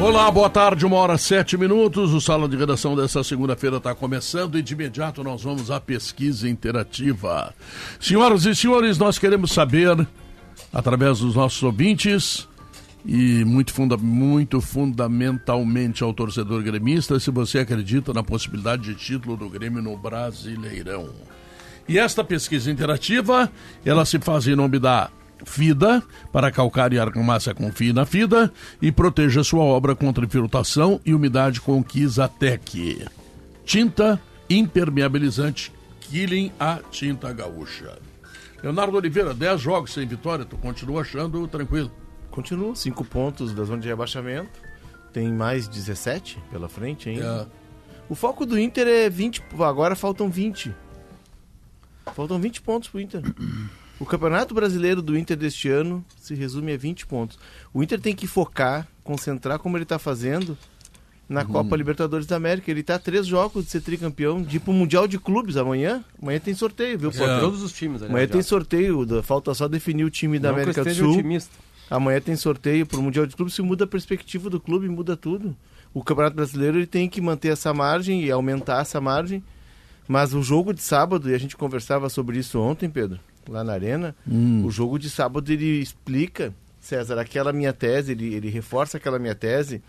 Olá, boa tarde, uma hora sete minutos. O Sala de Redação dessa segunda-feira está começando e de imediato nós vamos à pesquisa interativa. Senhoras e senhores, nós queremos saber, através dos nossos ouvintes, e muito, funda muito fundamentalmente ao torcedor gremista, se você acredita na possibilidade de título do Grêmio no Brasileirão. E esta pesquisa interativa, ela se faz em nome da FIDA, para calcar e argamassa confie na FIDA e proteja sua obra contra infiltração e umidade com Kizatec. Tinta impermeabilizante Killing a tinta gaúcha. Leonardo Oliveira, 10 jogos sem vitória, tu continua achando tranquilo? Continua, 5 pontos da zona de rebaixamento. Tem mais 17 pela frente ainda. É. O foco do Inter é 20, agora faltam 20. Faltam 20 pontos pro Inter. O Campeonato Brasileiro do Inter deste ano se resume a 20 pontos. O Inter tem que focar, concentrar como ele está fazendo na uhum. Copa Libertadores da América. Ele está a três jogos de ser tricampeão, de ir pro Mundial de Clubes amanhã. Amanhã tem sorteio, viu? É. Todos os times. Amanhã já. tem sorteio, falta só definir o time da Não América do Sul. Otimista. Amanhã tem sorteio pro Mundial de Clubes, se muda a perspectiva do clube, muda tudo. O Campeonato Brasileiro ele tem que manter essa margem e aumentar essa margem. Mas o jogo de sábado, e a gente conversava sobre isso ontem, Pedro, lá na Arena, hum. o jogo de sábado ele explica, César, aquela minha tese, ele, ele reforça aquela minha tese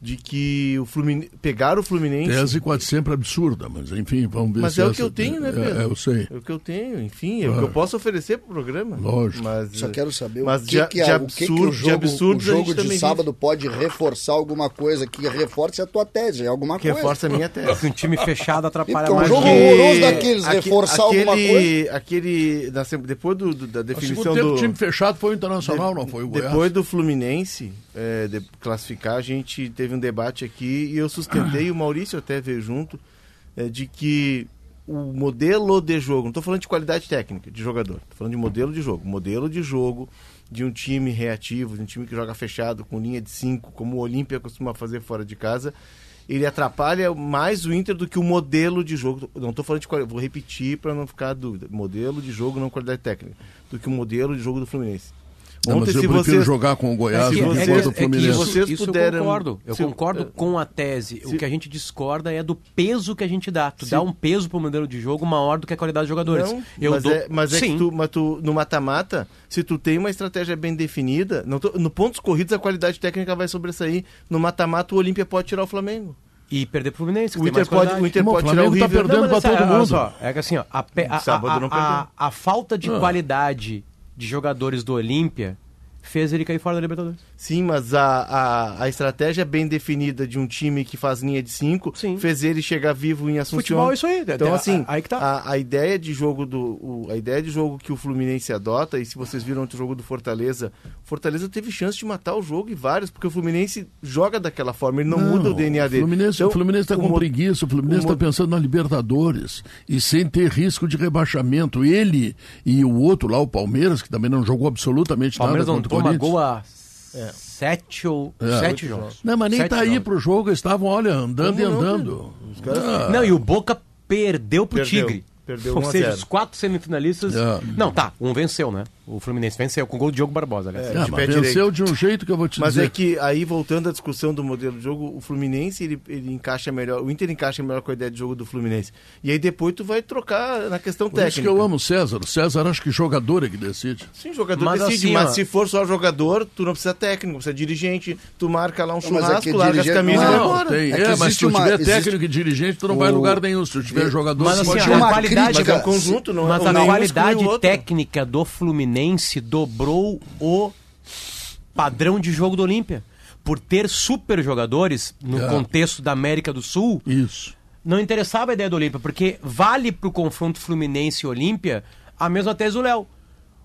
de que o Fluminense, pegar o Fluminense... Tese quase sempre absurda, mas enfim, vamos ver mas se é o que eu tenho, né, é, Pedro? É, eu sei. É o que eu tenho, enfim, é o que eu posso oferecer para o programa. Lógico. Mas, Só quero saber mas o que, de, que, é, absurdo, o, que, que o jogo, absurdo, o jogo de sábado diz. pode reforçar alguma coisa que reforce a tua tese, é alguma que coisa. reforça a minha tese. um time fechado atrapalha então, mais. Um jogo horroroso daqueles, aquele, reforçar aquele, alguma coisa. Aquele, depois do, do, da definição do... O time fechado foi o Internacional, de, não foi o Goiás. Depois do Fluminense é, de classificar, a gente teve um debate aqui e eu sustentei, o Maurício até veio junto, é, de que o modelo de jogo, não estou falando de qualidade técnica de jogador, estou falando de modelo de jogo. Modelo de jogo de um time reativo, de um time que joga fechado, com linha de 5, como o Olímpia costuma fazer fora de casa, ele atrapalha mais o Inter do que o modelo de jogo. Não estou falando de qualidade, vou repetir para não ficar dúvida. Modelo de jogo, não qualidade técnica. Do que o modelo de jogo do Fluminense. Não, Ontem, mas eu prefiro vocês... jogar com o Goiás do que contra o Fluminense. isso, vocês isso puderam... eu concordo. Eu se... concordo com a tese. Se... O que a gente discorda é do peso que a gente dá. Tu se... dá um peso pro modelo de jogo maior do que a qualidade dos jogadores. Não, eu mas, dou... é, mas é Sim. que tu, mas tu, no mata-mata, se tu tem uma estratégia bem definida, tô... no pontos corridos a qualidade técnica vai sobressair. No mata-mata o Olímpia pode tirar o Flamengo. E perder pro Fluminense. O Inter, pode, o Inter pode tirar o tá River. Tá perdendo para todo mundo. Só, é que assim, ó, a, a, a, a, falta de ah. qualidade de jogadores do Olímpia fez ele cair fora da Libertadores. Sim, mas a, a, a estratégia bem definida de um time que faz linha de 5 fez ele chegar vivo em Assunção. Futebol é isso aí. Então, assim, aí que tá. a, a ideia de jogo do o, a ideia de jogo que o Fluminense adota, e se vocês viram o jogo do Fortaleza, Fortaleza teve chance de matar o jogo e vários, porque o Fluminense joga daquela forma, ele não, não muda o DNA dele. Fluminense, então, o Fluminense está com preguiça, o Fluminense está pensando na Libertadores e sem ter risco de rebaixamento. Ele e o outro lá, o Palmeiras, que também não jogou absolutamente Palmeiras nada contra Corinthians. Gol a é. Sete ou é. sete jogos. Não, mas nem sete tá aí pro jogo, estavam, olha, andando Como e andando. Não, ah. não, e o Boca perdeu pro perdeu. Tigre. Perdeu Ou seja, os quatro semifinalistas. É. Não, tá, um venceu, né? O Fluminense venceu com o gol de Diogo Barbosa, aliás. É, mas venceu de um jeito que eu vou te mas dizer. Mas é que aí, voltando à discussão do modelo de jogo, o Fluminense ele, ele encaixa melhor, o Inter encaixa melhor com a ideia de jogo do Fluminense. E aí depois tu vai trocar na questão Por técnica. Isso que eu amo o César. O César acho que jogador é que decide. Sim, jogador mas decide, assim, mas ó... se for só jogador, tu não precisa técnico, precisa dirigente, tu marca lá um churrasco, é larga as camisas e vai embora. Tem, é, é mas se tu tiver uma... técnico existe... e dirigente, tu não o... vai em lugar nenhum. Se tu tiver jogador, mas, assim, pode... a qualidade, mas é conjunto, não é? Mas a qualidade técnica do Fluminense dobrou o padrão de jogo do Olímpia. Por ter super jogadores no é. contexto da América do Sul. Isso. Não interessava a ideia do Olímpia, porque vale pro confronto Fluminense e Olímpia a mesma tese do Léo.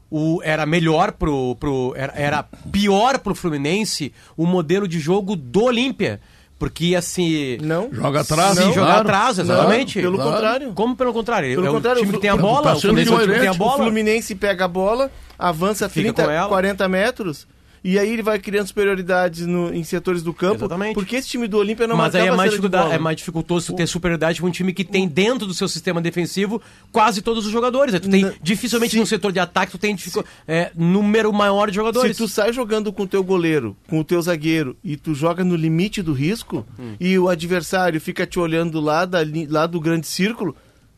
o, era melhor pro. pro era, era pior pro Fluminense o modelo de jogo do Olímpia. Porque assim. Não. Joga atrás, Sim, jogar atrás, exatamente. Não, pelo claro. contrário. Como pelo contrário? Pelo é contrário, o time que tem a bola, tá o Fluminense, é o time que tem a bola. O Fluminense pega a bola, avança Fica 30, 40 metros e aí ele vai criando superioridades no, em setores do campo. Exatamente. Porque esse time do Olímpia não Mas aí é mais, é mais dificultoso ter superioridade com um time que tem dentro do seu sistema defensivo quase todos os jogadores. Tu tem, dificilmente se, no setor de ataque tu tem é, número maior de jogadores. Se tu sai jogando com o teu goleiro, com o teu zagueiro, e tu joga no limite do risco, hum. e o adversário fica te olhando lá, da, lá do grande círculo,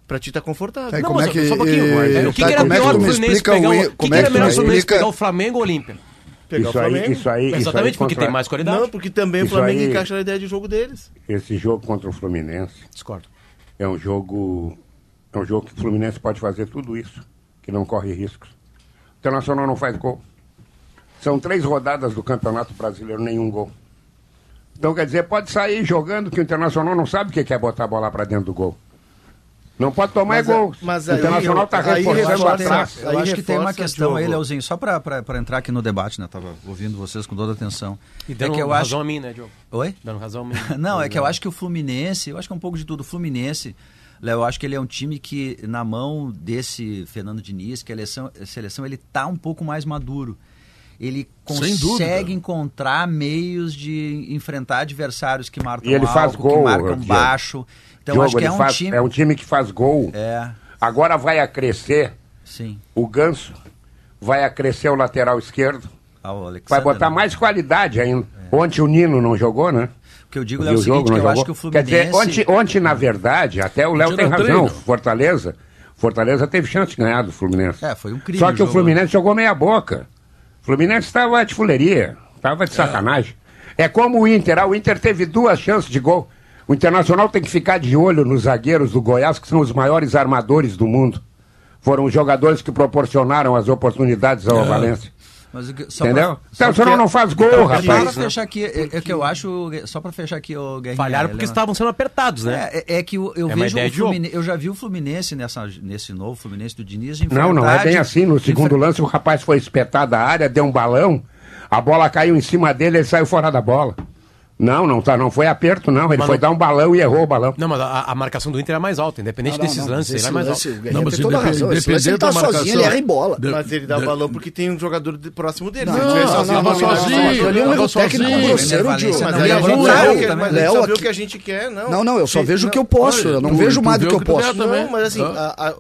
Pra ti tá confortável. É, não, como é que, só um pouquinho. E, o que, tá, que era pior pro Fluminense pegar o, que, que era melhor pro Fluminense pegar o Flamengo ou o Olímpia? Pegar isso o Flamengo. Aí, isso aí, Exatamente, isso aí porque contra... tem mais qualidade. Não, porque também isso o Flamengo aí, encaixa na ideia de jogo deles. Esse jogo contra o Fluminense. Discordo. É um jogo. É um jogo que o Fluminense pode fazer tudo isso, que não corre riscos. O Internacional não faz gol. São três rodadas do Campeonato Brasileiro, nenhum gol. Então, quer dizer, pode sair jogando que o Internacional não sabe o que é botar a bola para dentro do gol. Não pode tomar mas, gol. Mas o Internacional está reforçando atrás. Eu acho que tem uma questão aí, Leozinho, só para entrar aqui no debate, né? Tava ouvindo vocês com toda atenção. E dando é que eu razão acho... a mim, né, Diogo? Oi? Dando razão a mim. Não, é que eu acho que o Fluminense, eu acho que é um pouco de tudo. O Fluminense, Léo, eu acho que ele é um time que, na mão desse Fernando Diniz, que a seleção, a seleção ele tá um pouco mais maduro ele consegue encontrar meios de enfrentar adversários que marcam e ele alto, faz gol, que marcam baixo. Então Diogo, acho que é um faz, time. É um time que faz gol. É. Agora vai a crescer. Sim. O Ganso vai a crescer o lateral esquerdo. Ah, vai botar né? mais qualidade ainda. É. Ontem o Nino não jogou, né? O que eu digo é o seguinte, que eu acho que o Fluminense... Quer dizer, ontem, ontem na verdade, até o Léo tem razão, treino. Fortaleza, Fortaleza teve chance de ganhar do Fluminense. É, foi um crime. Só que o, o Fluminense jogou meia boca. Fluminense estava de fuleiria, estava de é. sacanagem. É. é como o Inter, ah, o Inter teve duas chances de gol. O Internacional tem que ficar de olho nos zagueiros do Goiás, que são os maiores armadores do mundo. Foram os jogadores que proporcionaram as oportunidades ao é. Valência. Mas, Entendeu? Pra, então, senão não faz gol, então, rapaz. Só pra fechar aqui, é, é, que eu acho, só pra fechar aqui, o Guerrinha, Falharam porque estavam sendo apertados, né? É, é que eu, eu é vejo o Fluminense, eu já vi o Fluminense nessa, nesse novo Fluminense do Diniz Não, não é bem assim. No segundo lance, o rapaz foi espetado da área, deu um balão, a bola caiu em cima dele, ele saiu fora da bola. Não, não, tá, não foi aperto, não. Ele mas foi não... dar um balão e errou o balão. Não, mas a, a marcação do Inter é mais alta, independente não, não, desses lances, ele é mais alto. Não, mas tem toda independ... razão. Esse lance ele tá marcação... sozinho, ele erra em bola. De... Mas ele dá o balão porque tem um jogador de... próximo dele. Não, não, sozinho, não, sozinho. Ele é um erro técnico grosseiro, Diogo. Mas ele é um Mas ele só vê o que a gente quer, não. Não, não, eu só vejo o que eu posso. Eu não vejo mais do que eu posso. Não, mas assim,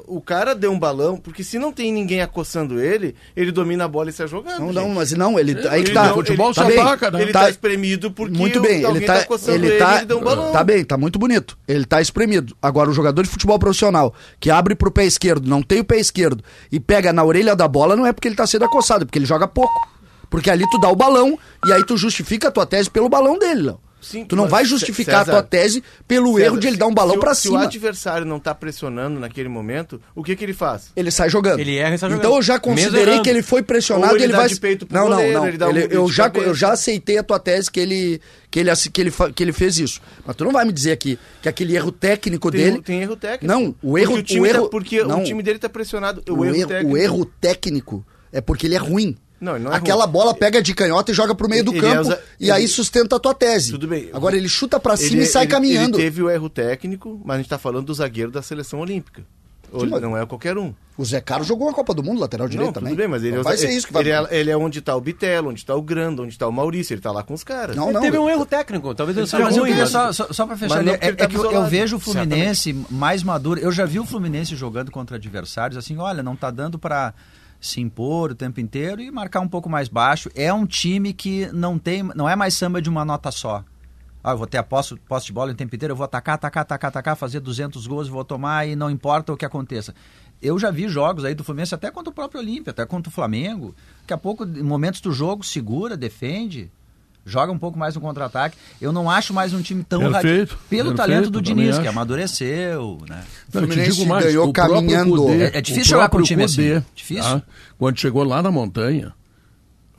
o cara deu um balão, porque se não tem ninguém acossando ele, ele domina a bola e sai jogando. Não, não, mas não, ele... Aí que tá... Futebol só ataca, né? Ele tá espremido porque Bem, ele tá coçando ele, balão. Tá bem, tá muito bonito. Ele tá espremido. Agora, o jogador de futebol profissional que abre pro pé esquerdo, não tem o pé esquerdo e pega na orelha da bola, não é porque ele tá sendo acossado, é porque ele joga pouco. Porque ali tu dá o balão e aí tu justifica a tua tese pelo balão dele, Léo. Sim, tu não vai justificar César, a tua tese pelo César, erro de ele dar um balão para cima. Se o adversário não tá pressionando naquele momento, o que que ele faz? Ele sai jogando. Ele erra e sai jogando. Então eu já considerei que ele foi pressionado ele, ele vai Não, não, não. Ele ele, eu já eu já aceitei a tua tese que ele que ele que ele que ele fez isso. Mas tu não vai me dizer aqui que aquele erro técnico tem, dele Tem erro técnico. Não, o erro porque o, o erro tá, porque não, o time dele tá pressionado. O, o erro, erro, técnico. o erro técnico é porque ele é ruim. Não, não é Aquela ruim. bola pega de canhota e joga pro meio do ele campo usa, e ele, aí sustenta a tua tese. Tudo bem. Agora ele chuta para cima e sai ele, caminhando. Ele teve o erro técnico, mas a gente tá falando do zagueiro da seleção olímpica. Sim, não é qualquer um. O Zé Carlos jogou uma Copa do Mundo, lateral direito não, também. Tudo bem, mas ele, é, vai ser isso que vai... ele, é, ele é onde está o Bitelo, onde está o Grando, onde está o Maurício, ele está lá com os caras. Não, não, teve um erro técnico, talvez ele seja mas ruim. Mas... Só, só, só para fechar, ali, é, é, que eu, eu, vejo o Fluminense Certamente. mais maduro. Eu já vi o Fluminense jogando contra adversários assim, olha, não está dando para se impor o tempo inteiro e marcar um pouco mais baixo. É um time que não tem, não é mais samba de uma nota só. Ah, eu vou ter a posse, posse de bola o tempo inteiro, eu vou atacar, atacar, atacar, atacar, fazer 200 gols, vou tomar e não importa o que aconteça. Eu já vi jogos aí do Fluminense até contra o próprio Olímpia, até contra o Flamengo. Daqui a pouco, em momentos do jogo, segura, defende, joga um pouco mais no contra-ataque. Eu não acho mais um time tão perfeito, pelo perfeito, talento do Diniz, que amadureceu, né? Não, o Fluminense mais, ganhou caminhando. Cudê, é, é, difícil jogar com um time Cudê, assim. Difícil. Tá? Quando chegou lá na montanha,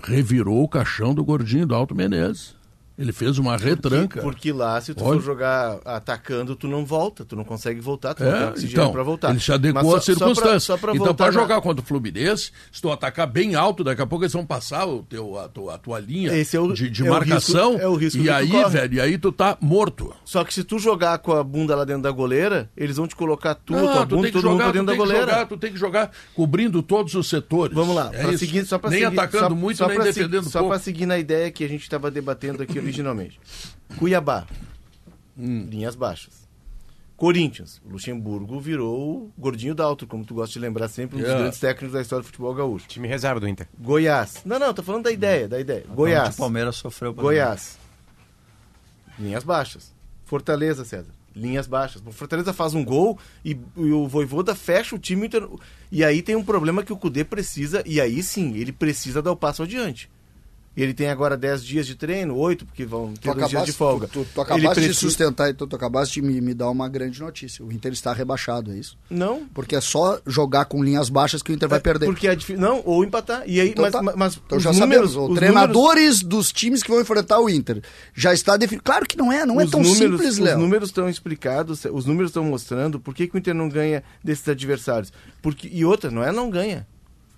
revirou o caixão do gordinho do Alto Menezes. Ele fez uma retranca. Porque, porque lá, se tu Olha. for jogar atacando, tu não volta, tu não consegue voltar, tu é, não tem oxigênio então, pra voltar. Ele se adequou às circunstâncias. Então, para jogar contra o Fluminense, se tu atacar bem alto, daqui a pouco eles vão passar o teu, a, tua, a tua linha é o, de, de é marcação. O risco, é o risco e aí, velho, e aí tu tá morto. Só que se tu jogar com a bunda lá dentro da goleira, eles vão te colocar tu, não, tua bunda, todo jogar, mundo dentro da goleira. Jogar, tu tem que jogar cobrindo todos os setores. Vamos lá, é pra seguir, só pra nem seguir, atacando só, muito, só nem defendendo se, Só para seguir na ideia que a gente estava debatendo aqui originalmente. Cuiabá, hum. linhas baixas. Corinthians, Luxemburgo virou o gordinho da alto, como tu gosta de lembrar sempre, um dos yeah. grandes técnicos da história do futebol gaúcho. Time reserva do Inter. Goiás. Não, não, tô falando da ideia, da ideia. Goiás. O Palmeiras sofreu. Goiás. Linhas baixas. Fortaleza, César. Linhas baixas. O Fortaleza faz um gol e, e o Voivoda fecha o time. Inter... E aí tem um problema que o Cudê precisa, e aí sim, ele precisa dar o passo adiante. Ele tem agora 10 dias de treino, 8, porque vão ter dois dias de folga. Tu, tu, tu acabaste precisa... de sustentar, então tu acabaste de me, me, dar uma grande notícia. O Inter está rebaixado, é isso? Não. Porque é só jogar com linhas baixas que o Inter é, vai perder. Porque é difícil. Não, ou empatar. E aí, então, mas, tá. mas então já números, sabemos. Os treinadores números... dos times que vão enfrentar o Inter já está definido. Claro que não é, não é tão números, simples, Léo. Os números estão explicados, os números estão mostrando por que, que o Inter não ganha desses adversários. Porque, e outra, não é não ganha.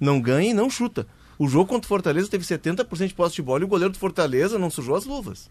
Não ganha e não chuta. O jogo contra o Fortaleza teve 70% de posse de bola e o goleiro do Fortaleza não sujou as luvas.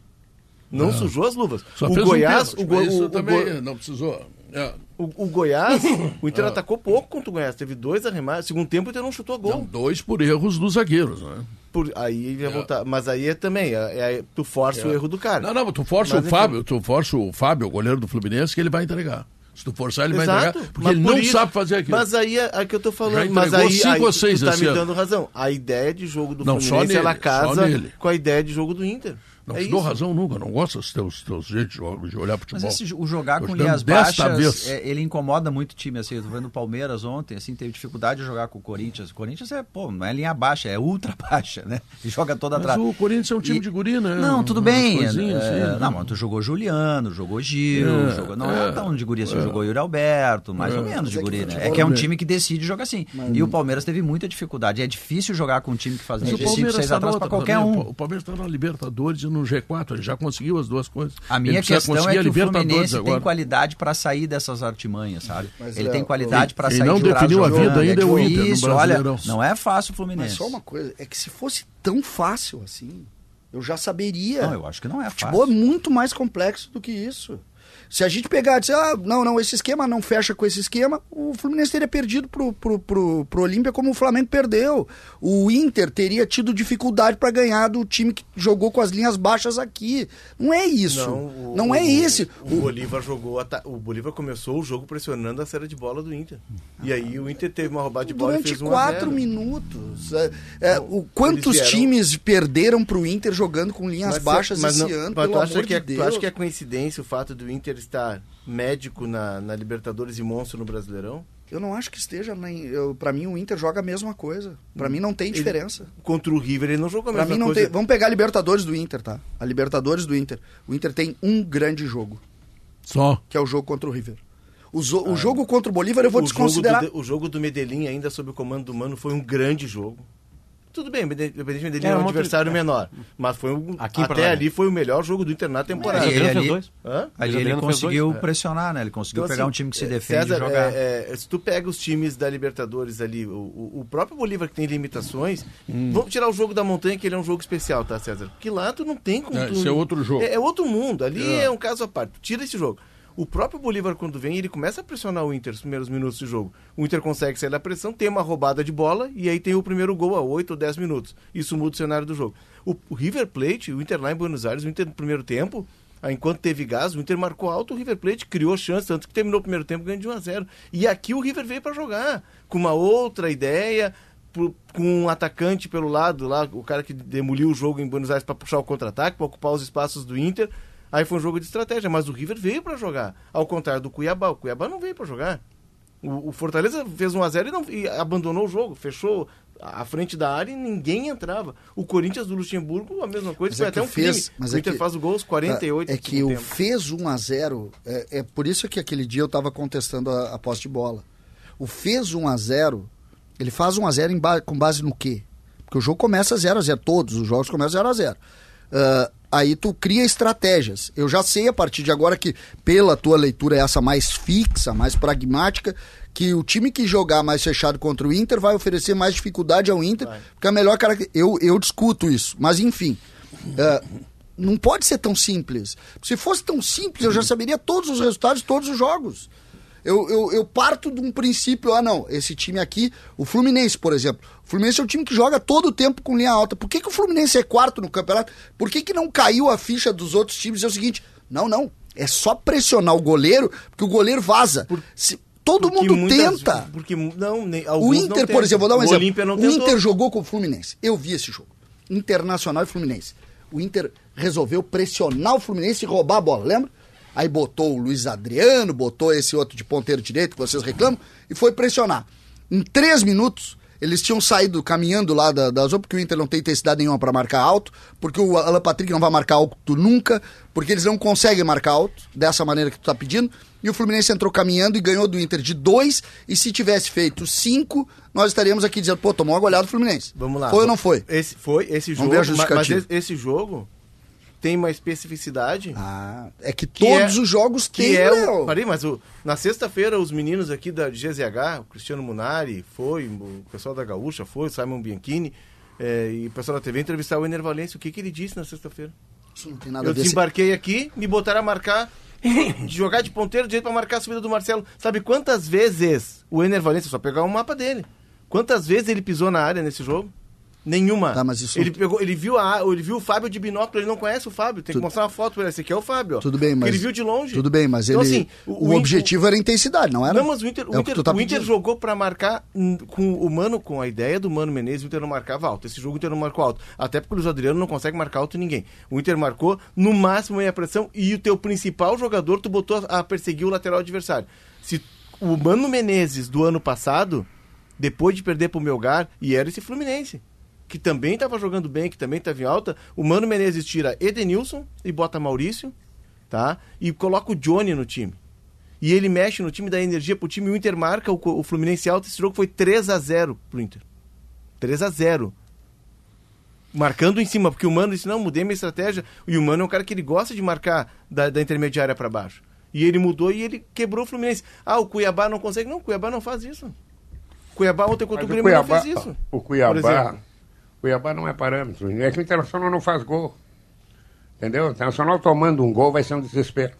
Não, não. sujou as luvas. Só o Goiás. Um o, go, o, também o, não precisou. É. O, o, Goiás, o Inter é. atacou pouco contra o Goiás. Teve dois arremates. Segundo tempo, o Inter não chutou gol. Não, dois por erros dos zagueiros, né? Por, aí ia é. voltar. Mas aí é também, é, é tu força o é. erro do cara. Não, não, tu força mas, o Fábio, tu força o Fábio, o goleiro do Fluminense, que ele vai entregar. Se tu forçar, ele Exato, vai entregar. Porque ele não isso, sabe fazer aquilo. Mas aí é, é que eu tô falando. Mas aí, cinco aí ou seis tu tá me dando razão. A ideia de jogo do não, Fluminense, nele, ela casa com a ideia de jogo do Inter. Não é te dou razão nunca, não gosto dos teus, teus jeitos de olhar futebol. Mas esse, o jogar com linhas baixas, é, ele incomoda muito o time, assim, eu tô vendo o Palmeiras ontem, assim, teve dificuldade de jogar com o Corinthians. O Corinthians é, pô, não é linha baixa, é ultra baixa, né? Ele joga toda atrás. Mas o Corinthians é um time e... de guri, né? Não, tudo bem. É, assim, né? não, mas tu jogou Juliano, jogou Gil, é, jogou, não é, é tão de guri assim, é. jogou Yuri Alberto, mais ou é. menos de guri, né? É que é um time que decide jogar assim. Mas... E o Palmeiras teve muita dificuldade. É difícil jogar com um time que faz 5, 6 atrás pra qualquer um. O Palmeiras tá na Libertadores e no G4, ele já conseguiu as duas coisas. A minha questão é que o Fluminense agora. tem qualidade para sair dessas artimanhas, sabe? Mas ele é, tem qualidade para sair não definiu a vida ainda é o Inter Isso, olha, não é fácil o Fluminense. Mas só uma coisa, é que se fosse tão fácil assim, eu já saberia. Não, eu acho que não é fácil. Futebol é muito mais complexo do que isso. Se a gente pegar e dizer, ah, não, não, esse esquema não fecha com esse esquema, o Fluminense teria perdido pro, pro, pro, pro Olímpia como o Flamengo perdeu. O Inter teria tido dificuldade para ganhar do time que jogou com as linhas baixas aqui. Não é isso. Não, o, não é esse. O, o, Bolívar jogou, o Bolívar começou o jogo pressionando a série de bola do Inter. E aí o Inter teve uma roubada de bola Durante e fez um quatro minutos. É, é, o, quantos vieram... times perderam pro Inter jogando com linhas mas, baixas mas esse não, ano, pelo amor que é, de Deus? Tu acha que é coincidência o fato do Inter estar médico na, na Libertadores e monstro no Brasileirão? Eu não acho que esteja. Para mim, o Inter joga a mesma coisa. Para mim, não tem diferença. Ele, contra o River, ele não jogou a pra mesma mim, não coisa. Tem, vamos pegar a Libertadores do Inter, tá? A Libertadores do Inter. O Inter tem um grande jogo. Só. Que é o jogo contra o River. O, zo, ah, o jogo contra o Bolívar eu vou o desconsiderar. Jogo do, o jogo do Medellín, ainda sob o comando do Mano, foi um grande jogo. Tudo bem, Independente Medellín é, é um adversário outro... menor. Mas foi um, Aqui até ali foi o melhor jogo do Inter na temporada. É, ele, ali, ali ele conseguiu dois. pressionar, né? Ele conseguiu então, pegar assim, um time que se é, defende César, e jogar. É, é, se tu pega os times da Libertadores ali, o, o próprio Bolívar que tem limitações, hum. vamos tirar o jogo da montanha, que ele é um jogo especial, tá, César? Porque lá tu não tem como. É, tu, esse é outro jogo. É, outro mundo. Ali é. um caso à parte. Tu tira esse jogo. O próprio Bolívar, quando vem, ele começa a pressionar o Inter nos primeiros minutos de jogo. O Inter consegue sair da pressão, tem uma roubada de bola e aí tem o primeiro gol a 8 ou 10 minutos. Isso muda o cenário do jogo. O, River Plate, o Inter lá em Buenos Aires, o Inter no primeiro tempo, enquanto teve gás, o Inter marcou alto, o River Plate criou chance, tanto que terminou o primeiro tempo ganhando de 1 a 0 E aqui o River veio para jogar, com uma outra ideia, com um atacante pelo lado, lá, o cara que demoliu o jogo em Buenos Aires para puxar o contra-ataque, para ocupar os espaços do Inter. Aí foi um jogo de estratégia, mas o River veio para jogar. Ao contrário do Cuiabá, o Cuiabá não veio para jogar. O, o, Fortaleza fez 1 a 0 e, não, e abandonou o jogo, fechou a frente da área e ninguém entrava. O Corinthians do Luxemburgo, a mesma coisa, mas foi é até um fez, Mas o é Inter que, faz o gol aos 48 É que o tempo. fez 1 a 0 é, é, por isso que aquele dia eu estava contestando a, a posse de bola. O fez 1 a 0 ele faz 1 a 0 ba com base no quê? Porque o jogo começa 0 a 0 todos os jogos começam 0 a 0 Uh, aí tu cria estratégias. Eu já sei a partir de agora que, pela tua leitura, essa mais fixa, mais pragmática, que o time que jogar mais fechado contra o Inter vai oferecer mais dificuldade ao Inter, vai. porque a melhor cara. Eu, eu discuto isso, mas enfim. Uh, não pode ser tão simples. Se fosse tão simples, eu já saberia todos os resultados de todos os jogos. Eu, eu, eu, parto de um princípio, ah não, esse time aqui, o Fluminense, por exemplo. O Fluminense é um time que joga todo o tempo com linha alta. Por que, que o Fluminense é quarto no campeonato? Por que, que não caiu a ficha dos outros times? É o seguinte, não, não, é só pressionar o goleiro, porque o goleiro vaza. Por... Se, todo porque mundo muitas, tenta. Porque não, nem, o Inter, por exemplo, vou dar um o exemplo. o Inter jogou com o Fluminense. Eu vi esse jogo. Internacional e Fluminense. O Inter resolveu pressionar o Fluminense e roubar a bola, lembra? Aí botou o Luiz Adriano, botou esse outro de ponteiro direito que vocês reclamam e foi pressionar. Em três minutos, eles tinham saído caminhando lá da, da zona, porque o Inter não tem intensidade nenhuma para marcar alto, porque o Alan Patrick não vai marcar alto nunca, porque eles não conseguem marcar alto dessa maneira que tu tá pedindo. E o Fluminense entrou caminhando e ganhou do Inter de dois. E se tivesse feito cinco, nós estaríamos aqui dizendo, pô, tomou uma goleada do Fluminense. Vamos lá. Foi ou não foi? Esse, foi, esse jogo. Vamos ver a mas, mas esse jogo tem uma especificidade. Ah, é que, que todos é, os jogos que têm, é o, Parei, mas o, na sexta-feira os meninos aqui da GZH, o Cristiano Munari foi, o pessoal da Gaúcha foi, o Simon Bianchini é, e o pessoal da TV entrevistaram o Ener Valência. O que, que ele disse na sexta-feira? Sim, não tem nada Eu a ver. Eu desembarquei aqui, me botaram a marcar, de jogar de ponteiro direito para marcar a subida do Marcelo. Sabe quantas vezes o Ener Valência, só pegar o um mapa dele, quantas vezes ele pisou na área nesse jogo? Nenhuma. Tá, mas isso... Ele pegou, ele viu a, ele viu o Fábio de binóculo, ele não conhece o Fábio. Tem Tudo... que mostrar uma foto para ele. Esse aqui é o Fábio. Ó. Tudo bem, mas ele viu de longe. Tudo bem, mas então, ele assim, o, o objetivo era a intensidade, não era? Não, mas o Inter, é o Inter, tá o Inter jogou para marcar com o Mano, com a ideia do Mano Menezes, o Inter não marcava alto. Esse jogo o Inter não marcou alto. Até porque o Luiz Adriano não consegue marcar alto ninguém. O Inter marcou no máximo em a pressão e o teu principal jogador tu botou a perseguir o lateral adversário. Se o Mano Menezes do ano passado, depois de perder pro Melgar, e era esse Fluminense que também estava jogando bem, que também estava em alta. O Mano Menezes tira Edenilson e bota Maurício, tá? E coloca o Johnny no time. E ele mexe no time, dá energia pro time. O Inter marca o, o Fluminense alto. Esse jogo foi 3 a 0 pro Inter. 3 a 0 Marcando em cima, porque o Mano disse: não, mudei minha estratégia. E o Mano é um cara que ele gosta de marcar da, da intermediária para baixo. E ele mudou e ele quebrou o Fluminense. Ah, o Cuiabá não consegue. Não, o Cuiabá não faz isso. Cuiabá ontem contra o Grêmio Cuiabá, não fez isso. O Cuiabá Cuiabá não é parâmetro. É que o Internacional não faz gol. Entendeu? O Internacional tomando um gol vai ser um desespero.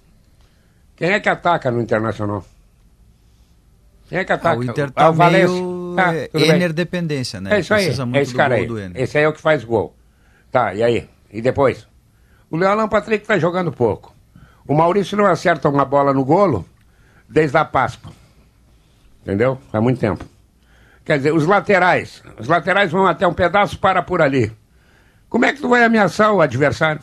Quem é que ataca no Internacional? Quem é que ataca? Ah, o Inter tá ah, meio ah, Ener dependência, né? É isso aí. é esse cara aí. Esse aí é o que faz gol. Tá, e aí? E depois? O Leonan Patrick tá jogando pouco. O Maurício não acerta uma bola no golo desde a Páscoa. Entendeu? Há muito tempo. Quer dizer, os laterais. Os laterais vão até um pedaço para por ali. Como é que tu vai ameaçar o adversário?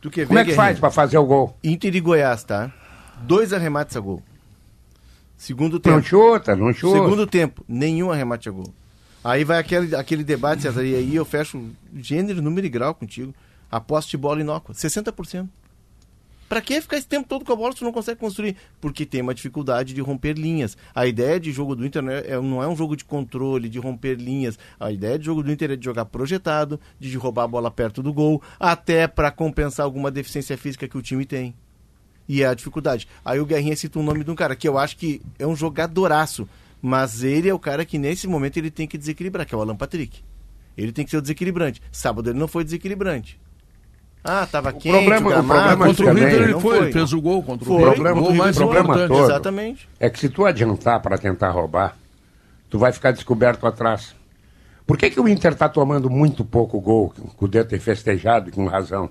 Tu quer Como ver, é que faz para fazer o gol? Inter e Goiás, tá? Dois arremates a gol. Segundo tempo. Não chuta, não chuta. Segundo tempo, nenhum arremate a gol. Aí vai aquele, aquele debate, César, e aí eu fecho gênero, número e grau contigo. Aposta de bola inócua. 60%. Para que ficar esse tempo todo com a bola se tu não consegue construir? Porque tem uma dificuldade de romper linhas. A ideia de jogo do Inter não é, é, é um jogo de controle, de romper linhas. A ideia de jogo do Inter é de jogar projetado, de roubar a bola perto do gol, até para compensar alguma deficiência física que o time tem. E é a dificuldade. Aí o Guerrinha cita o nome de um cara que eu acho que é um jogadoraço. Mas ele é o cara que nesse momento ele tem que desequilibrar, que é o Alan Patrick. Ele tem que ser o desequilibrante. Sábado ele não foi desequilibrante. Ah, tava o quente, problema, o, problema contra o River ele foi, ele fez o gol contra o River. O problema, gol mais problema todo Exatamente. é que se tu adiantar para tentar roubar, tu vai ficar descoberto atrás. Por que, que o Inter está tomando muito pouco gol, com o dedo ter festejado e com razão?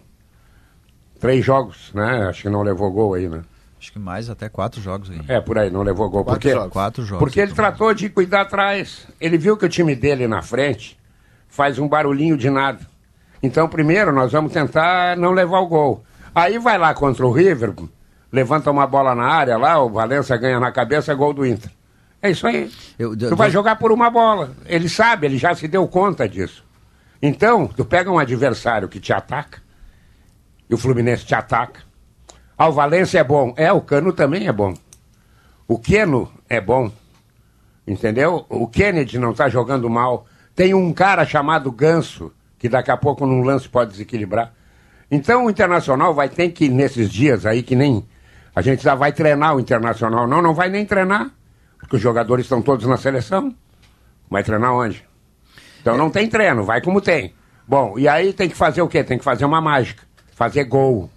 Três jogos, né? Acho que não levou gol aí, né? Acho que mais, até quatro jogos aí. É, por aí, não levou gol. Quatro porque, jogos. Quatro jogos. Porque ele tratou de cuidar atrás. Ele viu que o time dele na frente faz um barulhinho de nada. Então, primeiro, nós vamos tentar não levar o gol. Aí vai lá contra o River, levanta uma bola na área lá, o Valença ganha na cabeça, gol do Inter. É isso aí. Eu, tu vai jogar por uma bola. Ele sabe, ele já se deu conta disso. Então, tu pega um adversário que te ataca, e o Fluminense te ataca. Ah, o Valência é bom. É, o Cano também é bom. O Keno é bom. Entendeu? O Kennedy não está jogando mal. Tem um cara chamado Ganso que daqui a pouco num lance pode desequilibrar. Então o Internacional vai ter que, nesses dias aí, que nem a gente já vai treinar o Internacional. Não, não vai nem treinar, porque os jogadores estão todos na seleção. Vai treinar onde? Então não tem treino, vai como tem. Bom, e aí tem que fazer o quê? Tem que fazer uma mágica, fazer gol.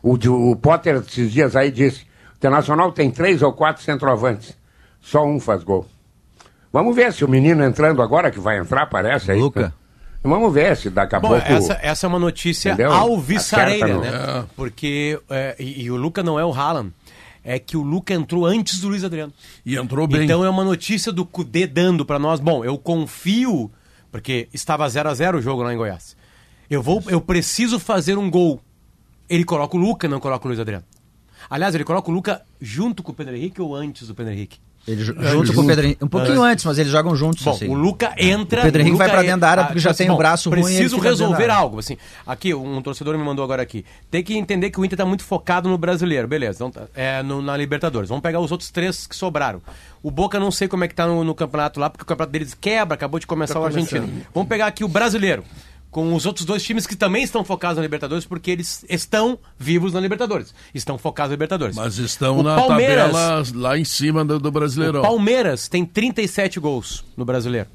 O, o Potter esses dias aí disse, o Internacional tem três ou quatro centroavantes, só um faz gol. Vamos ver se o menino entrando agora, que vai entrar, parece aí. Luca. Vamos ver se daqui a Bom, pouco. Essa, essa é uma notícia Entendeu? alvissareira, Acerta, né? É. Porque. é, e, e o Luca não é o Haaland. É que o Luca entrou antes do Luiz Adriano. E entrou bem. Então é uma notícia do Cudê dando pra nós. Bom, eu confio, porque estava 0 a 0 o jogo lá em Goiás. Eu vou, eu preciso fazer um gol. Ele coloca o Luca, não coloca o Luiz Adriano. Aliás, ele coloca o Luca junto com o Pedro Henrique ou antes do Pedro Henrique? Ele, ju- junto com o Pedro Henrique. Um pouquinho antes, mas eles jogam juntos. Bom, assim. o Luca entra. O Pedro Henrique Luca vai pra en- dentro da área porque já tem o braço ruim e ele Preciso dentro da resolver algo. Assim, aqui, um torcedor me mandou agora aqui. Tem que entender que o Inter tá muito focado no brasileiro, beleza. Então, tá- é, no- na Libertadores. Vamos pegar os outros três que sobraram. O Boca não sei como é que tá no, no campeonato lá, porque o campeonato deles quebra, acabou de começar o argentino. Vamos pegar aqui o brasileiro. Com os outros dois times que também estão focados na Libertadores, porque eles estão vivos na Libertadores. Estão focados na Libertadores. Mas estão O na Palmeiras- tabela lá em cima do, do Brasileirão. o Palmeiras tem 37 gols no brasileiro.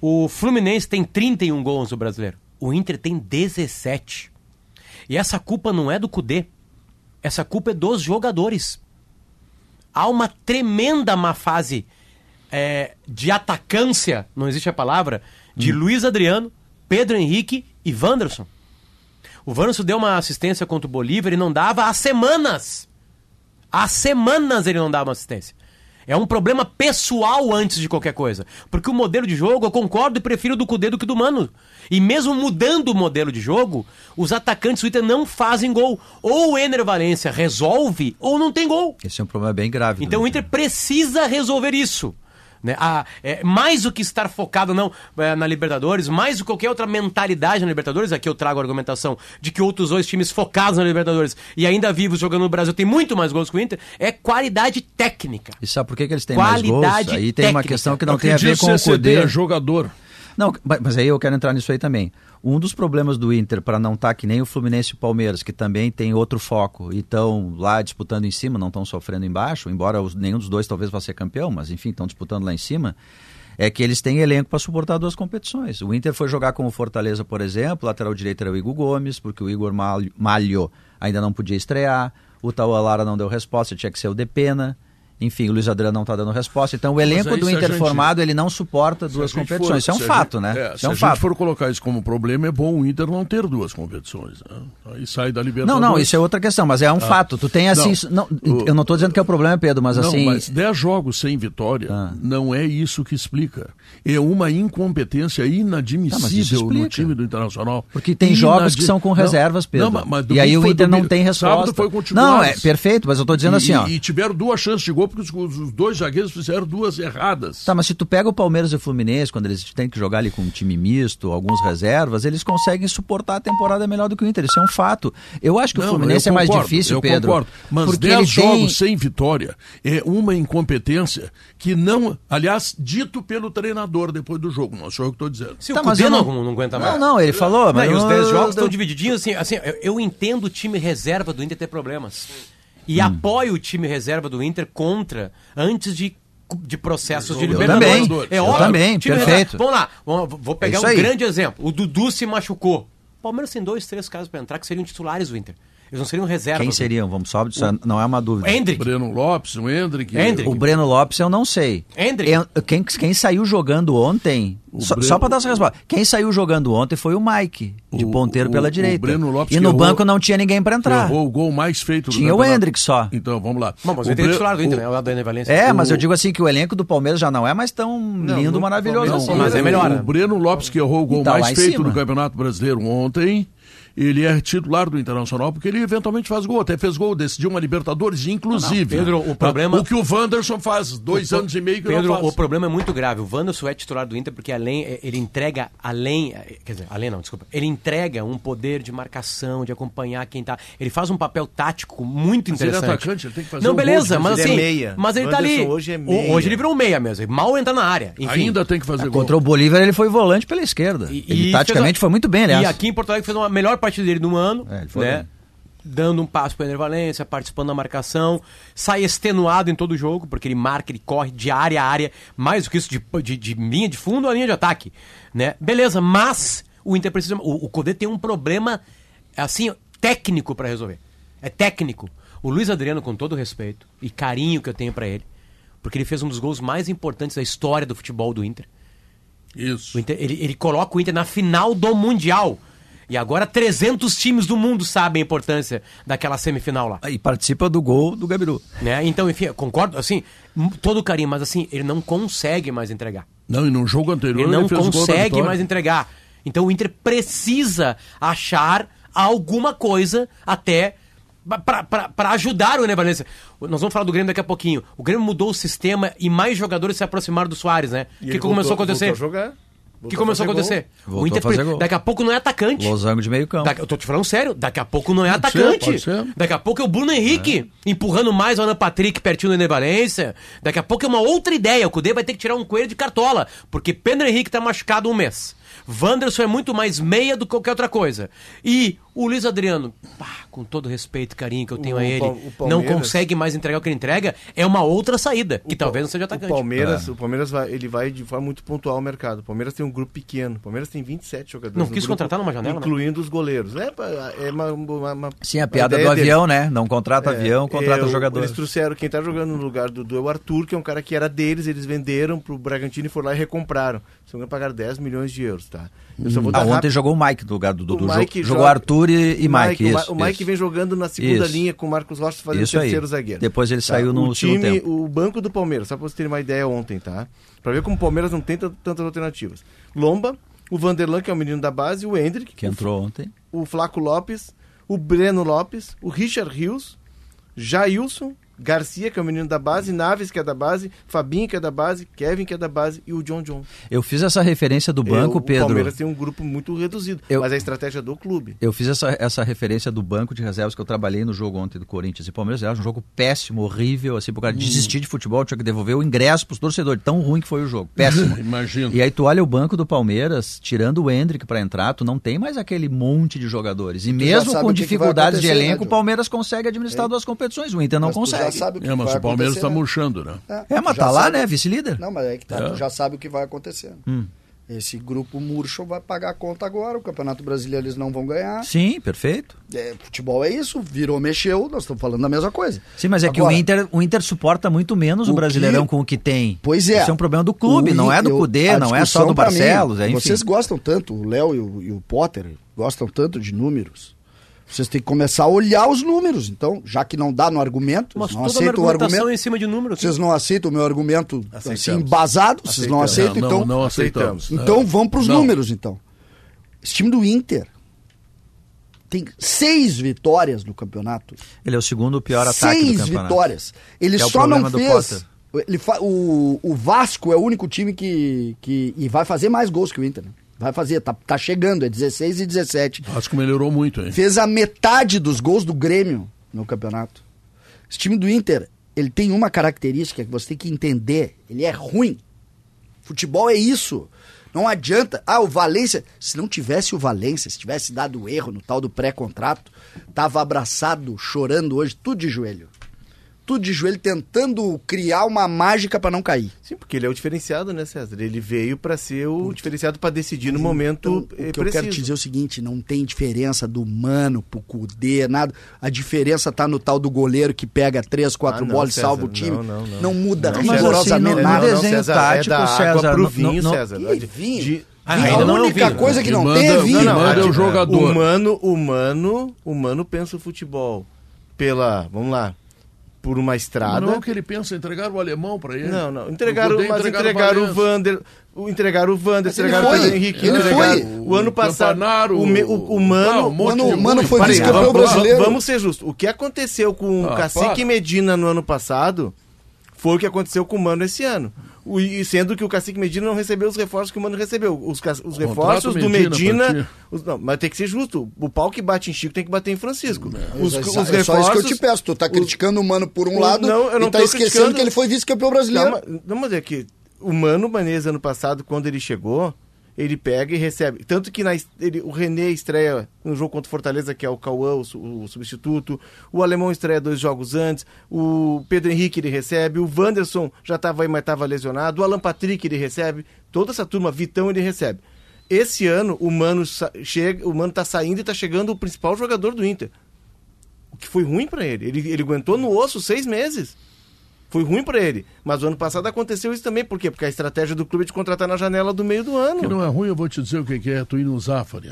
O Fluminense tem 31 gols no brasileiro. O Inter tem 17. E essa culpa não é do Cudê. Essa culpa é dos jogadores. Há uma tremenda má fase é, de atacância, não existe a palavra, de Luiz Adriano, Pedro Henrique e Wanderson. O Wanderson deu uma assistência contra o Bolívar e não dava há semanas. Há semanas ele não dá uma assistência. É um problema pessoal antes de qualquer coisa. Porque o modelo de jogo, eu concordo e prefiro do Cudê do que do Mano. E mesmo mudando o modelo de jogo, os atacantes do Inter não fazem gol. Ou o Ener Valência resolve, ou não tem gol. Esse é um problema bem grave. Então o Inter precisa resolver isso. Né? Ah, é, mais do que estar focado não é, na Libertadores, mais do que qualquer outra mentalidade na Libertadores, aqui eu trago a argumentação de que outros dois times focados na Libertadores e ainda vivos jogando no Brasil tem muito mais gols que o Inter, é qualidade técnica. E sabe por que, que eles têm mais gols? Qualidade Aí tem uma técnica. questão que É não tem a ver com o Cudê. é jogador. Não, mas- aí eu quero entrar nisso aí também. Um dos problemas do Inter, para não estar que nem o Fluminense e o Palmeiras, que também tem outro foco e estão lá disputando em cima, não estão sofrendo embaixo, embora os- nenhum dos dois talvez vá ser campeão, mas enfim, estão disputando lá em cima, é que eles têm elenco para suportar duas competições. O Inter foi jogar com o Fortaleza, por exemplo, lateral direito era o Igor Gomes, porque o Igor Malho, ainda não podia estrear, o Tauá Lara não deu resposta, tinha que ser o Depena. Enfim, o Luiz Adriano não está dando resposta. Então, o elenco aí, do Inter gente- formado, ele não suporta duas competições. for- isso é um fato, gente- né? é, se é um a fato. gente for colocar isso como problema, é bom o Inter não ter duas competições. né? Aí sai da Não, Libertadores. não, isso é outra questão, mas é um fato. Tu tem assim. Não. não, O- eu não estou dizendo que é o problema, Pedro, mas Não, assim. mas 10 jogos sem vitória Ah. não é isso que explica. É uma incompetência inadmissível no explica. time do Internacional. Porque tem jogos que são com Não, reservas, Pedro. Não, mas- mas e aí o Inter não tem resposta. Sábado foi com não, é perfeito, mas eu estou dizendo e, assim, ó. E tiveram duas chances de gol porque os, os dois zagueiros fizeram duas erradas. Tá, mas se tu pega o Palmeiras e o Fluminense, quando eles têm que jogar ali com um time misto, alguns reservas, eles conseguem suportar a temporada melhor do que o Inter. Isso é um fato. Eu acho que o Não, Fluminense eu é mais concordo, difícil, eu Pedro. Concordo. Mas porque 10 ele jogos tem... sem vitória é uma incompetência que não, aliás, dito pelo treinador depois do jogo, não sou eu que estou dizendo. Se Tá, o mas Cudê eu não, não- não aguenta mais. Não, não, ele falou, Não, mas e os eu- 10 jogos estão divididinhos assim, assim, eu, eu entendo o time reserva do Inter ter problemas. E Hum. apoio o time reserva do Inter contra, antes de, de processos de Libertadores. também, é óbvio. também, perfeito. reserva- Vamos lá, vou pegar É um aí. grande exemplo. O Dudu se machucou. O Palmeiras tem dois, três casos para entrar que seriam titulares do Inter. Eles não seriam reservas. Quem seriam? Vamos só, isso não é uma dúvida. Hendrick. Breno Lopes, o Hendrick. Hendrick. O Breno Lopes eu não sei. Hendrick. Quem, quem saiu jogando ontem. Só, Breno- só para dar essa resposta. Quem saiu jogando ontem foi o Mike, de O- ponteiro o- pela o direita. Breno Lopes e no errou- banco não tinha ninguém para entrar. errou o gol mais feito do Tinha o. Hendrick só. Então, vamos lá. Bom, mas O o Inter é Bre- titular do Inter, o- né? O Adriano Valência. É, mas O- eu digo assim que o elenco do Palmeiras já não é mais tão lindo, no maravilhoso Palmeiras assim. mas é né? melhor, O né? Breno Lopes que errou o gol E tá lá mais feito no Campeonato Brasileiro ontem. Ele é titular do Internacional porque ele eventualmente faz gol, até fez gol, decidiu uma Libertadores, inclusive. Não, Pedro, o problema... O que o Wanderson faz dois o, anos e meio que Pedro, não faz. o problema é muito grave. O Wanderson é titular do Inter porque além, ele entrega além, quer dizer, além não, desculpa, ele entrega um poder de marcação, de acompanhar quem tá, ele faz um papel tático muito interessante. Ele é atacante, ele tem que fazer Não, um beleza, gol, mas assim, ele é meia. mas ele tá ali. Hoje, é meia. hoje ele virou meia mesmo, mal entra na área. Enfim. Ainda tem que fazer é, gol. Contra o Bolívar ele foi volante pela esquerda. E, ele e taticamente foi muito bem, aliás. E aqui em Porto Alegre fez uma melhor partida dele no ano, é, né? Bem. Dando um passo para o Valência, participando da marcação, sai extenuado em todo o jogo, porque ele marca, ele corre de área a área, mais do que isso, de, de, de linha de fundo a linha de ataque. Né? Beleza, mas o Inter precisa. O, o Codê tem um problema, assim, técnico para resolver. É técnico. O Luiz Adriano, com todo respeito e carinho que eu tenho para ele, porque ele fez um dos gols mais importantes da história do futebol do Inter. Isso. Inter, ele, ele coloca o Inter na final do Mundial. E agora 300 times do mundo sabem a importância daquela semifinal lá. E participa do gol do Gabiru. Né? Então, enfim, concordo, assim, todo carinho, mas assim, ele não consegue mais entregar. Não, e no jogo anterior ele não ele consegue mais entregar. Então o Inter precisa achar alguma coisa até para ajudar o Ené Valencia. Nós vamos falar do Grêmio daqui a pouquinho. O Grêmio mudou o sistema e mais jogadores se aproximaram do Soares, né? O que começou a acontecer? O que começou a acontecer? o Inter, a daqui a pouco não é atacante. Losango de meio campo. Eu tô te falando sério, daqui a pouco não é pode atacante. Ser, daqui a pouco é o Bruno Henrique é. empurrando mais o Ana Patrick pertinho do Valência. Daqui a pouco é uma outra ideia. O Cudê vai ter que tirar um coelho de cartola, porque Pedro Henrique tá machucado um mês. Wanderson é muito mais meia do que qualquer outra coisa. E o Luiz Adriano, pá, com todo o respeito e carinho que eu tenho o, a ele, não consegue mais entregar o que ele entrega, é uma outra saída, que talvez não seja atacante. O Palmeiras, é. o Palmeiras vai, ele vai de forma muito pontual ao mercado. O Palmeiras tem um grupo pequeno. O Palmeiras tem 27 jogadores. Não quis grupo, contratar numa janela? Incluindo né? os goleiros. É, é uma, uma, uma Sim, a piada do avião, né? Não contrata é, avião, contrata é, jogadores. Eles trouxeram, quem tá jogando no lugar do, do é o Arthur, que é um cara que era deles, eles venderam pro Bragantino e foram lá e recompraram. Se não pagar 10 milhões de euros, tá? Eu só vou ah, ontem rápido. jogou o Mike no lugar do Dudu. Jogou joga... Arthur e, e Mike. Mike isso, o Mike isso. vem jogando na segunda isso. linha com o Marcos Rocha fazendo isso terceiro aí. zagueiro. Depois ele tá? saiu no o time, O banco do Palmeiras, só para vocês terem uma ideia ontem, tá? Para ver como o Palmeiras não tem tantas alternativas. Lomba, o Vanderlan, que é o menino da base, o Hendrick. Que entrou o, ontem. O Flaco Lopes, o Breno Lopes, o Richard Rios, Jailson, Garcia, que é o menino da base, Naves, que é da base, Fabinho, que é da base, Kevin, que é da base, e o John John. Eu fiz essa referência do banco, eu, Pedro. O Palmeiras tem um grupo muito reduzido, eu, mas é a estratégia do clube. Eu fiz essa, essa referência do banco de reservas que eu trabalhei no jogo ontem do Corinthians e Palmeiras. Era um jogo péssimo, horrível, assim, pro cara hum. desistir de futebol, tinha que devolver o ingresso pros torcedores. Tão ruim que foi o jogo. Péssimo. Imagino. E aí tu olha o banco do Palmeiras, tirando o Hendrick para entrar, tu não tem mais aquele monte de jogadores. E tu mesmo com dificuldades de elenco, né, o Palmeiras consegue administrar é. duas competições. O Inter não mas consegue. Sabe o que é, vai Palmeiras está murchando, né? É, é mas tá lá, né? Vice-líder. Não, mas é que tá, é. tu já sabe o que vai acontecer. Hum. Esse grupo murcho vai pagar a conta agora. O Campeonato Brasileiro eles não vão ganhar. Sim, perfeito. É, futebol é isso, virou, mexeu, nós estamos falando da mesma coisa. Sim, mas é agora, que o Inter, o Inter suporta muito menos o, o Brasileirão que... com o que tem. Pois é. Isso é um problema do clube, o, não é do Cudê, não é só do Barcelos. Mim, é, vocês gostam tanto, o Léo e o, e o Potter gostam tanto de números. Vocês têm que começar a olhar os números. Então, já que não dá no argumento, Mas não aceitam o argumento. em cima de números. Vocês não aceitam o meu argumento assim, Aceitamos. assim embasado, vocês não aceitam, não, então. Não, não aceitamos. Então é. vamos para os números, então. Esse time do Inter tem seis vitórias no campeonato. Ele é o segundo pior ataque seis do campeonato. Seis vitórias. Ele é só não fez. Ele fa... o, o Vasco é o único time que, que. E vai fazer mais gols que o Inter, né? Vai fazer, tá, tá chegando, é 16 e 17. Acho que melhorou muito, hein? Fez a metade dos gols do Grêmio no campeonato. Esse time do Inter, ele tem uma característica que você tem que entender. Ele é ruim. Futebol é isso. Não adianta. Ah, o Valência. Se não tivesse o Valência, se tivesse dado erro no tal do pré-contrato, tava abraçado, chorando hoje, tudo de joelho tudo de joelho tentando criar uma mágica para não cair. Sim, porque ele é o diferenciado, né, César? Ele veio para ser o diferenciado para decidir no então, momento então, o que eu quero te dizer é o seguinte, não tem diferença do Mano pro Cudê, nada. A diferença tá no tal do goleiro que pega três, quatro ah, não, bolas e salva o time. Não, não, não. não muda rigorosamente assim, nada. Não, César, tático, é da César, água pro vinho, César. Que vinho? De, ah, a única coisa que não manda, tem é vinho. Não, não, manda é o jogador. Humano, humano, humano pensa o futebol pela, vamos lá, por uma estrada. Mas não é o que ele pensa, entregar o alemão para ele. Não, não. Entregaram, mas entregaram, entregaram o Vander, entregaram o Vander, entregaram o Henrique, ele foi. O, ano passado. O, o, o, Mano. Não, o Mano, Mano foi vice-campeão brasileiro. Vamos ser justos. O que aconteceu com ah, o Cacique para. Medina no ano passado foi o que aconteceu com o Mano esse ano. O, e sendo que o Cacique Medina não recebeu os reforços que o Mano recebeu. Os, os reforços do Medina. Medina os, não, mas tem que ser justo. O pau que bate em Chico tem que bater em Francisco. Os, os, os é só isso que eu te peço. Tu tá criticando o Mano por um lado não, eu não e tá esquecendo criticando... que ele foi vice-campeão brasileiro. Não, mas é que o Mano Maneza ano passado, quando ele chegou, ele pega e recebe. Tanto que na, ele, o René estreia no jogo contra o Fortaleza, que é o Cauã, o, o, substituto. O Alemão estreia dois jogos antes. O Pedro Henrique ele recebe. O Wanderson já estava aí, mas estava lesionado. O Alan Patrick ele recebe. Toda essa turma, Vitão, ele recebe. Esse ano, o Mano chega, o Mano tá saindo e tá chegando o principal jogador do Inter. O que foi ruim para ele. ele. Ele aguentou no osso seis meses. Foi ruim para ele. Mas o ano passado aconteceu isso também. Por quê? Porque a estratégia do clube é de contratar na janela do meio do ano. Que não é ruim, eu vou te dizer o que é tu ir no Zafari,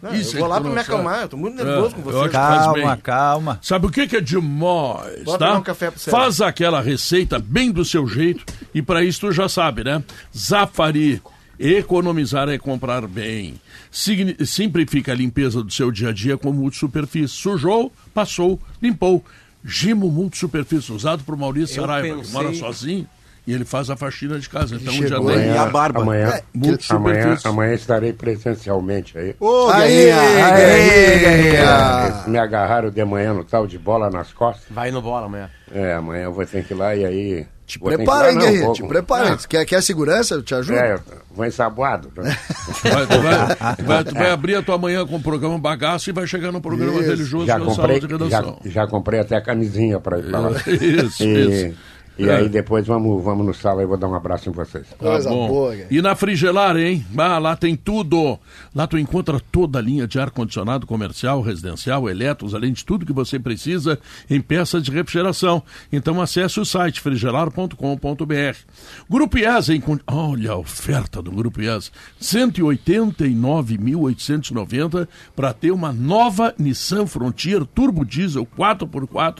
Não, Isso eu vou lá para me acalmar, eu tô muito nervoso é, com você. Calma, calma. Sabe o que, que é demais, Bota tá? Um café pro Faz aquela receita bem do seu jeito e para isso tu já sabe, né? Zafari, economizar é comprar bem. Simplifica a limpeza do seu dia a dia com multisuperfície. Sujou, passou, limpou. Gimo multisuperfície, usado por Maurício eu Saraiva, pensei... que mora sozinho e ele faz a faxina de casa. Então já tem. E a barba. Amanhã, é, amanhã, amanhã estarei presencialmente aí. Ô, oh, aí, Me agarraram de manhã no tal de bola nas costas. Vai no bola amanhã. É, amanhã eu vou ter que ir lá e aí. Te prepara, hein, Guerreiro? Te prepara. Ah. Quer, quer segurança? Eu te ajudo? É, vou ensaboado. Né? vai, tu, vai, vai, tu vai abrir a tua manhã com o programa bagaço e vai chegar no programa isso. religioso já comprei, já, já, comprei até a camisinha para ir lá. Isso, e, isso. E é. aí depois vamos, vamos no sala e vou dar um abraço em vocês. Coisa tá boa. E na Frigelar, hein? Ah, lá tem tudo. Lá tu encontra toda a linha de ar-condicionado comercial, residencial, elétricos, além de tudo que você precisa em peças de refrigeração. Então acesse o site frigelar.com.br. Grupo IES, em... olha a oferta do Grupo IES. 189.890 para ter uma nova Nissan Frontier Turbo Diesel 4x4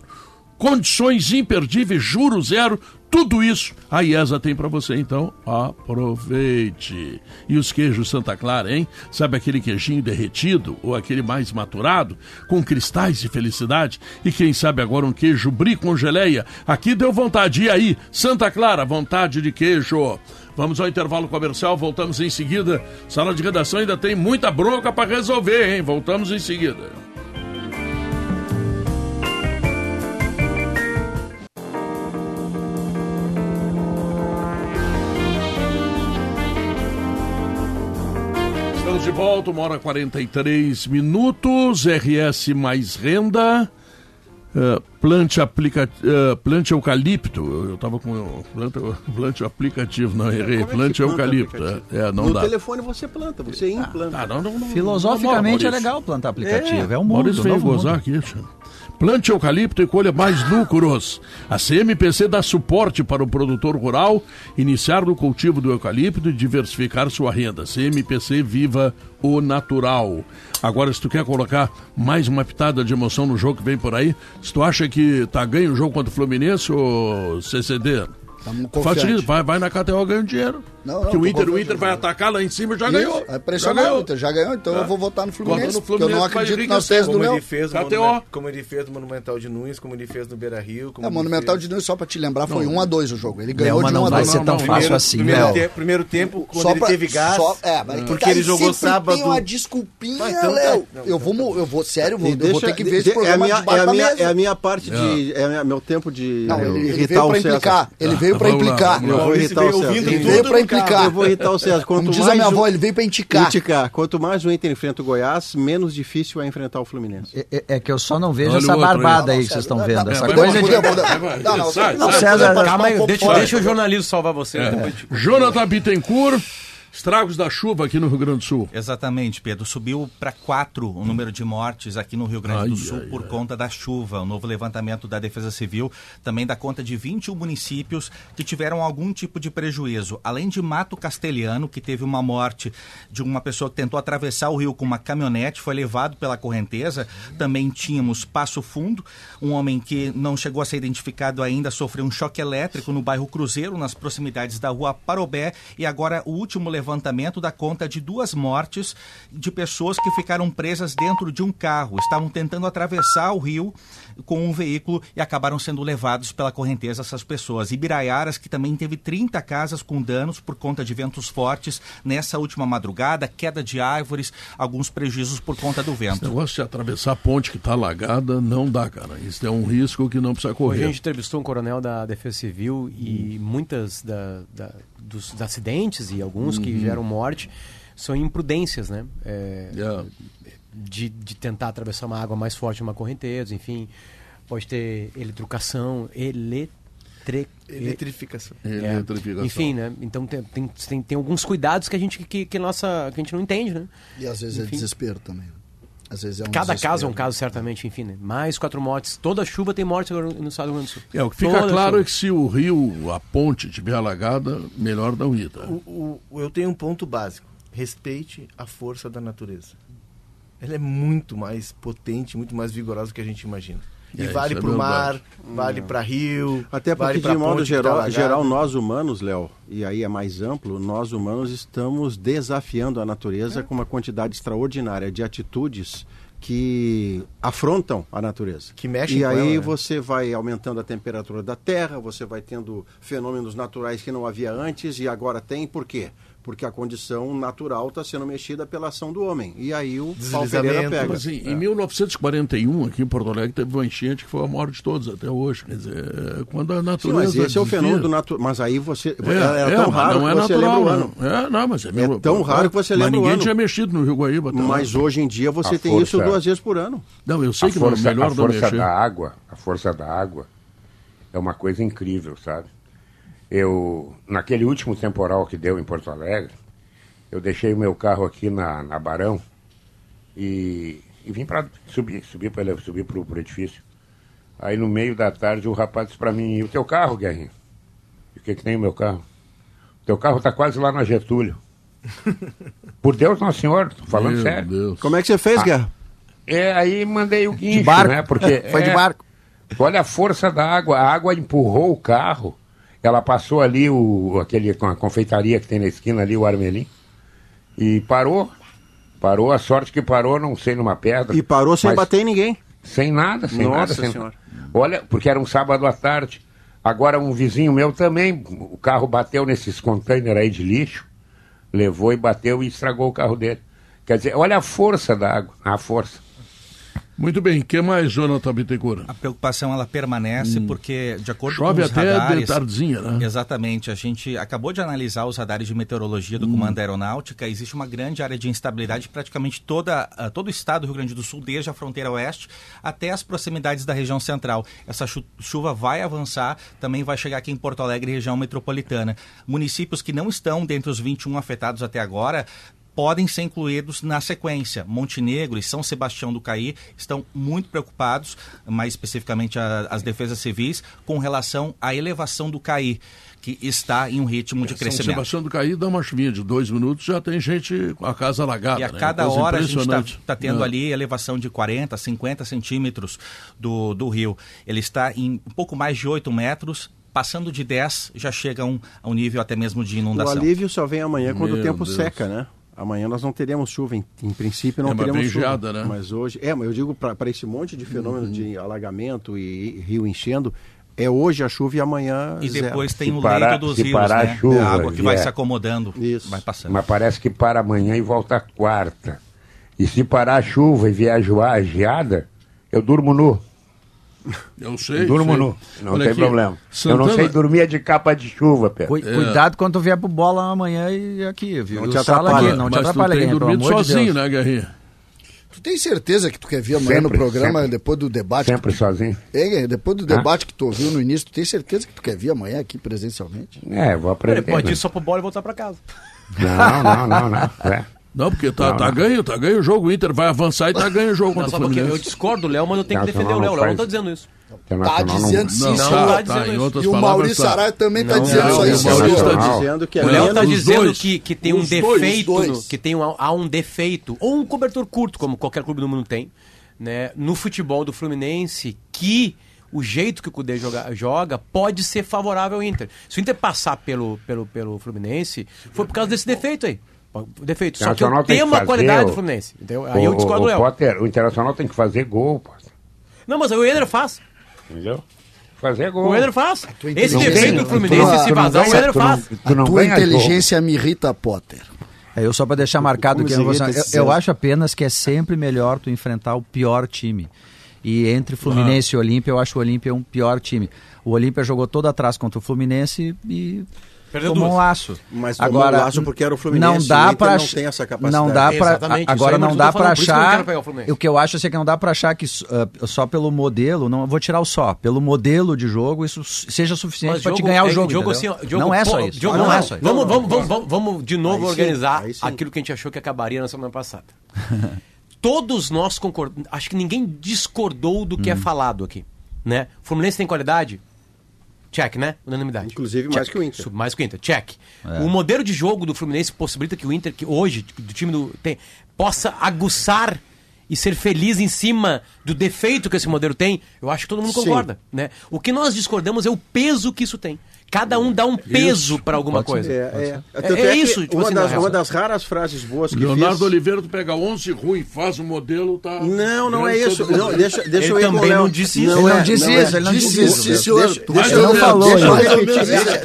condições imperdíveis, juro zero, tudo isso a IESA tem para você, então aproveite. E os queijos Santa Clara, hein? Sabe aquele queijinho derretido ou aquele mais maturado, com cristais de felicidade? E quem sabe agora um queijo brie com geleia? Aqui deu vontade, e aí? Santa Clara, vontade de queijo. Vamos ao intervalo comercial, voltamos em seguida. Sala de redação ainda tem muita bronca para resolver, hein? Voltamos em seguida. De volta, uma hora 43 minutos, RS mais renda. Uh, plante, aplica, uh, plante eucalipto. Eu estava com planta, plante aplicativo, não errei. É plante eucalipto. É, é, não no dá. telefone você planta, você implanta. Ah, não, não, não, Filosoficamente é legal plantar aplicativo. É, é um mundo. Maurício veio gozar mundo. aqui, Plante eucalipto e colha mais lucros. A CMPC dá suporte para o produtor rural iniciar no cultivo do eucalipto e diversificar sua renda. CMPC Viva o Natural. Agora, se tu quer colocar mais uma pitada de emoção no jogo que vem por aí, se tu acha que tá ganho o jogo contra o Fluminense ou CCD? Facilita, vai, vai na KTO ganha dinheiro. Não, Porque o Inter, o Inter vai atacar lá em cima já Isso, ganhou. É pressionado, o Inter já ganhou, então é. eu vou votar no Fluminense. No Fluminense eu não acredito nas teses do Léo. KTO. Como ele fez no Monumental de Nunes, como ele fez no Beira Rio. é, Monumental fez... de Nunes, só pra te lembrar, foi 1 um a 2 o jogo. Ele ganhou Léo, de 1 um a 2 Não vai ser tão fácil assim, primeiro, te, primeiro tempo, quando só ele teve gás. Só, é, mas porque tá ele jogou sábado. Tem uma desculpinha, então tá. Léo. Eu vou, eu vou, sério, eu vou ter que ver esse programa de É a minha parte de. É meu tempo de irritar o César. Ele veio pra implicar. Eu vou irritar o César. Ele veio pra implicar. Eu vou irritar o César. Quanto Como diz a minha avó, ele veio pra indicar. indicar. Quanto mais o Inter enfrenta o Goiás, menos difícil é enfrentar o Fluminense. É, é, é que eu só não vejo essa barbada aí que vocês estão vendo. Essa coisa de. Não, César, calma aí. Deixa o jornalismo salvar você. Jonathan Bittencourt. Estragos da chuva aqui no Rio Grande do Sul. Exatamente, Pedro. Subiu para quatro o número de mortes aqui no Rio Grande do ai, Sul ai, por ai. conta da chuva. O novo levantamento da Defesa Civil também dá conta de 21 municípios que tiveram algum tipo de prejuízo. Além de Mato Castelhano, que teve uma morte de uma pessoa que tentou atravessar o rio com uma caminhonete, foi levado pela correnteza. Também tínhamos Passo Fundo, um homem que não chegou a ser identificado ainda, sofreu um choque elétrico no bairro Cruzeiro, nas proximidades da rua Parobé. E agora o último levantamento levantamento dá conta de duas mortes de pessoas que ficaram presas dentro de um carro. Estavam tentando atravessar o rio com um veículo e acabaram sendo levados pela correnteza essas pessoas. Ibiraiaras, que também teve 30 casas com danos por conta de ventos fortes nessa última madrugada, queda de árvores, alguns prejuízos por conta do vento. Esse negócio de atravessar a ponte que está alagada não dá, cara. Isso é um risco que não precisa correr. a gente entrevistou um coronel da Defesa Civil e hum. muitas da, da dos, dos acidentes e alguns uhum. que geram morte são imprudências, né? É, yeah. De, de tentar atravessar uma água mais forte uma correnteza, enfim. Pode ter eletrificação, eletri... eletrificação. É, eletrificação. Enfim, né? Então tem, tem, tem, tem, alguns cuidados que a gente que, que, nossa, que a gente não entende, né? E às vezes é enfim. é desespero também. Né? Às vezes é um Cada caso é um caso, certamente, enfim, né? Mais quatro mortes. Toda chuva tem morte agora no estado do Rio Grande do Sul. É, o que fica Toda claro chuva. é que se o rio, a ponte, estiver alagada, melhor não ir, tá? O, o, eu tenho um ponto básico. Respeite a força da natureza. Ela é muito mais potente, muito mais vigorosa do que a gente imagina. E é, vale para o é mar, vale para rio. Até porque, vale de modo tá geral, geral, nós humanos, Léo, e aí é mais amplo, nós humanos estamos desafiando a natureza é. com uma quantidade extraordinária de atitudes que afrontam a natureza. Que mexem E aí ela, né? você vai aumentando a temperatura da Terra, você vai tendo fenômenos naturais que não havia antes e agora tem. Por quê? Porque a condição natural está sendo mexida pela ação do homem. E aí o pau Pereira pega. Assim, é. Em 1941, aqui em Porto Alegre, teve uma enchente que foi a maior de todos até hoje. Quer dizer, quando a natureza. Sim, mas esse é o fenômeno natural. Mas aí você. É, é, é tão raro não é que você natural, lembra o ano. É, não, mas é, é tão raro que você lembra mas ninguém tinha mexido no Rio Guaíba. Mas hoje em dia você a tem força, isso duas vezes por ano. Não, eu sei a que força, não é melhor a força da água, a força da água é uma coisa incrível, sabe? Eu, naquele último temporal que deu em Porto Alegre, eu deixei o meu carro aqui na, na Barão e, e vim para subir, subir para subir pro, pro edifício. Aí no meio da tarde o rapaz disse para mim, e o teu carro, Guerrinho? o que, que tem o meu carro? O teu carro está quase lá na Getúlio. Por Deus, Nosso Senhor, tô falando meu sério. Deus. Como é que você fez, ah, Guerra? É, aí mandei o guincho, de barco. né? Porque Foi é, de barco. Olha a força da água. A água empurrou o carro. Ela passou ali o, aquele, a confeitaria que tem na esquina ali, o Armelim. E parou. Parou, a sorte que parou, não sei, numa pedra. E parou sem bater em ninguém. Sem nada, sem Nossa nada. Sem... Senhora. Olha, porque era um sábado à tarde. Agora um vizinho meu também, o carro bateu nesses containers aí de lixo, levou e bateu e estragou o carro dele. Quer dizer, olha a força da água, a força. Muito bem, o que mais, Jonathan Bittencourt? A preocupação ela permanece hum. porque, de acordo Chove com os até radares... de tardezinha, né? Exatamente. A gente acabou de analisar os radares de meteorologia do hum. Comando Aeronáutica. Existe uma grande área de instabilidade praticamente toda, uh, todo o estado do Rio Grande do Sul, desde a fronteira oeste até as proximidades da região central. Essa chu chuva vai avançar, também vai chegar aqui em Porto Alegre, região metropolitana. Municípios que não estão dentre os 21 afetados até agora podem ser incluídos na sequência. Montenegro e São Sebastião do Caí estão muito preocupados, mais especificamente a, as defesas civis, com relação à elevação do Caí que está em um ritmo de é, crescimento. São Sebastião do Caí dá uma chuvinha de dois minutos, já tem gente com a casa alagada. E a né? cada hora a gente está tá tendo é. ali elevação de 40, 50 centímetros do, do rio. Ele está em um pouco mais de 8 metros, passando de 10 já chega a um, a um nível até mesmo de inundação. O alívio só vem amanhã quando Meu o tempo Deus. seca, né? Amanhã nós não teremos chuva, em, em princípio não é teremos chuva. Geada, né? Mas hoje, é, mas eu digo para esse monte de fenômenos uhum. de alagamento e, e rio enchendo, é hoje a chuva e amanhã E depois zero. tem se o parar, leito dos rios, parar né? a, chuva, a água que vai é. se acomodando, Isso. vai passando. Mas parece que para amanhã e volta quarta. E se parar a chuva e vier a geada, eu durmo nu. Eu sei. Durmo sei. nu. Não Olha tem aqui, problema. Santana... Eu não sei dormir de capa de chuva, Pedro. é. Cuidado quando tu vier pro bola amanhã e aqui, viu? Não te atrapalha. Aqui, não te atrapalha. Mas tu tem dormido sozinho, de né, Guerrinha? Tu tem certeza que tu quer vir amanhã sempre, no programa, sempre. depois do debate? Sempre tu... sozinho. É, depois do debate que tu ouviu no início, tu tem certeza que tu quer vir amanhã aqui presencialmente? É, vou aprender. Ele pode ir só pro bola e voltar pra casa. Não, não, não, não. É. Não, porque tá, não, tá não. ganho, tá ganho o jogo. O Inter vai avançar e tá ganho o jogo contra o Fluminense. Eu discordo, Léo, mas eu tenho que defender o Léo. O Léo não tá dizendo isso. Tá dizendo sim, não, não, tá, tá, E o Maurício Saraiva também tá dizendo isso aí. O Maurício tá dizendo que O Léo tá dizendo que, que tem um defeito, no, que tem um, há um defeito, ou um cobertor curto, como qualquer clube do mundo tem, né, no futebol do Fluminense, que o jeito que o Cudê joga, joga pode ser favorável ao Inter. Se o Inter passar pelo, pelo, pelo Fluminense, foi por causa desse defeito aí. Defeito. Só que eu tenho uma qualidade do Fluminense. Entendeu? Aí o, eu discordo o, o Léo. Potter, o Internacional tem que fazer gol, Potter. Não, mas o Eder faz. Entendeu? Fazer gol. O Eder faz. Esse defeito do Fluminense, se vazar, o Eder faz. A tua inteligência me irrita, Potter. É, eu só para deixar marcado que eu, eu acho apenas que é sempre melhor tu enfrentar o pior time. E entre Fluminense ah. e Olímpia, eu acho o Olímpia um pior time. O Olímpia jogou todo atrás contra o Fluminense e Perdeu tomou duas. um laço. Mas agora um laço porque era o Fluminense. Não dá para não tem essa capacidade. Não dá para agora não dá para achar. O, o que eu acho assim, é que não dá para achar que uh, só pelo modelo, não vou tirar o só, pelo modelo de jogo isso seja suficiente para te ganhar o jogo. jogo, assim, jogo não é só isso. Jogo, não, não, é só isso. Vamos, vamos, vamos, vamos de novo aí organizar sim, aquilo que a gente achou que acabaria na semana passada. Todos nós concordamos, acho que ninguém discordou do que é hum. falado aqui, né? O Fluminense tem qualidade? Check, né? Unanimidade. Inclusive Check. mais que o Inter. Mais que o Inter. Check. É. O modelo de jogo do Fluminense possibilita que o Inter, que hoje, do time do. Tem, possa aguçar e ser feliz em cima do defeito que esse modelo tem, eu acho que todo mundo concorda. Né? O que nós discordamos é o peso que isso tem. Cada um dá um peso para alguma coisa. É, é. é, é isso. Tipo uma, assim, das, uma das raras frases boas que Leonardo fiz... Oliveira, tu pega 11 ruim, faz um modelo, tá... Não, não é isso. Não, deixa, deixa ele eu ir também não disse isso. Não, ele não disse isso, ele não disse isso. Deixa, não falou.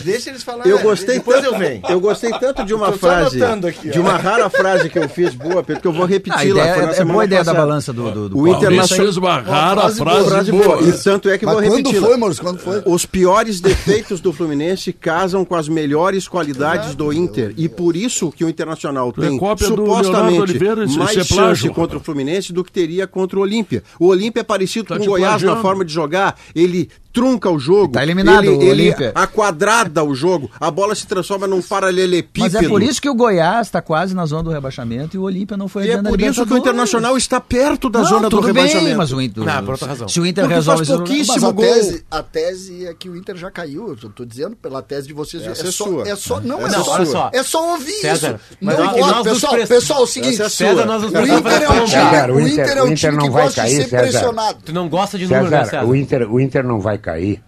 Deixa, eles falarem. Eu gostei tanto, eu venho. Eu gostei tanto de uma frase, de uma rara frase que eu fiz boa, Pedro, que eu vou repetir lá. É boa ideia da balança do... O Internacional... uma rara frase boa. E tanto é que vou repetir. Quando foi, Maurício? Quando foi? Os piores defeitos do Fluminense casam casam com as melhores qualidades Exato. do Inter. E por isso que o Internacional é tem supostamente Oliveira, mais é chance contra o Fluminense do que teria contra o Olímpia. O Olímpia é parecido tá com o Goiás plagiando. na forma de jogar. Ele trunca o jogo. Tá eliminado ele, o ele aquadrada o jogo. A bola se transforma num paralelepípedo. Mas é por isso que o Goiás está quase na zona do rebaixamento e o Olímpia não foi E é por isso que o Internacional está perto da não, zona do bem, rebaixamento. mas o Inter, não, por outra razão. Se o Inter Porque resolve faz pouquíssimo. A tese, a tese é que o Inter já caiu. Eu estou dizendo pela tese de vocês. Essa é, só, sua. é só não, é só, só, é só ouvir César, isso. Não, ó, pessoal, pessoal, é o seguinte, é César, nós o Inter é um time, o Inter é um time que gosta de ser pressionado. Tu não gosta de número, né, César? O Inter, o Inter não vai cair.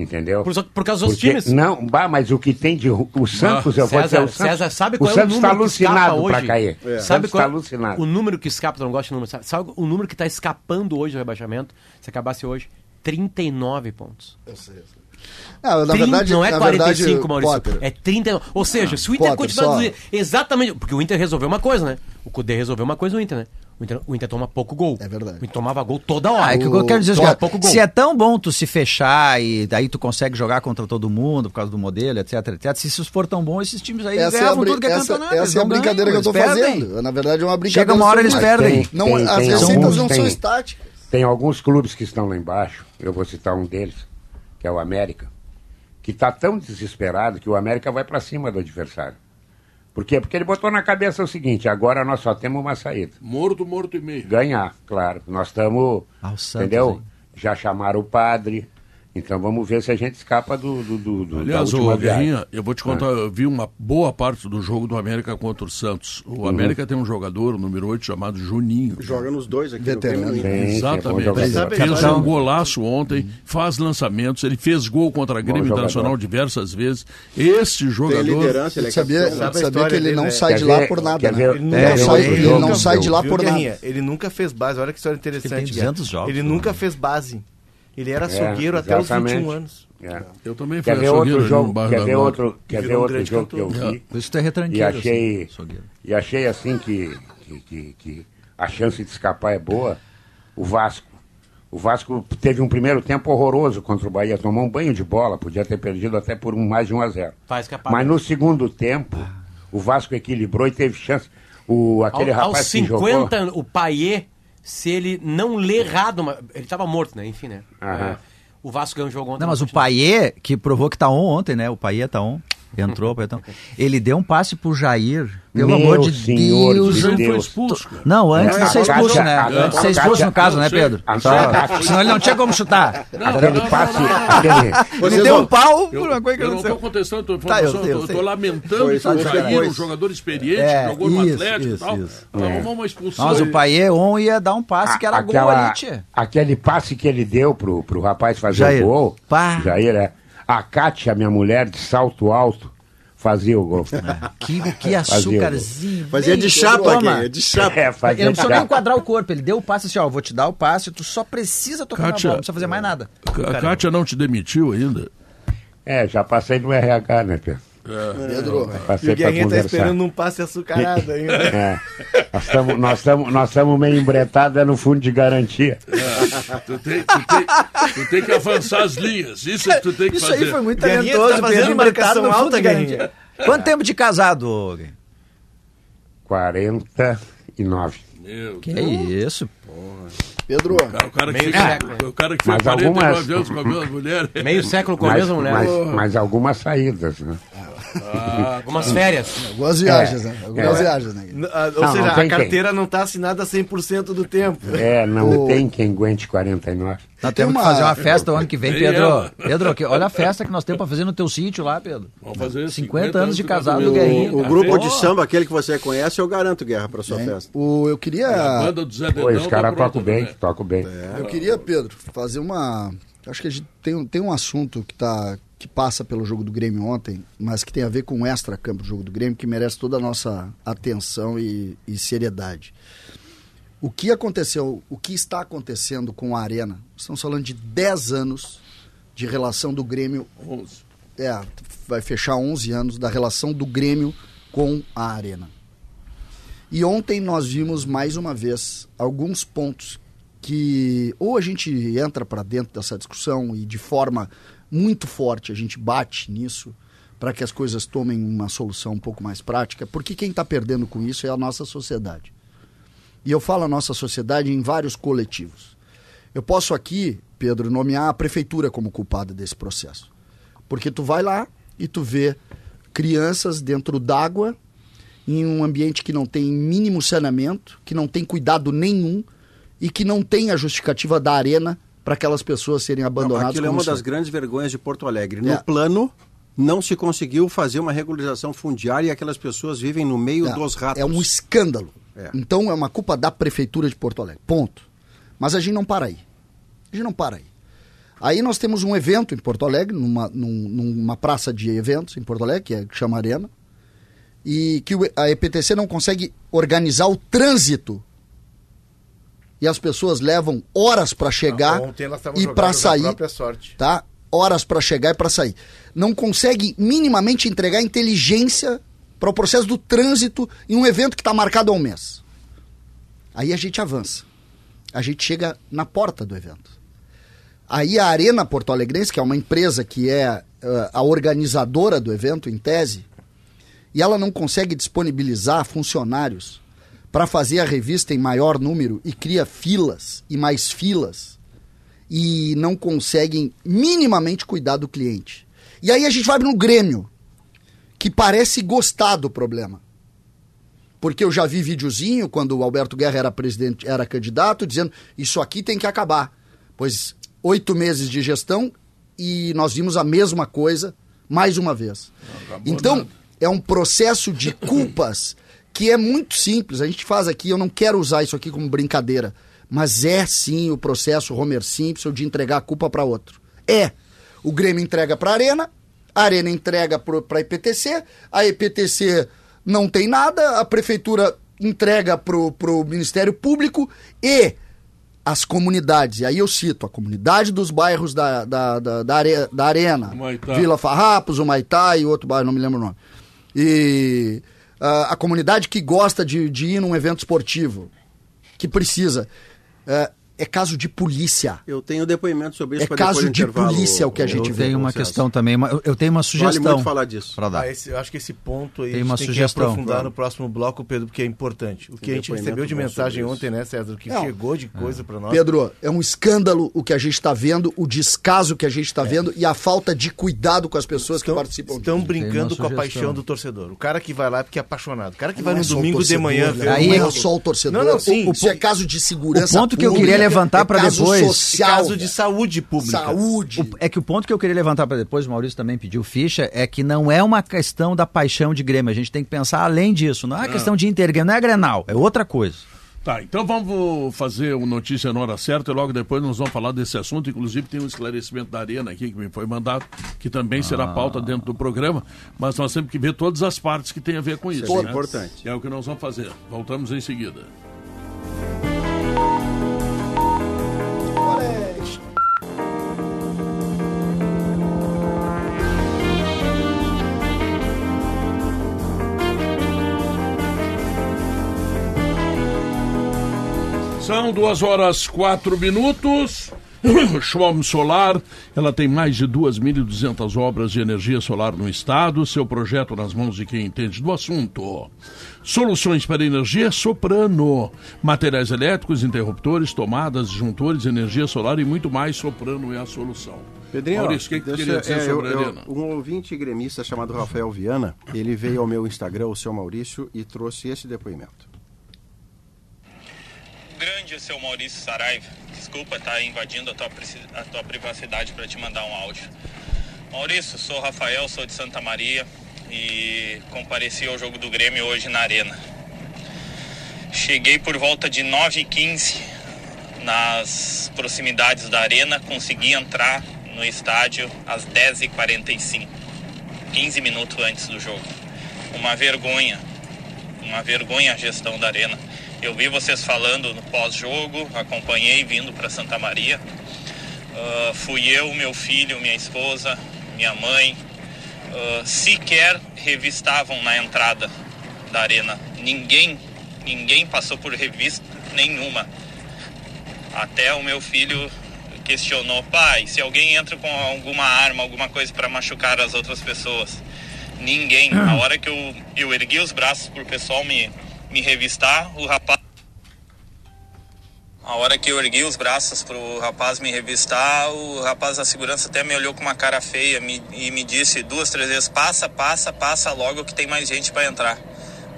Entendeu? Por, por causa dos Porque, times? Não, bah, mas o que tem de. O Santos, eu vou dizer, o Santos. César, sabe qual o é Santos está alucinado para cair. É. Sabe qual está alucinado. O número que escapa, tu não gosta de número. Sabe, sabe o número que está escapando hoje do rebaixamento? Se acabasse hoje, 39 pontos. Eu sei, eu sei. Não, na 30, verdade, não é 45, verdade, Maurício. Potter. É 39. Ou seja, se o Inter Potter, continuar. Só... Exatamente. Porque o Inter resolveu uma coisa, né? O Cudê resolveu uma coisa, o Inter, né? O Inter, o Inter toma pouco gol. É verdade. O Inter tomava gol toda hora. Ah, é que eu quero dizer, cara, se é tão bom tu se fechar e daí tu consegue jogar contra todo mundo por causa do modelo, etc, etc. Se isso for tão bom, esses times aí essa ganhavam é tudo que é essa, campeonato. Essa é a brincadeira ganham, que eu tô fazendo. Na verdade é uma brincadeira. Chega uma hora eles perdem. Tem, não, tem, as tem receitas alguns, não são estáticas. Tem alguns clubes que estão lá embaixo, eu vou citar um deles, que é o América, que está tão desesperado que o América vai para cima do adversário. Por quê? Porque ele botou na cabeça o seguinte: agora nós só temos uma saída. Morto, morto e meio. Ganhar, claro. Nós estamos. Entendeu? Já chamaram o padre, então vamos ver se a gente escapa do. do, do, do Aliás, ô, Guerrinha, eu vou te contar, ah. eu vi uma boa parte do jogo do América contra o Santos. O uhum. América tem um jogador, o número 8, chamado Juninho. Joga nos dois aqui. Veterano. Sim, Exatamente. É fez um golaço ontem, faz lançamentos, ele fez gol contra a Grêmio Internacional diversas vezes. Este jogador. Tem liderança, ele é sabia, sabia que ele não sai de lá por nada. Né? Ele não sai de lá por nada. Ele nunca fez base, olha que história interessante. Ele nunca fez base. Ele era açougueiro é, até os 21 anos. É. Eu também fui quer ver outro jogo, quer ver outro, quer ver outro jogo que eu vi. Isso é e achei, assim, e achei assim que, que, que, que a chance de escapar é boa. O Vasco. O Vasco teve um primeiro tempo horroroso contra o Bahia, tomou um banho de bola, podia ter perdido até por um, mais de 1 a 0. Mas no segundo tempo, o Vasco equilibrou e teve chance. O, aquele Ao, rapaz aos 50, que jogou... o Paier, se ele não lê errado, ele estava morto, né? Enfim, né? Aham. É, o Vasco ganhou um jogo ontem. Não, mas o Paier, que provou que tá on ontem, né? O Paier tá on. Entrou, então. Ele deu um passe pro Jair. Pelo Meu amor de senhor Deus. de Ele foi Deus. expulso. cara. Não, antes Não, de ser a expulso, Kátia- né? a- Antes de ser expulso, no caso, né, Pedro? a- Só- a- Senão ele não tinha como chutar. Aquele passe... Aquele... Ele deu um pau Eu, por uma coisa que eu não estou contestando tua Tá, eu eu eu estou lamentando Foi, que o Jair, foi. um jogador experiente, É, jogou no isso, Atlético e tal, isso. arrumou uma expulsão. Mas o Paier on ia dar um passe que era gol ali, tia. Aquele passe que ele deu pro, pro rapaz fazer o gol. Pá. Jair, é. A Kátia, minha mulher, de salto alto, fazia o gol. Que, que açúcarzinho. Fazia de chapa, aqui, de chapa. É, fazia Ele não precisou nem enquadrar o corpo, ele deu o passe assim, ó, vou te dar o passe, tu só precisa tocar Kátia- na bola, não precisa fazer mais nada. A Kátia não te demitiu ainda? É, já passei no RH, né, Pedro? Pedro, E o Guerrinha tá esperando um passe açucarado ainda. É. Nós estamos nós estamos nós meio embretados é no fundo de garantia. Tu tem, tu, tem, tu tem que avançar as linhas, isso é tu tem que Isso fazer. aí foi muito Guerrinha, talentoso, tá fazendo Pedro, marcação no fundo alta, de garantia. Quanto tempo de casado, Guerrinha? 49. Meu Que isso? Pedro, Cara, o cara que século. o cara que fez Mas 49 algumas- anos com a mesma mulher. Meio século com a mesma mulher. mas, mas algumas saídas, né? Algumas férias. algumas viagens, né? Algumas É. viagens, né? Ah, Ou Não, seja, não a carteira não tá assinada 100% do tempo. É, não O- tem quem aguente 49. Nós Tem temos uma- que fazer uma festa o ano que vem, Pedro. ela. Pedro, que- olha a festa que nós temos pra fazer no teu sítio lá, Pedro. Vamos fazer 50 anos de casado do. Guerrinha. O cara. grupo Pô, de samba, aquele que você conhece, eu garanto guerra pra sua festa. O, eu A queria, banda do Zé Pô, Dedão os caras tá pronta tocam bem, também. tocam bem. eu queria, Pedro, fazer uma. Acho que a gente tem, um- tem um assunto que, tá, que passa pelo jogo do Grêmio ontem, mas que tem a ver com o extra-campo do jogo do Grêmio, que merece toda a nossa atenção e, e seriedade. O que aconteceu, o que está acontecendo com a Arena? Estamos falando de 10 anos de relação do Grêmio 11. é, vai fechar 11 anos da relação do Grêmio com a Arena. E ontem nós vimos mais uma vez alguns pontos que ou a gente entra para dentro dessa discussão e de forma muito forte a gente bate nisso para que as coisas tomem uma solução um pouco mais prática, porque quem está perdendo com isso é a nossa sociedade. E eu falo a nossa sociedade em vários coletivos. Eu posso aqui, Pedro, nomear a prefeitura como culpada desse processo. Porque tu vai lá e tu vê crianças dentro d'água, em um ambiente que não tem mínimo saneamento, que não tem cuidado nenhum e que não tem a justificativa da arena para aquelas pessoas serem abandonadas. Aquilo é uma são. das grandes vergonhas de Porto Alegre. No É. plano, não se conseguiu fazer uma regularização fundiária e aquelas pessoas vivem no meio É, dos ratos. É um escândalo. É. Então é uma culpa da prefeitura de Porto Alegre. Ponto. Mas a gente não para aí. A gente não para aí. Aí nós temos um evento em Porto Alegre, numa, num- numa praça de eventos em Porto Alegre, que, é, que chama Arena, e que a EPTC não consegue organizar o trânsito. E as pessoas levam horas para chegar estavam e para sair tá? Horas para chegar e para sair. Não consegue minimamente entregar inteligência para o processo do trânsito em um evento que está marcado há um mês. Aí a gente avança. A gente chega na porta do evento. Aí a Arena Porto Alegrense, que é uma empresa que é eh, a organizadora do evento, em tese, e ela não consegue disponibilizar funcionários para fazer a revista em maior número e cria filas e mais filas e não conseguem minimamente cuidar do cliente. E aí a gente vai no Grêmio, que parece gostar do problema. Porque eu já vi videozinho quando o Alberto Guerra era presidente, era candidato, dizendo isso aqui tem que acabar. Pois oito meses de gestão e nós vimos a mesma coisa mais uma vez. Então, é um processo de culpas que é muito simples. A gente faz aqui, eu não quero usar isso aqui como brincadeira, mas é sim o processo Homer Simpson de entregar a culpa para outro. É. O Grêmio entrega para a Arena, a Arena entrega para a EPTC, a EPTC não tem nada, a prefeitura entrega para o Ministério Público e as comunidades, e aí eu cito a comunidade dos bairros da, da, da, da, are, da Arena. Vila Farrapos, o Maitá e outro bairro, não me lembro o nome. E a comunidade que gosta de, de ir num evento esportivo, que precisa. É, é caso de polícia. Eu tenho depoimento sobre isso. É caso de polícia o que a gente eu vê. Eu tenho uma questão também, eu tenho uma sugestão. Vale muito falar disso. Dar. Ah, esse, eu acho que esse ponto aí tem uma tem sugestão. que aprofundar no próximo bloco, Pedro, porque é importante. O que a gente recebeu de mensagem ontem, né, César? O que Não. chegou de coisa é. para nós. Pedro, é um escândalo o que a gente está vendo, o descaso que a gente está é. vendo e a falta de cuidado com as pessoas estão, que participam. Estão brincando com a paixão do torcedor. O cara que vai lá é porque é apaixonado. O cara que vai no é domingo de manhã. Ver aí é só o torcedor. Não, não, sim. O, o, é caso de segurança. O ponto que eu queria levantar para depois. Social, caso de saúde pública. Saúde. é que o ponto que eu queria levantar para depois, o Maurício também pediu ficha, é que não é uma questão da paixão de Grêmio. A gente tem que pensar além disso. Não é uma questão de Inter, não é Grenal, é outra coisa. Tá, então vamos fazer o notícia na hora certa e logo depois nós vamos falar desse assunto. Inclusive tem um esclarecimento da Arena aqui que me foi mandado, que também será ah. pauta dentro do programa, mas nós temos que ver todas as partes que tem a ver com isso. isso é né? importante. É o que nós vamos fazer. Voltamos em seguida. São duas horas quatro minutos. Schwalm Solar, ela tem mais de 2.200 obras de energia solar no estado, seu projeto nas mãos de quem entende do assunto. Soluções para energia Soprano, materiais elétricos, interruptores, tomadas, disjuntores, energia solar e muito mais, Soprano é a solução. Pedrinho, Maurício, o que, que queria dizer é, sobre eu, a? Eu, um ouvinte gremista chamado Rafael Viana, ele veio ao meu Instagram, o seu Maurício, e trouxe esse depoimento grande, seu Maurício Saraiva. Desculpa estar tá invadindo a tua, a tua privacidade para te mandar um áudio. Maurício, sou Rafael, sou de Santa Maria e compareci ao jogo do Grêmio hoje na Arena. Cheguei por volta de 9h15 nas proximidades da Arena, consegui entrar no estádio às 10h45, 15 minutos antes do jogo. Uma vergonha, uma vergonha a gestão da Arena eu vi vocês falando no pós-jogo, acompanhei vindo para Santa Maria. Uh, fui eu, meu filho, minha esposa, minha mãe. Uh, sequer revistavam na entrada da arena. Ninguém, ninguém passou por revista nenhuma. Até o meu filho questionou, pai, se alguém entra com alguma arma, alguma coisa para machucar as outras pessoas. Ninguém. Na hora que eu, eu ergui os braços pro pessoal me me revistar, o rapaz. A hora que eu ergui os braços pro rapaz me revistar, o rapaz da segurança até me olhou com uma cara feia me, e me disse duas, três vezes: passa, passa, passa logo que tem mais gente para entrar.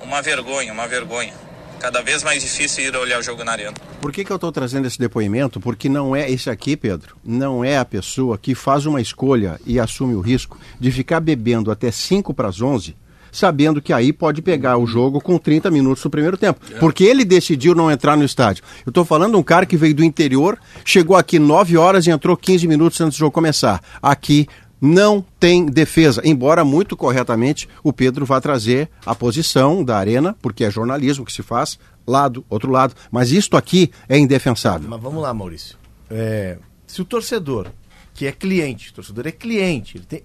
Uma vergonha, uma vergonha. Cada vez mais difícil ir olhar o jogo na arena. Por que, que eu estou trazendo esse depoimento? Porque não é esse aqui, Pedro, não é a pessoa que faz uma escolha e assume o risco de ficar bebendo até 5 para as 11 sabendo que aí pode pegar o jogo com 30 minutos no primeiro tempo. Porque ele decidiu não entrar no estádio. Eu estou falando de um cara que veio do interior, chegou aqui 9 horas e entrou 15 minutos antes do jogo começar. Aqui não tem defesa, embora muito corretamente o Pedro vá trazer a posição da arena, porque é jornalismo que se faz, lado, outro lado, mas isto aqui é indefensável. Mas vamos lá, Maurício. É, se o torcedor, que é cliente, o torcedor é cliente, ele tem,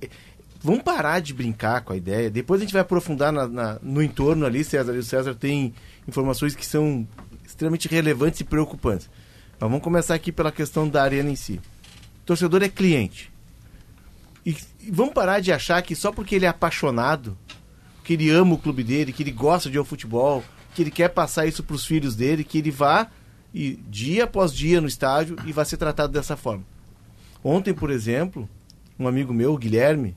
Vamos parar de brincar com a ideia. Depois a gente vai aprofundar na, na, no entorno ali, César. E o César tem informações que são extremamente relevantes e preocupantes. Mas vamos começar aqui pela questão da arena em si. O torcedor é cliente. E, e vamos parar de achar que só porque ele é apaixonado, que ele ama o clube dele, que ele gosta de ir ao futebol, que ele quer passar isso para os filhos dele, que ele vá e dia após dia no estádio e vai ser tratado dessa forma. Ontem, por exemplo, um amigo meu, o Guilherme,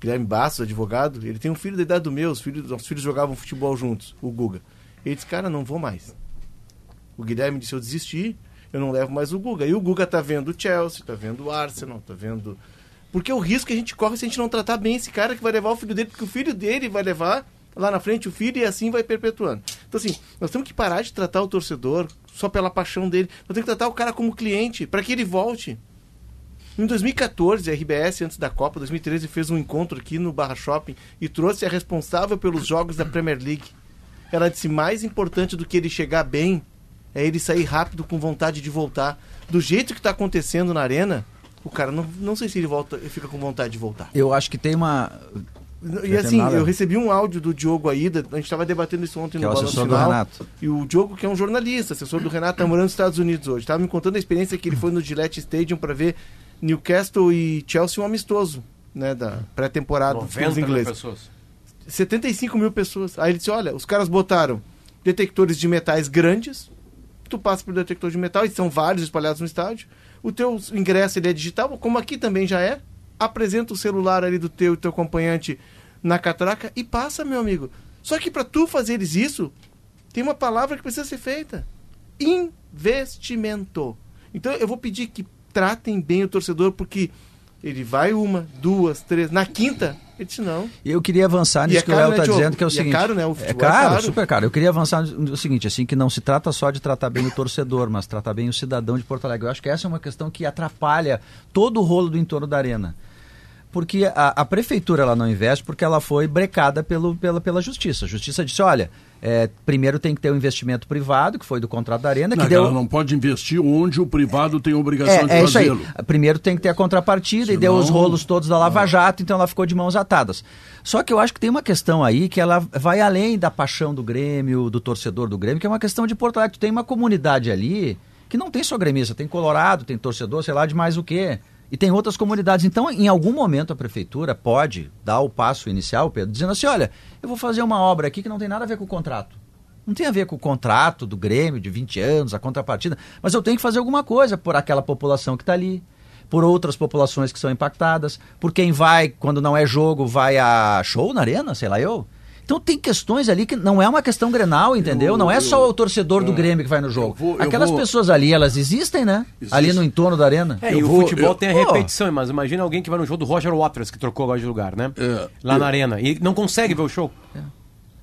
Guilherme Bastos, advogado, ele tem um filho da idade do meu, os filhos, nossos filhos jogavam futebol juntos, o Guga. Ele disse, cara, não vou mais. O Guilherme disse, eu desisti, eu não levo mais o Guga. E o Guga tá vendo o Chelsea, tá vendo o Arsenal, tá vendo... Porque o risco que a gente corre se a gente não tratar bem esse cara que vai levar o filho dele, porque o filho dele vai levar lá na frente o filho e assim vai perpetuando. Então, assim, nós temos que parar de tratar o torcedor só pela paixão dele. Nós temos que tratar o cara como cliente, para que ele volte. Em 2014, a RBS, antes da Copa, 2013, fez um encontro aqui no Barra Shopping e trouxe a responsável pelos jogos da Premier League. Ela disse: mais importante do que ele chegar bem é ele sair rápido com vontade de voltar. Do jeito que está acontecendo na arena, o cara não, não sei se ele volta, ele fica com vontade de voltar. Eu acho que tem uma E assim, eu recebi um áudio do Diogo Aida, a gente estava debatendo isso ontem que no é Balanço Final. E o Diogo, que é um jornalista, assessor do Renato, está morando nos Estados Unidos hoje. Estava me contando a experiência que ele foi no Gillette Stadium para ver Newcastle e Chelsea um amistoso, né, da pré-temporada dos ingleses. pessoas. 75 mil pessoas. Aí ele disse, olha, os caras botaram detectores de metais grandes, tu passa por detector de metal, e são vários espalhados no estádio. O teu ingresso ele é digital, como aqui também já é apresenta o celular ali do teu teu acompanhante na catraca e passa, meu amigo. Só que para tu fazeres isso, tem uma palavra que precisa ser feita: investimento. Então eu vou pedir que tratem bem o torcedor, porque ele vai uma, duas, três, na quinta, ele disse não. Eu queria avançar nisso é que o Léo está né, dizendo, que é o seguinte. É caro, né? O é, caro, é caro, super caro. Eu queria avançar no seguinte, assim, que não se trata só de tratar bem o torcedor, mas tratar bem o cidadão de Porto Alegre. Eu acho que essa é uma questão que atrapalha todo o rolo do entorno da arena porque a, a, prefeitura ela não investe porque ela foi brecada pelo, pela, pela justiça. A justiça disse, olha, é, primeiro tem que ter o um investimento privado, que foi do contrato da Arena. Que não, deu... Ela não pode investir onde o privado tem obrigação é, de é fazê-lo. Primeiro tem que ter a contrapartida Senão... e deu os rolos todos da Lava Jato, então ela ficou de mãos atadas. Só que eu acho que tem uma questão aí que ela vai além da paixão do Grêmio, do torcedor do Grêmio, que é uma questão de Porto Alegre. Tu tem uma comunidade ali que não tem só gremista, tem colorado, tem torcedor, sei lá de mais o quê. E tem outras comunidades. Então, em algum momento, a prefeitura pode dar o passo inicial, Pedro, dizendo assim: olha, eu vou fazer uma obra aqui que não tem nada a ver com o contrato. Não tem a ver com o contrato do Grêmio de 20 anos, a contrapartida, mas eu tenho que fazer alguma coisa por aquela população que está ali, por outras populações que são impactadas, por quem vai, quando não é jogo, vai a show na arena, sei lá eu. Então tem questões ali que não é uma questão grenal, entendeu? Eu, não é só o torcedor do é, Grêmio que vai no jogo. Vou, Aquelas vou... pessoas ali, elas existem, né? Existe. Ali no entorno da arena. É, eu e vou, o futebol eu... tem a repetição, mas imagina alguém que vai no jogo do Roger Waters, que trocou agora de lugar, né? É, Lá na arena. E não consegue ver o show. É.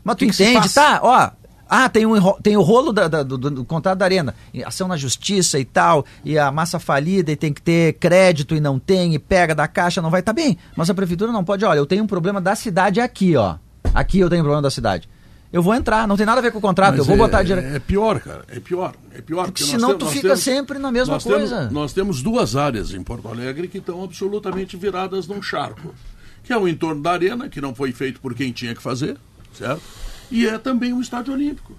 Mas tu que entende, que tá? Ó, ah, tem, um, tem o rolo da, da, do, do, contrato da arena, ação na justiça e tal, e a massa falida e tem que ter crédito e não tem, e pega da caixa, não vai, tá bem. Mas a prefeitura não pode, olha, eu tenho um problema da cidade aqui, ó. Aqui eu tenho problema da cidade. Eu vou entrar, não tem nada a ver com o contrato, Mas eu vou é, botar dinheiro. É pior, cara, é pior. É pior porque senão temos, tu fica temos, sempre na mesma nós coisa. Temos, nós temos duas áreas em Porto Alegre que estão absolutamente viradas num charco. Que é o entorno da arena, que não foi feito por quem tinha que fazer, certo? E é também o estádio olímpico.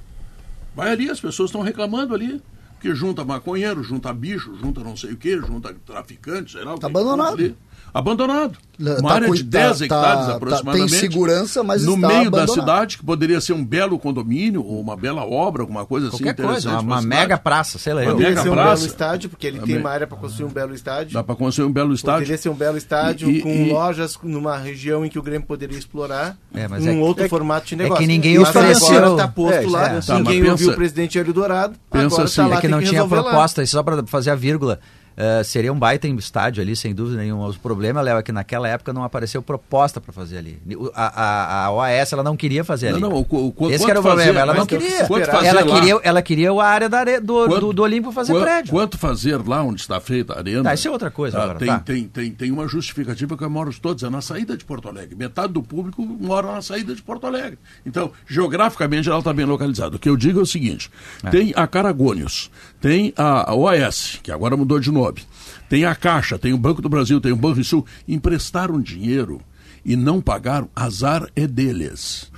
Vai ali, as pessoas estão reclamando ali que junta maconheiro, junta bicho, junta não sei o que, junta traficante, sei lá. Está abandonado abandonado. Uma tá área de 10 tá, hectares tá, aproximadamente. tem segurança, mas No meio abandonado. da cidade, que poderia ser um belo condomínio, ou uma bela obra, alguma coisa assim Qualquer assim. Coisa, uma, uma mega praça, sei lá. Uma mega ser um praça. belo estádio, porque ele tem uma área para construir um belo estádio. Dá para construir um belo estádio. Poderia ser um belo estádio e, com e, lojas numa região em que o Grêmio poderia explorar. É, mas um é, outro é, formato de negócio. É que ninguém ofereceu. Agora está posto é, lá, é. Tá, ninguém ouviu pensa, o presidente Hélio Dourado. Pensa agora assim, tá é que não tinha proposta, só para fazer a vírgula. Uh, seria um baita estádio ali, sem dúvida nenhuma. O problema, Léo, é que naquela época não apareceu proposta para fazer ali. A, a, a, OAS ela não queria fazer ali. Não, não, o, o, Esse era o problema, fazer, ela não queria. Ela queria, ela queria a área da do, quanto, do, do Olímpico fazer quanto, prédio. Quanto fazer lá onde está feita a arena? Tá, isso é outra coisa tá, agora. Tem, tá. tem, tem, tem uma justificativa que eu moro todos, é na saída de Porto Alegre. Metade do público mora na saída de Porto Alegre. Então, geograficamente ela está bem localizada. O que eu digo é o seguinte: é. tem a Caragônios, tem a OAS, que agora mudou de nome tem a Caixa, tem o Banco do Brasil, tem o Banco Sul. Emprestaram dinheiro e não pagaram, azar é deles.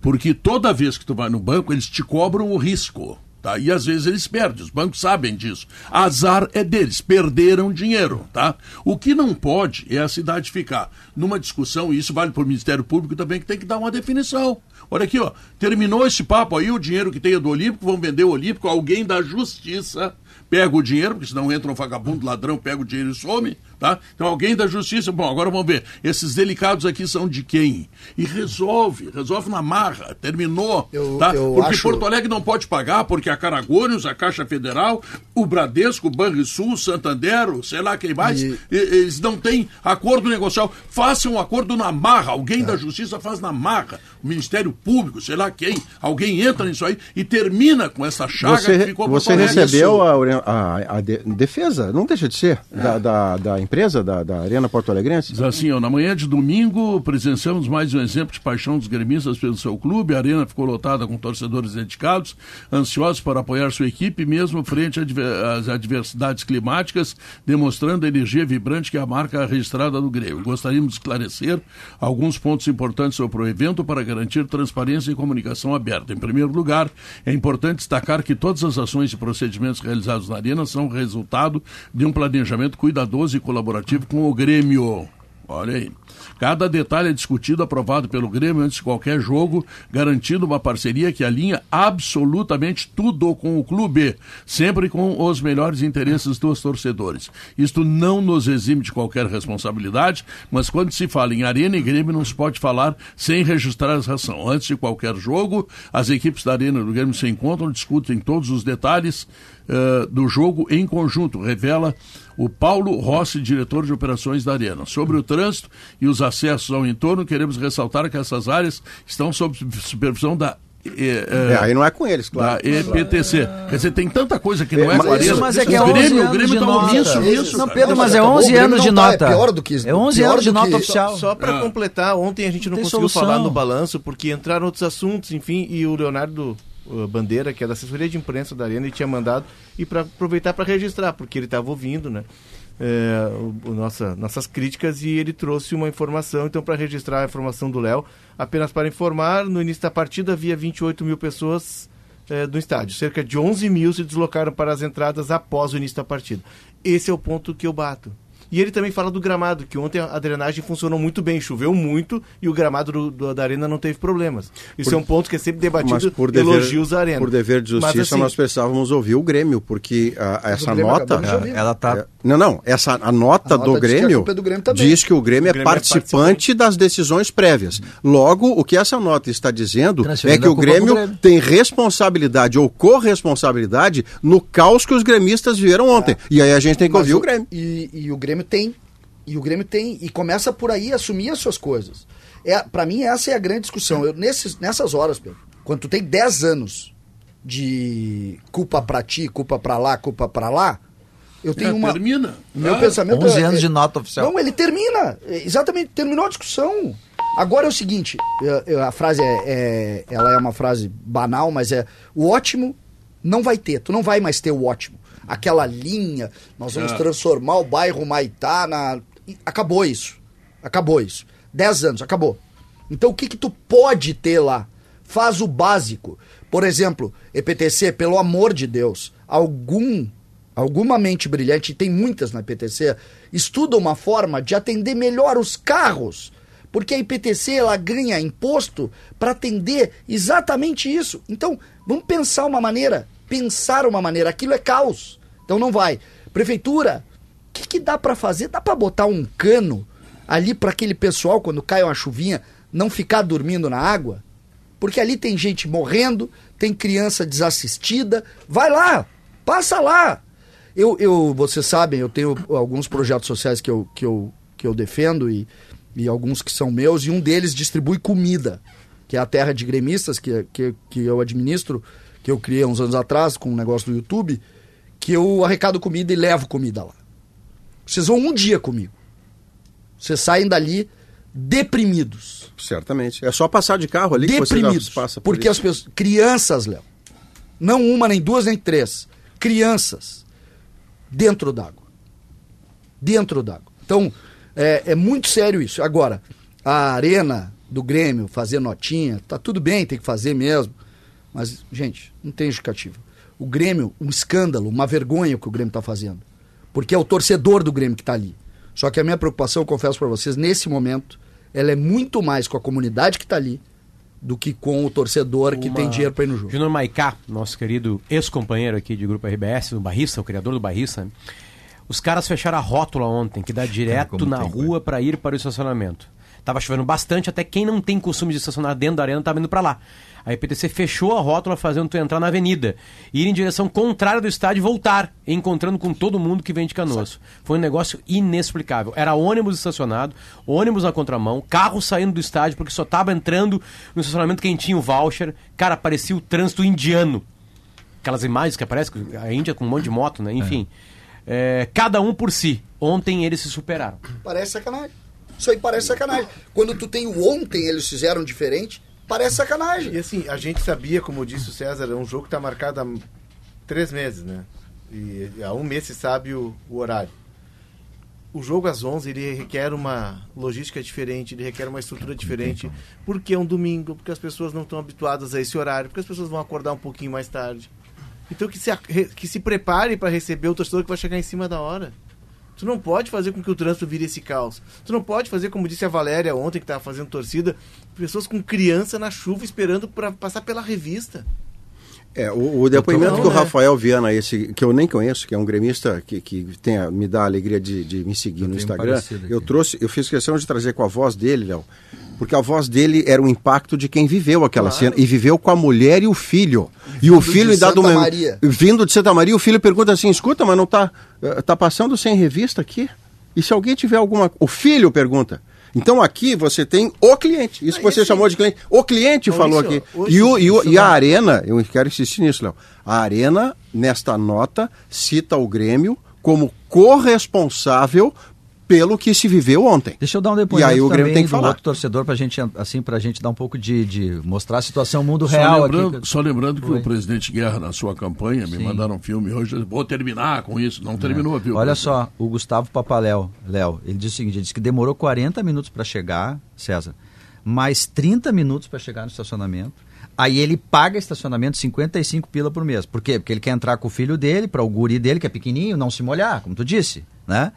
Porque toda vez que tu vai no banco, eles te cobram o risco. Tá? E às vezes eles perdem, os bancos sabem disso. Azar é deles, perderam dinheiro. Tá? O que não pode é a cidade ficar numa discussão, e isso vale para o Ministério Público também, que tem que dar uma definição. Olha aqui, ó, terminou esse papo aí, o dinheiro que tem é do Olímpico, vão vender o Olímpico, alguém da Justiça pega o dinheiro, porque senão entra um vagabundo, ladrão, pega o dinheiro e some, tá? Então alguém da justiça, bom, agora vamos ver, esses delicados aqui são de quem? E resolve, resolve na marra, terminou, eu, tá? Eu porque acho... Porto Alegre não pode pagar, porque a Caragônios, a Caixa Federal, o Bradesco, o Banrisul, Santander, sei lá quem mais, e... eles não têm acordo negocial. Façam um acordo na marra, alguém é. da justiça faz na marra, o Ministério Público, sei lá quem, alguém entra nisso aí e termina com essa chaga você, que ficou Você recebeu a a, a de, defesa, não deixa de ser, é. da, da, da, empresa, da, da Arena Porto Alegrense. Assim, ó, na manhã de domingo, presenciamos mais um exemplo de paixão dos gremistas pelo seu clube. A Arena ficou lotada com torcedores dedicados, ansiosos para apoiar sua equipe, mesmo frente às adversidades climáticas, demonstrando a energia vibrante que é a marca registrada do Grêmio. Gostaríamos de esclarecer alguns pontos importantes sobre o evento para garantir transparência e comunicação aberta. Em primeiro lugar, é importante destacar que todas as ações e procedimentos realizados na Arena são resultado de um planejamento cuidadoso e colaborativo com o Grêmio. Olha aí. Cada detalhe é discutido, aprovado pelo Grêmio antes de qualquer jogo, garantindo uma parceria que alinha absolutamente tudo com o clube, sempre com os melhores interesses dos torcedores. Isto não nos exime de qualquer responsabilidade, mas quando se fala em Arena e Grêmio, não se pode falar sem registrar a ação. Antes de qualquer jogo, as equipes da Arena e do Grêmio se encontram, discutem todos os detalhes uh, do jogo em conjunto, revela o Paulo Rossi, diretor de operações da Arena. Sobre o trânsito e os acessos ao entorno, queremos ressaltar que essas áreas estão sob supervisão da é, é, aí não é com eles, claro. Da EPTC. Quer dizer, tem tanta coisa que não é, é com eles. Mas é que é 11 Grêmio, anos o Grêmio tá omisso nisso. Não, Pedro, mas é 11 anos de nota. É pior do que isso. É 11 anos de nota oficial. Só, só para completar, ontem a gente não, conseguiu falar no balanço, porque entraram outros assuntos, enfim, e o Leonardo Bandeira, que é da assessoria de imprensa da Arena, e tinha mandado, e para aproveitar para registrar, porque ele estava ouvindo, né? É, o, o, nossa, nossas críticas e ele trouxe uma informação. Então, para registrar a informação do Léo, apenas para informar, no início da partida havia 28 mil pessoas é, do estádio. Cerca de 11 mil se deslocaram para as entradas após o início da partida. Esse é o ponto que eu bato. E ele também fala do gramado, que ontem a drenagem funcionou muito bem, choveu muito e o gramado do, do, da arena não teve problemas. Isso por, é um ponto que é sempre debatido, por dever, elogios à arena. Por dever de justiça, Mas, assim, nós precisávamos ouvir o Grêmio, porque a, essa nota... Ela tá... É, não, não, essa, a nota, a nota do, Grêmio diz que, do Grêmio diz que o Grêmio, o Grêmio é, participante é, participante das decisões prévias. Logo, o que essa nota está dizendo é que o Grêmio, Grêmio, tem responsabilidade ou corresponsabilidade no caos que os gremistas viveram ontem. É. E aí a gente tem que ouvir o, o Grêmio. E, e o Grêmio tem e o Grêmio tem. E começa por aí a assumir as suas coisas. É, para mim, essa é a grande discussão. Eu, nesses, nessas horas, Pedro, quando tu tem 10 anos de culpa pra ti, culpa pra lá, culpa pra lá, eu tenho é, uma. Termina. Meu ah, pensamento 11 é, anos de nota oficial. Não, ele termina. Exatamente, terminou a discussão. Agora é o seguinte: eu, eu, a frase é, é, Ela é uma frase banal, mas é: o ótimo não vai ter. Tu não vai mais ter o ótimo. Aquela linha, nós vamos é. transformar o bairro Maitá na acabou isso. Acabou isso. Dez anos, acabou. Então o que que tu pode ter lá? Faz o básico. Por exemplo, EPTC, pelo amor de Deus, algum alguma mente brilhante, tem muitas na EPTC, estuda uma forma de atender melhor os carros. Porque a IPTC ela ganha imposto para atender exatamente isso. Então, vamos pensar uma maneira, pensar uma maneira, aquilo é caos. Então não vai. Prefeitura, que, que dá para fazer? Dá para botar um cano ali para aquele pessoal, quando cai uma chuvinha, não ficar dormindo na água? Porque ali tem gente morrendo, tem criança desassistida. Vai lá, passa lá. Eu, eu, vocês sabem, eu tenho alguns projetos sociais que eu, que eu, que eu defendo e, e alguns que são meus, e um deles distribui comida, que é a Terra de Gremistas, que, que, que eu administro, que eu criei uns anos atrás com um negócio do YouTube, que eu arrecado comida e levo comida lá. Vocês vão um dia comigo. Vocês saem dali deprimidos. Certamente. É só passar de carro ali deprimidos, que você passa por Porque isso. as pessoas. Crianças, Léo. Não uma, nem duas, nem três. Crianças. Dentro d'água. Dentro d'água. Então, é, é muito sério isso. Agora, a arena do Grêmio fazer notinha, tá tudo bem, tem que fazer mesmo. Mas, gente, não tem justificativa. O Grêmio, um escândalo, uma vergonha o que o Grêmio está fazendo. Porque é o torcedor do Grêmio que está ali. Só que a minha preocupação, eu confesso para vocês, nesse momento, ela é muito mais com a comunidade que está ali do que com o torcedor Uma... que tem dinheiro para ir no jogo. Júnior Maicá, nosso querido ex-companheiro aqui de Grupo RBS, do Barrista, o criador do Barrista, os caras fecharam a rótula ontem, que dá direto na rua para ir para o estacionamento. Tava chovendo bastante, até quem não tem costume de estacionar dentro da arena estava indo para lá. A IPTC fechou a rótula fazendo tu entrar na avenida, ir em direção contrária do estádio e voltar, encontrando com todo mundo que vem de Canoas. Foi um negócio inexplicável. Era ônibus estacionado, ônibus na contramão, carro saindo do estádio porque só tava entrando no estacionamento quem tinha o voucher. Cara, parecia o trânsito indiano aquelas imagens que aparecem, a Índia com um monte de moto, né? Enfim. É. É, cada um por si. Ontem eles se superaram. Parece sacanagem. Isso aí parece sacanagem. Quando tu tem o ontem, eles fizeram diferente, parece sacanagem. E assim, a gente sabia, como disse o César, é um jogo que está marcado há três meses, né? E há um mês se sabe o, o horário. O jogo às 11 ele requer uma logística diferente, ele requer uma estrutura diferente, porque é um domingo, porque as pessoas não estão habituadas a esse horário, porque as pessoas vão acordar um pouquinho mais tarde. Então que se, que se prepare para receber o torcedor que vai chegar em cima da hora. Tu não pode fazer com que o trânsito vire esse caos. Tu não pode fazer, como disse a Valéria ontem, que estava fazendo torcida, pessoas com criança na chuva esperando para passar pela revista. É, o, o depoimento do né? Rafael Viana, esse que eu nem conheço, que é um gremista que, que tem, me dá a alegria de, de me seguir eu no Instagram. Eu trouxe, eu fiz questão de trazer com a voz dele, Léo, porque a voz dele era o impacto de quem viveu aquela claro. cena e viveu com a mulher e o filho. Vindo e o filho em dado momento, vindo de Santa Maria, o filho pergunta assim: "Escuta, mas não tá eh, tá passando sem revista aqui? E se alguém tiver alguma, o filho pergunta: então aqui você tem o cliente. Isso que você chamou de cliente. O cliente falou aqui. e, o, e, o, e a Arena, eu quero insistir nisso, Léo. A Arena, nesta nota, cita o Grêmio como corresponsável pelo que se viveu ontem. Deixa eu dar um depoimento e aí o Grêmio tem que falar. outro torcedor para gente assim para gente dar um pouco de, de mostrar a situação mundo só real lembrando, aqui. Só lembrando que Oi. o presidente Guerra na sua campanha me Sim. mandaram um filme hoje, vou terminar com isso, não terminou, é. viu? Olha só, o Gustavo Papaléu, Léo, ele disse o seguinte, ele disse que demorou 40 minutos para chegar, César, mais 30 minutos para chegar no estacionamento. Aí ele paga estacionamento 55 pila por mês. Por quê? Porque ele quer entrar com o filho dele, para o guri dele, que é pequenininho, não se molhar, como tu disse, né?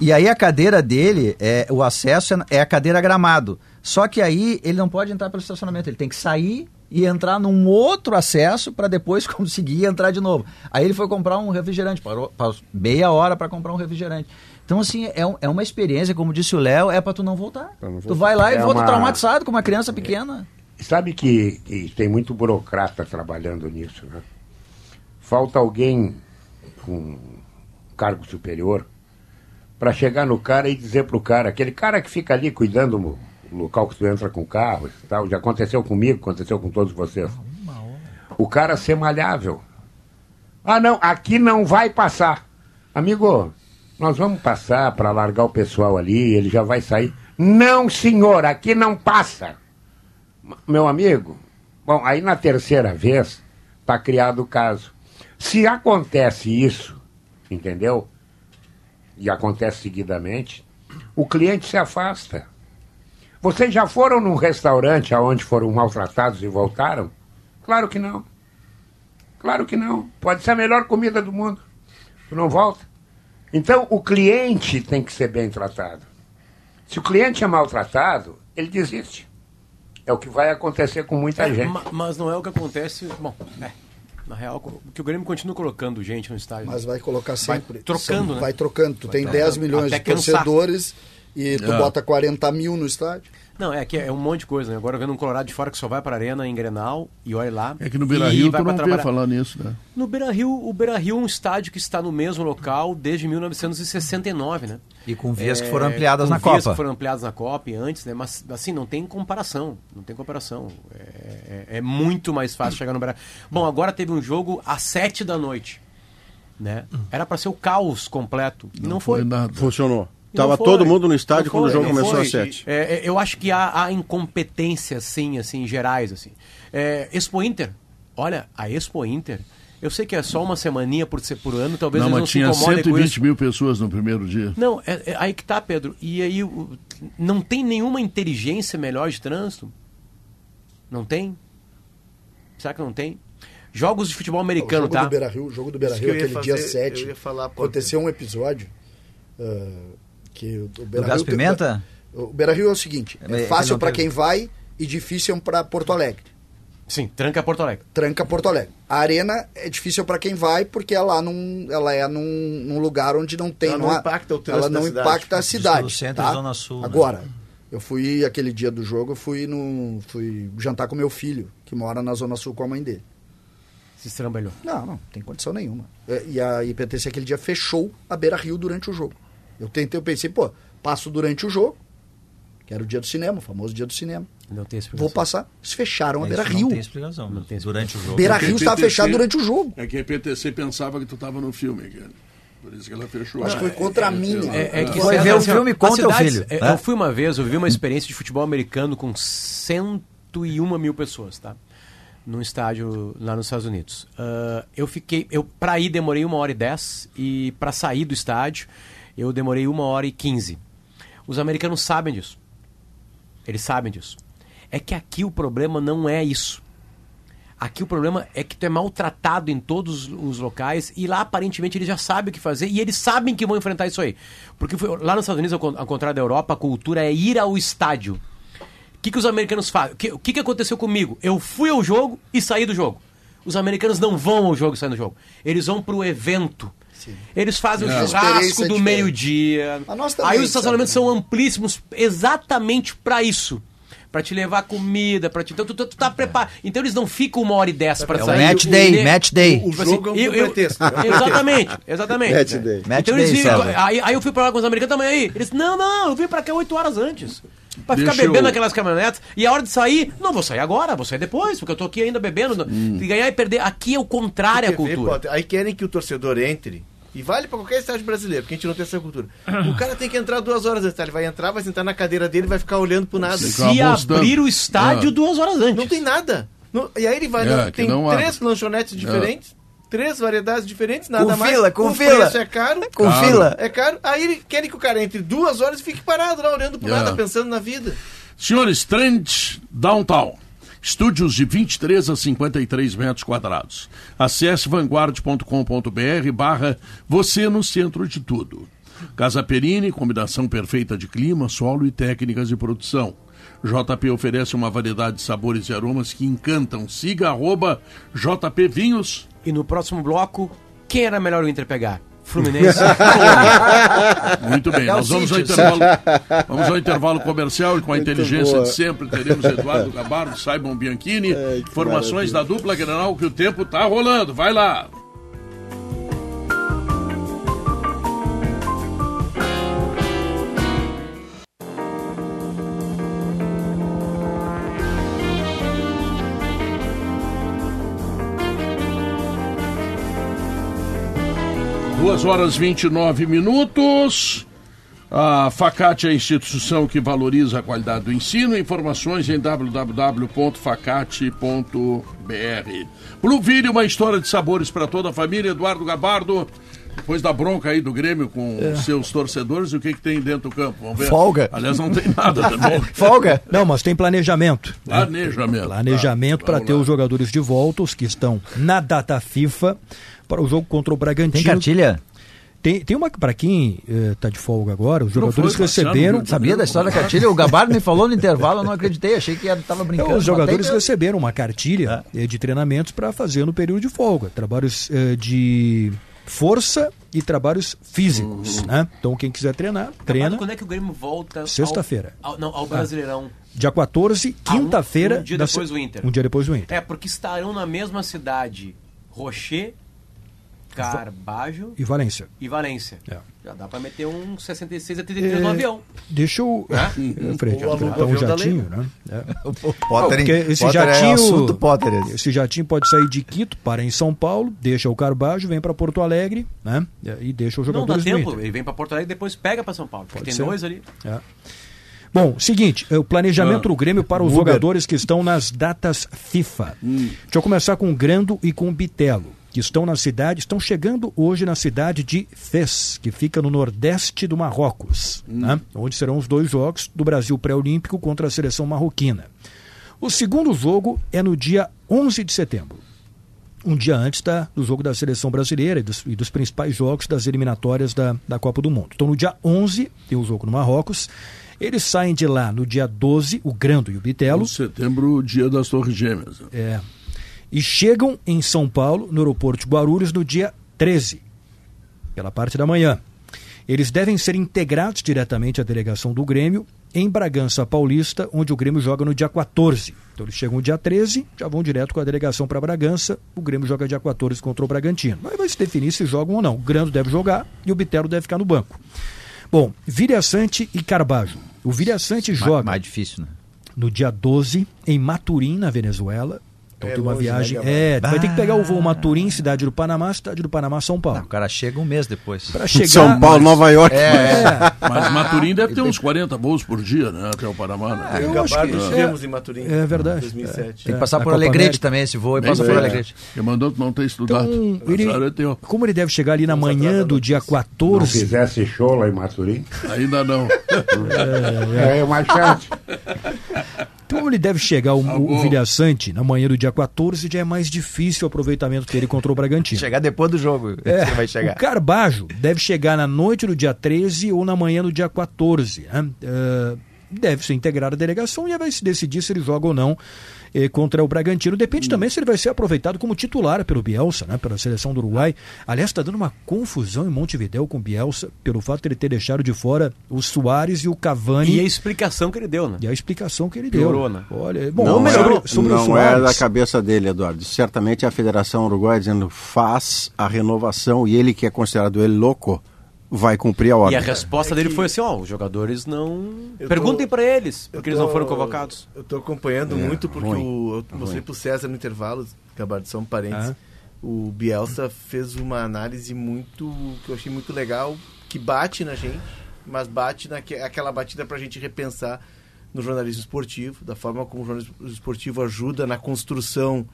E aí a cadeira dele, é, o acesso é, é a cadeira gramado. Só que aí ele não pode entrar pelo estacionamento, ele tem que sair e entrar num outro acesso para depois conseguir entrar de novo. Aí ele foi comprar um refrigerante, parou, parou meia hora para comprar um refrigerante. Então, assim, é, um, é uma experiência, como disse o Léo, é para tu não voltar. Não tu vai lá e é volta uma... traumatizado com uma criança pequena. Sabe que, que tem muito burocrata trabalhando nisso, né? Falta alguém com cargo superior para chegar no cara e dizer pro cara, aquele cara que fica ali cuidando do local que tu entra com o carro e tal, já aconteceu comigo, aconteceu com todos vocês. O cara ser malhável. Ah, não, aqui não vai passar. Amigo, nós vamos passar para largar o pessoal ali, ele já vai sair. Não, senhor, aqui não passa. Meu amigo, bom, aí na terceira vez está criado o caso. Se acontece isso, entendeu? E acontece seguidamente, o cliente se afasta. Vocês já foram num restaurante aonde foram maltratados e voltaram? Claro que não. Claro que não. Pode ser a melhor comida do mundo. Tu não volta. Então, o cliente tem que ser bem tratado. Se o cliente é maltratado, ele desiste. É o que vai acontecer com muita é, gente. Mas não é o que acontece. Bom, é, na real, que o Grêmio continua colocando gente no estádio. Mas vai colocar sempre. Vai trocando, né? Vai trocando. Tu vai tem 10 milhões de torcedores e tu é. bota 40 mil no estádio. Não, é que é um monte de coisa, né? Agora vendo um Colorado de fora que só vai para a arena em Grenal e olha lá. É que no Beira Rio tu não trabalhar. vê falar nisso, né? No Beira Rio, o Beira Rio é um estádio que está no mesmo local desde 1969, né? E com vias é, que foram ampliadas na vias Copa. que foram ampliadas na Copa e antes, né? Mas assim, não tem comparação. Não tem comparação. É, é, é muito mais fácil chegar no Beira Bom, agora teve um jogo às sete da noite. Né? Era para ser o caos completo. Não, não foi. foi nada. Funcionou. Tava todo mundo no estádio quando o jogo começou às sete. É, é, eu acho que há, há incompetência, sim, assim, gerais, assim. É, Expo Inter, olha, a Expo Inter, eu sei que é só uma semaninha por, por ano, talvez não, mas não tinha 120 mil pessoas no primeiro dia. Não, é, é, aí que tá, Pedro. E aí não tem nenhuma inteligência melhor de trânsito? Não tem? Será que não tem? Jogos de futebol americano, o jogo tá? Do Beira -Rio, o jogo do Beira-Rio, aquele fazer, dia 7, falar, aconteceu um episódio... Uh, que o Beira Rio, Pimenta? O Beira Rio é o seguinte: é, é fácil para quem vai e difícil para Porto Alegre. Sim, tranca Porto Alegre. Tranca Porto Alegre. A arena é difícil para quem vai porque ela, num, ela é num, num lugar onde não tem. Ela não, impacta o Ela não impacta a cidade. centro tá? Zona Sul. Né? Agora, né? eu fui aquele dia do jogo, eu fui, no, fui jantar com meu filho, que mora na Zona Sul com a mãe dele. Se estrambelhou? Não, não, tem condição nenhuma. É, e a IPTC aquele dia fechou a Beira Rio durante o jogo. Eu tentei, eu pensei, pô, passo durante o jogo, que era o dia do cinema, o famoso dia do cinema. Não tem explicação. Vou passar. Eles fecharam a Beira Rio. Não tem explicação. Não tem. Durante o jogo. Beira Rio estava fechado durante o jogo. É que a PTC pensava que tu estava no filme, cara. Por isso que ela fechou. Acho que foi contra a minha. É, é que foi ver o filme contra o filho. É, eu fui uma vez, eu vi uma experiência de futebol americano com 101 mil pessoas, tá? Num estádio lá nos Estados Unidos. Uh, eu fiquei. Eu, pra ir demorei uma hora e dez. E para sair do estádio, eu demorei uma hora e quinze. Os americanos sabem disso. Eles sabem disso. É que aqui o problema não é isso. Aqui o problema é que tu é maltratado em todos os locais e lá aparentemente eles já sabem o que fazer e eles sabem que vão enfrentar isso aí. Porque lá nos Estados Unidos, ao contrário da Europa, a cultura é ir ao estádio. O que, que os americanos fazem? O que, que, que aconteceu comigo? Eu fui ao jogo e saí do jogo. Os americanos não vão ao jogo e saem do jogo. Eles vão pro evento. Sim. Eles fazem é. o churrasco do meio-dia. Aí os estacionamentos são amplíssimos exatamente para isso para te levar comida, para te. Então tu, tu, tu tá preparado. Então eles não ficam uma hora e dez para é sair. Match day, o, match day. O, o jogo assim, é um eu, pretexto. Eu, exatamente, exatamente. Match day. Match então, day, ficam, aí, aí eu fui pra lá com os americanos também aí. Eles, não, não, eu vim pra cá oito horas antes. Pra ficar Deixa bebendo eu... aquelas caminhonetas. E a hora de sair, não vou sair agora, vou sair depois, porque eu tô aqui ainda bebendo. Hum. E ganhar e perder. Aqui é o contrário a cultura. Ver, aí querem que o torcedor entre e vale para qualquer estádio brasileiro, porque a gente não tem essa cultura. O cara tem que entrar duas horas antes. Tá? Ele vai entrar, vai sentar na cadeira dele vai ficar olhando pro nada. Se abrir o estádio é. duas horas antes. Não tem nada. Não, e aí ele vai. É, tem três lanchonetes diferentes. É. Três variedades diferentes, nada com mais. Fila, com o fila. preço é caro. Com caro. fila. É caro. Aí ele quer que o cara entre duas horas e fique parado lá, olhando pro nada, pensando na vida. Senhores, Trend Downtown. Estúdios de 23 a 53 metros quadrados. Acesse vanguard.com.br barra você no centro de tudo. Casa Perini, combinação perfeita de clima, solo e técnicas de produção. JP oferece uma variedade de sabores e aromas que encantam. Siga arroba JP Vinhos. E no próximo bloco, quem era melhor o Inter pegar? Fluminense. Muito bem, nós vamos ao, intervalo, vamos ao intervalo comercial e com a Muito inteligência boa. de sempre teremos Eduardo Gabardo, Saibon Bianchini, é, informações maravilha. da dupla Granal que o tempo está rolando. Vai lá. Duas horas 29 minutos. A Facate é a instituição que valoriza a qualidade do ensino. Informações em www.facate.br. Pluvire, uma história de sabores para toda a família. Eduardo Gabardo, depois da bronca aí do Grêmio com é. seus torcedores, o que, que tem dentro do campo? Vamos ver. Folga. Aliás, não tem nada também. Folga? Não, mas tem planejamento. Planejamento. Planejamento tá, para ter lá. os jogadores de volta, os que estão na data FIFA para o jogo contra o Bragantino. Tem cartilha? Tem, tem uma para quem está eh, de folga agora, os jogadores foi, receberam. Sabia da história da cartilha? O Gabardo me falou no intervalo, eu não acreditei, achei que estava brincando. os jogadores receberam uma cartilha é. Eh, de treinamentos para fazer no período de folga. Trabalhos eh, de força e trabalhos físicos, uhum. né? Então quem quiser treinar, treina. Quando é que o Grêmio volta? Sexta-feira. Ao, ao, não, ao Brasileirão. Ah. Dia 14, quinta-feira. Um, um dia depois do Inter. Um dia depois do Inter. É, porque estarão na mesma cidade Rocher Carbajo e Valência. E Valência. É. Já dá para meter um 66 a 33 é, no avião. Deixa eu. É? Frente, então, um jatinho, né? É. O Potter, Porque esse Potter é jatinho. É Potter, esse jatinho pode sair de Quito, para em São Paulo, deixa o Carbajo, vem para Porto Alegre, né? E deixa o jogador. Não dá tempo, ele vem para Porto Alegre e depois pega para São Paulo. Pode tem ser. dois ali. É. Bom, seguinte, o planejamento ah, do Grêmio para os Uber. jogadores que estão nas datas FIFA. Hum. Deixa eu começar com o Grando e com o Bitelo que estão na cidade, estão chegando hoje na cidade de Fez, que fica no nordeste do Marrocos, hum. né? onde serão os dois jogos do Brasil pré-olímpico contra a seleção marroquina. O segundo jogo é no dia 11 de setembro, um dia antes da, do jogo da seleção brasileira e dos, e dos principais jogos das eliminatórias da, da Copa do Mundo. Então, no dia 11 tem o jogo no Marrocos. Eles saem de lá no dia 12, o Grando e o Bitelo. Em setembro, o dia das Torres Gêmeas. É, e chegam em São Paulo, no aeroporto de Guarulhos, no dia 13, pela parte da manhã. Eles devem ser integrados diretamente à delegação do Grêmio em Bragança Paulista, onde o Grêmio joga no dia 14. Então eles chegam no dia 13, já vão direto com a delegação para Bragança. O Grêmio joga dia 14 contra o Bragantino. Mas vai se definir se jogam ou não. O Grando deve jogar e o Bitelo deve ficar no banco. Bom, Viriaçante e Carbajo O Vilhaçante joga. Mais difícil, né? No dia 12, em Maturim, na Venezuela. Então é tem uma longe, né, viagem. Né, é, vai ter que pegar o voo ah. Maturim, cidade do Panamá, cidade do Panamá, São Paulo. Não, o cara chega um mês depois. Pra chegar, São Paulo, mas... Nova York. É, é. Mas Maturim deve ter uns 40 voos por dia, né? Até o Panamá. Né? Ah, eu acho que estivemos é, em Maturim. É verdade. 2007. É. Tem que passar por Alegrete também, esse voo, e passa por Alegrete. Ele mandou não ter estudado. Então, ele, como ele deve chegar ali na manhã do dia 14. Não fizesse show lá em Maturim? Ainda não. É, é mais fácil. Então ele deve chegar o, o Vilhaçante na manhã do dia 14, já é mais difícil o aproveitamento dele contra o Bragantino. chegar depois do jogo, é, vai chegar. O Carbajo deve chegar na noite do dia 13 ou na manhã do dia 14. Né? Uh, deve ser integrado à delegação e vai se decidir se ele joga ou não eh, contra o Bragantino. Depende também se ele vai ser aproveitado como titular pelo Bielsa, né, pela seleção do Uruguai. Aliás, está dando uma confusão em Montevideo com o Bielsa pelo fato de ele ter deixado de fora o Soares e o Cavani. E a explicação que ele deu, né? E a explicação que ele Piorou, deu. Né? Olha, bom, não, sobre, é, sobre não é da cabeça dele, Eduardo. Certamente a Federação Uruguai dizendo faz a renovação e ele que é considerado ele louco vai cumprir a ordem. E a resposta é dele foi assim, ó, os jogadores não... Eu Perguntem para eles, porque tô... eles não foram convocados. Eu estou acompanhando é, muito, porque o, eu mostrei para o César no intervalo, acabar de só um parênteses, ah. o Bielsa fez uma análise muito, que eu achei muito legal, que bate na gente, mas bate naquela batida para a gente repensar no jornalismo esportivo, da forma como o jornalismo esportivo ajuda na construção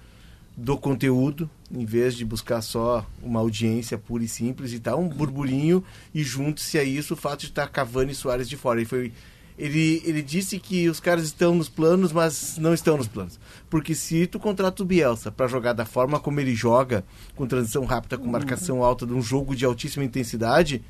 do conteúdo, em vez de buscar só uma audiência pura e simples e tal, um burburinho e junte-se a isso o fato de estar Cavani e Soares de fora. Ele, foi, ele, ele disse que os caras estão nos planos, mas não estão nos planos. Porque se tu contrata o Bielsa para jogar da forma como ele joga, com transição rápida, com marcação alta, de um jogo de altíssima intensidade,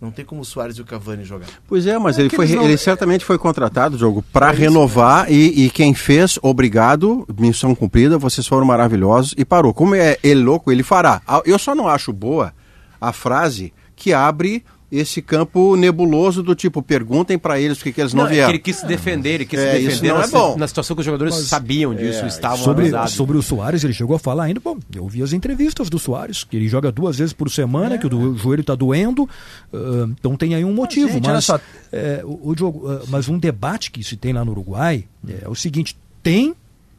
não tem como o Soares e o Cavani jogar. Pois é, mas é ele, foi, não... ele certamente foi contratado, jogo, para é renovar e, e, quem fez, obrigado, missão cumprida, vocês foram maravilhosos e parou. Como é ele louco, ele fará. Ah, eu só não acho boa a frase que abre esse campo nebuloso do tipo, perguntem para eles por que eles não, não é vieram. É ele quis se defender, ele quis é, se defender não na, é bom. na situação que os jogadores Mas, sabiam disso, é, estavam sobre, sobre o Soares, ele chegou a falar ainda, bom, eu vi as entrevistas do Soares, que ele joga duas vezes por semana, é. que o, do, o joelho está doendo, uh, então tem aí um motivo. Gente, mas, é, o, o, uh, mas um debate que se tem lá no Uruguai é o seguinte, tem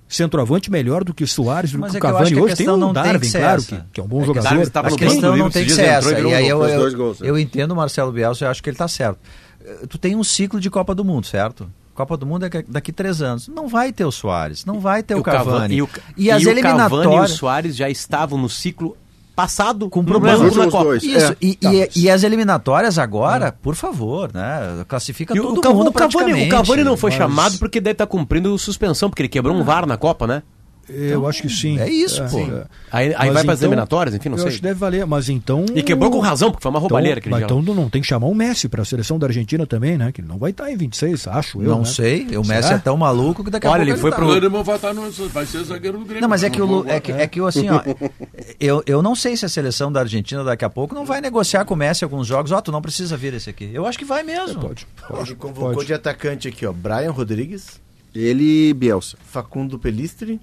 centroavante melhor do que o Soares, do que o Cavani hoje. Tem um Darwin, claro, que, que, é um bom é jogador. A questão não tem que ser essa. E aí eu, eu, eu entendo o Marcelo Bielsa, eu acho que ele está certo. Eh, tu tem um ciclo de Copa do Mundo, certo? Copa do Mundo é daqui três anos. Não vai ter o Soares, não vai ter o, o Cavani. Cavani. E, o, e, e as eliminatórias. O Cavani e o Soares já estavam no ciclo passado com problemas na Copa. Isso, é. e, tá. e, e, as eliminatórias agora, é. por favor, né? Classifica e todo o, mundo o Cavani, o Cavani não foi mas... chamado porque deve estar tá cumprindo suspensão, porque ele quebrou um VAR na Copa, né? Eu então, acho que sim. É isso, é, pô. Aí, aí vai para as então, eliminatórias, enfim, não eu sei. Acho que deve valer, mas então. E quebrou com razão, porque foi uma roubalheira então, Mas então não tem que chamar o Messi para a seleção da Argentina também, né? Que ele não vai estar em 26, acho eu. Não né? sei, o Messi é tão maluco que daqui a Olha, pouco. ele foi tá. pro. Ele vai, estar no, vai ser zagueiro do Grêmio. Não, mas é que, o, é que, é que assim, ó. eu, eu não sei se a seleção da Argentina daqui a pouco não vai negociar com o Messi alguns jogos. Ó, oh, tu não precisa vir esse aqui. Eu acho que vai mesmo. É, pode. pode ele convocou pode. de atacante aqui, ó. Brian Rodrigues. Ele e Bielsa. Facundo Pelistri.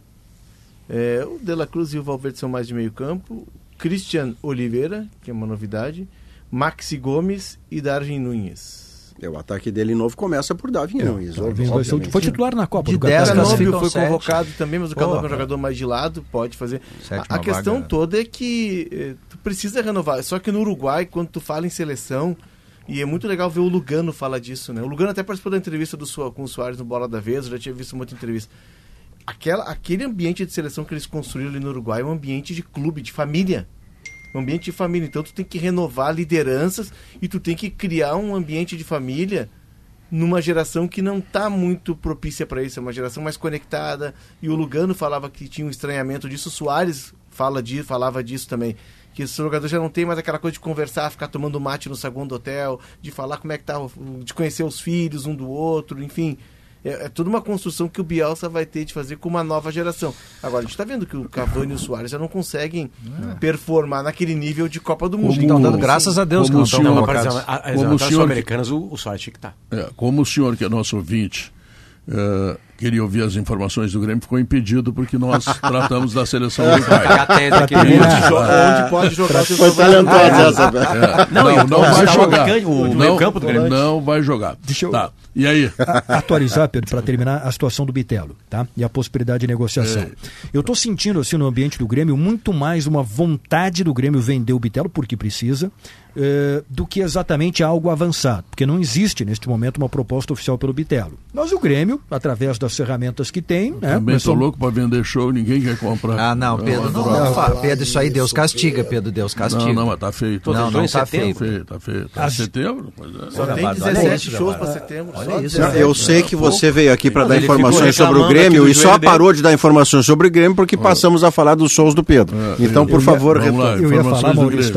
É, o De La Cruz e o Valverde são mais de meio campo. Christian Oliveira, que é uma novidade. Maxi Gomes e Darwin Nunes. É, o ataque dele novo começa por Darwin é, Nunes. Foi titular na Copa de do 10 Danúbio foi sete. convocado também, mas o Canobi é um jogador mais de lado, pode fazer. a, a questão vaga. toda é que eh, tu precisa renovar. Só que no Uruguai, quando tu fala em seleção, e é muito legal ver o Lugano falar disso, né? O Lugano até participou da entrevista do, com o Soares no Bola da Vez, eu já tinha visto muita entrevista aquela, aquele ambiente de seleção que eles construíram ali no Uruguai é um ambiente de clube, de família. Um ambiente de família. Então tu tem que renovar lideranças e tu tem que criar um ambiente de família numa geração que não está muito propícia para isso, é uma geração mais conectada. E o Lugano falava que tinha um estranhamento disso, o Soares fala de, falava disso também. Que esse jogador já não tem mais aquela coisa de conversar, ficar tomando mate no segundo hotel, de falar como é que tá, de conhecer os filhos um do outro, enfim é, é toda uma construção que o Bielsa vai ter de fazer com uma nova geração. Agora, a gente está vendo que o Cavani e o Soares já não conseguem é. performar naquele nível de Copa do Mundo. Estão dando graças a Deus como que não estão convocados. Como o senhor americanas, o, o Soares tinha que estar. Tá. É, como o senhor, que é nosso ouvinte, uh, queria ouvir as informações do Grêmio ficou impedido porque nós tratamos da seleção do Uruguai. Onde pode jogar Foi talentosa essa. Não, não, não vai jogar. O meio campo do Grêmio. Não vai jogar. Deixa eu... Tá. E aí? Atualizar, Pedro, para terminar, a situação do Bitelo, tá? E a possibilidade de negociação. É. Eu estou sentindo, assim, no ambiente do Grêmio, muito mais uma vontade do Grêmio vender o Bitelo, porque precisa, eh, do que exatamente algo avançado, porque não existe neste momento uma proposta oficial pelo Bitelo. Mas o Grêmio, através das ferramentas que tem, né? Também estou louco para vender show, ninguém quer comprar. Ah, não, Pedro, não, não, não, Pedro, isso aí Deus castiga, Pedro, Deus castiga. Não, não, mas tá feio. Não, não tá feio. Tá feio, tá feio. Tá As... setembro? É. Só tem 17 shows para setembro. Olha isso. Eu sei que você veio aqui para dar informações sobre o Grêmio e só parou de dar informações sobre o Grêmio porque passamos a falar dos shows do Pedro. É, então, por favor, retorne. Eu ia falar, Maurício,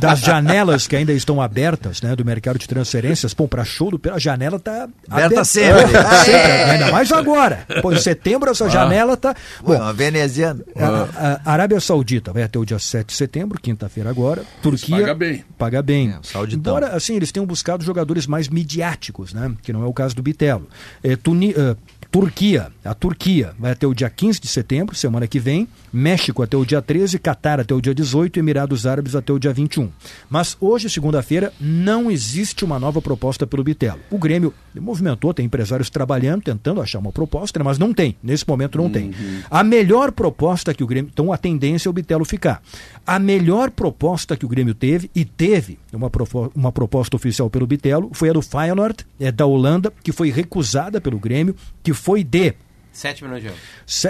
das janelas que ainda estão abertas, né, do mercado de transferências, pô, para show do a janela está aberta, sempre. É, sempre. Ainda mais agora. Pô, em setembro essa ah. janela tá bom. Uma veneziana. A, a, Arábia Saudita vai até o dia 7 de setembro, quinta-feira agora. Turquia paga bem. Paga bem. É, Embora assim, eles tenham buscado jogadores mais midiáticos, né, que não é o caso do Bitelo. É, uh, Turquia, a Turquia vai até o dia 15 de setembro, semana que vem, México até o dia 13, Catar até o dia 18 e Emirados Árabes até o dia 21. Mas hoje, segunda-feira, não existe uma nova proposta pelo Bitelo. O Grêmio movimentou, tem empresários trabalhando, tentando achar uma proposta, mas não tem, nesse momento não uhum. tem. A melhor proposta que o Grêmio, então a tendência é o Bitelo ficar. A melhor proposta que o Grêmio teve, e teve uma, uma proposta oficial pelo Bitelo, foi a do Feyenoord, é, da Holanda, que foi recusada pelo Grêmio, que foi de 7 milhões de euros.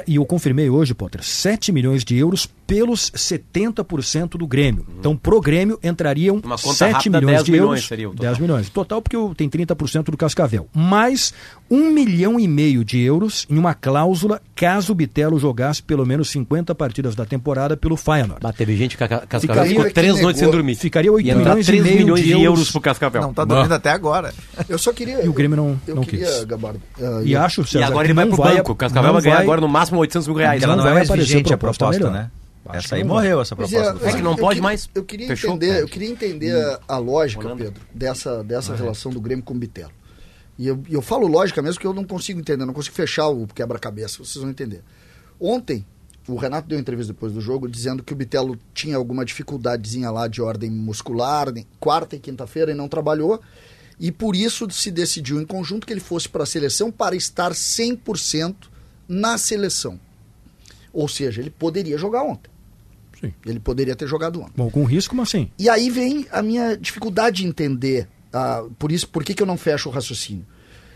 E eu confirmei hoje, Potter, 7 milhões de euros pelos 70% do Grêmio. Uhum. Então, pro Grêmio entrariam 7 rápida, milhões de euros. Seria o total. 10 milhões. Total, porque tem 30% do Cascavel. Mais 1 milhão e meio de euros em uma cláusula caso o Bitelo jogasse pelo menos 50 partidas da temporada pelo Feyenoord. Mas teve gente que a Cascavel ficou 3 noites sem dormir. Ficaria 8 milhões, 3 e meio milhões de, euros, euros pro Cascavel. Não, tá dormindo até agora. Eu só queria... E o Grêmio não, eu não queria, quis. Gabardo, uh, e acho, César, E agora ele vai pro vai, banco. Cascavel vai ganhar agora no máximo 800 mil reais. Ela não, não é mais vigente a proposta, né? Acho essa aí morreu, essa proposta. É, é que não pode mais. Eu queria Fechou? entender, eu queria entender hum. a, a lógica, Holanda. Pedro, dessa, dessa relação do Grêmio com o Bitelo. E eu, eu falo lógica mesmo que eu não consigo entender, não consigo fechar o quebra-cabeça, vocês vão entender. Ontem, o Renato deu entrevista depois do jogo dizendo que o Bitelo tinha alguma dificuldadezinha lá de ordem muscular, quarta e quinta-feira, e não trabalhou. E por isso se decidiu em conjunto que ele fosse para a seleção para estar 100% na seleção. Ou seja, ele poderia jogar ontem. Sim. Ele poderia ter jogado ontem. Bom, com risco, mas sim. E aí vem a minha dificuldade de entender. Uh, por isso, por que, que eu não fecho o raciocínio?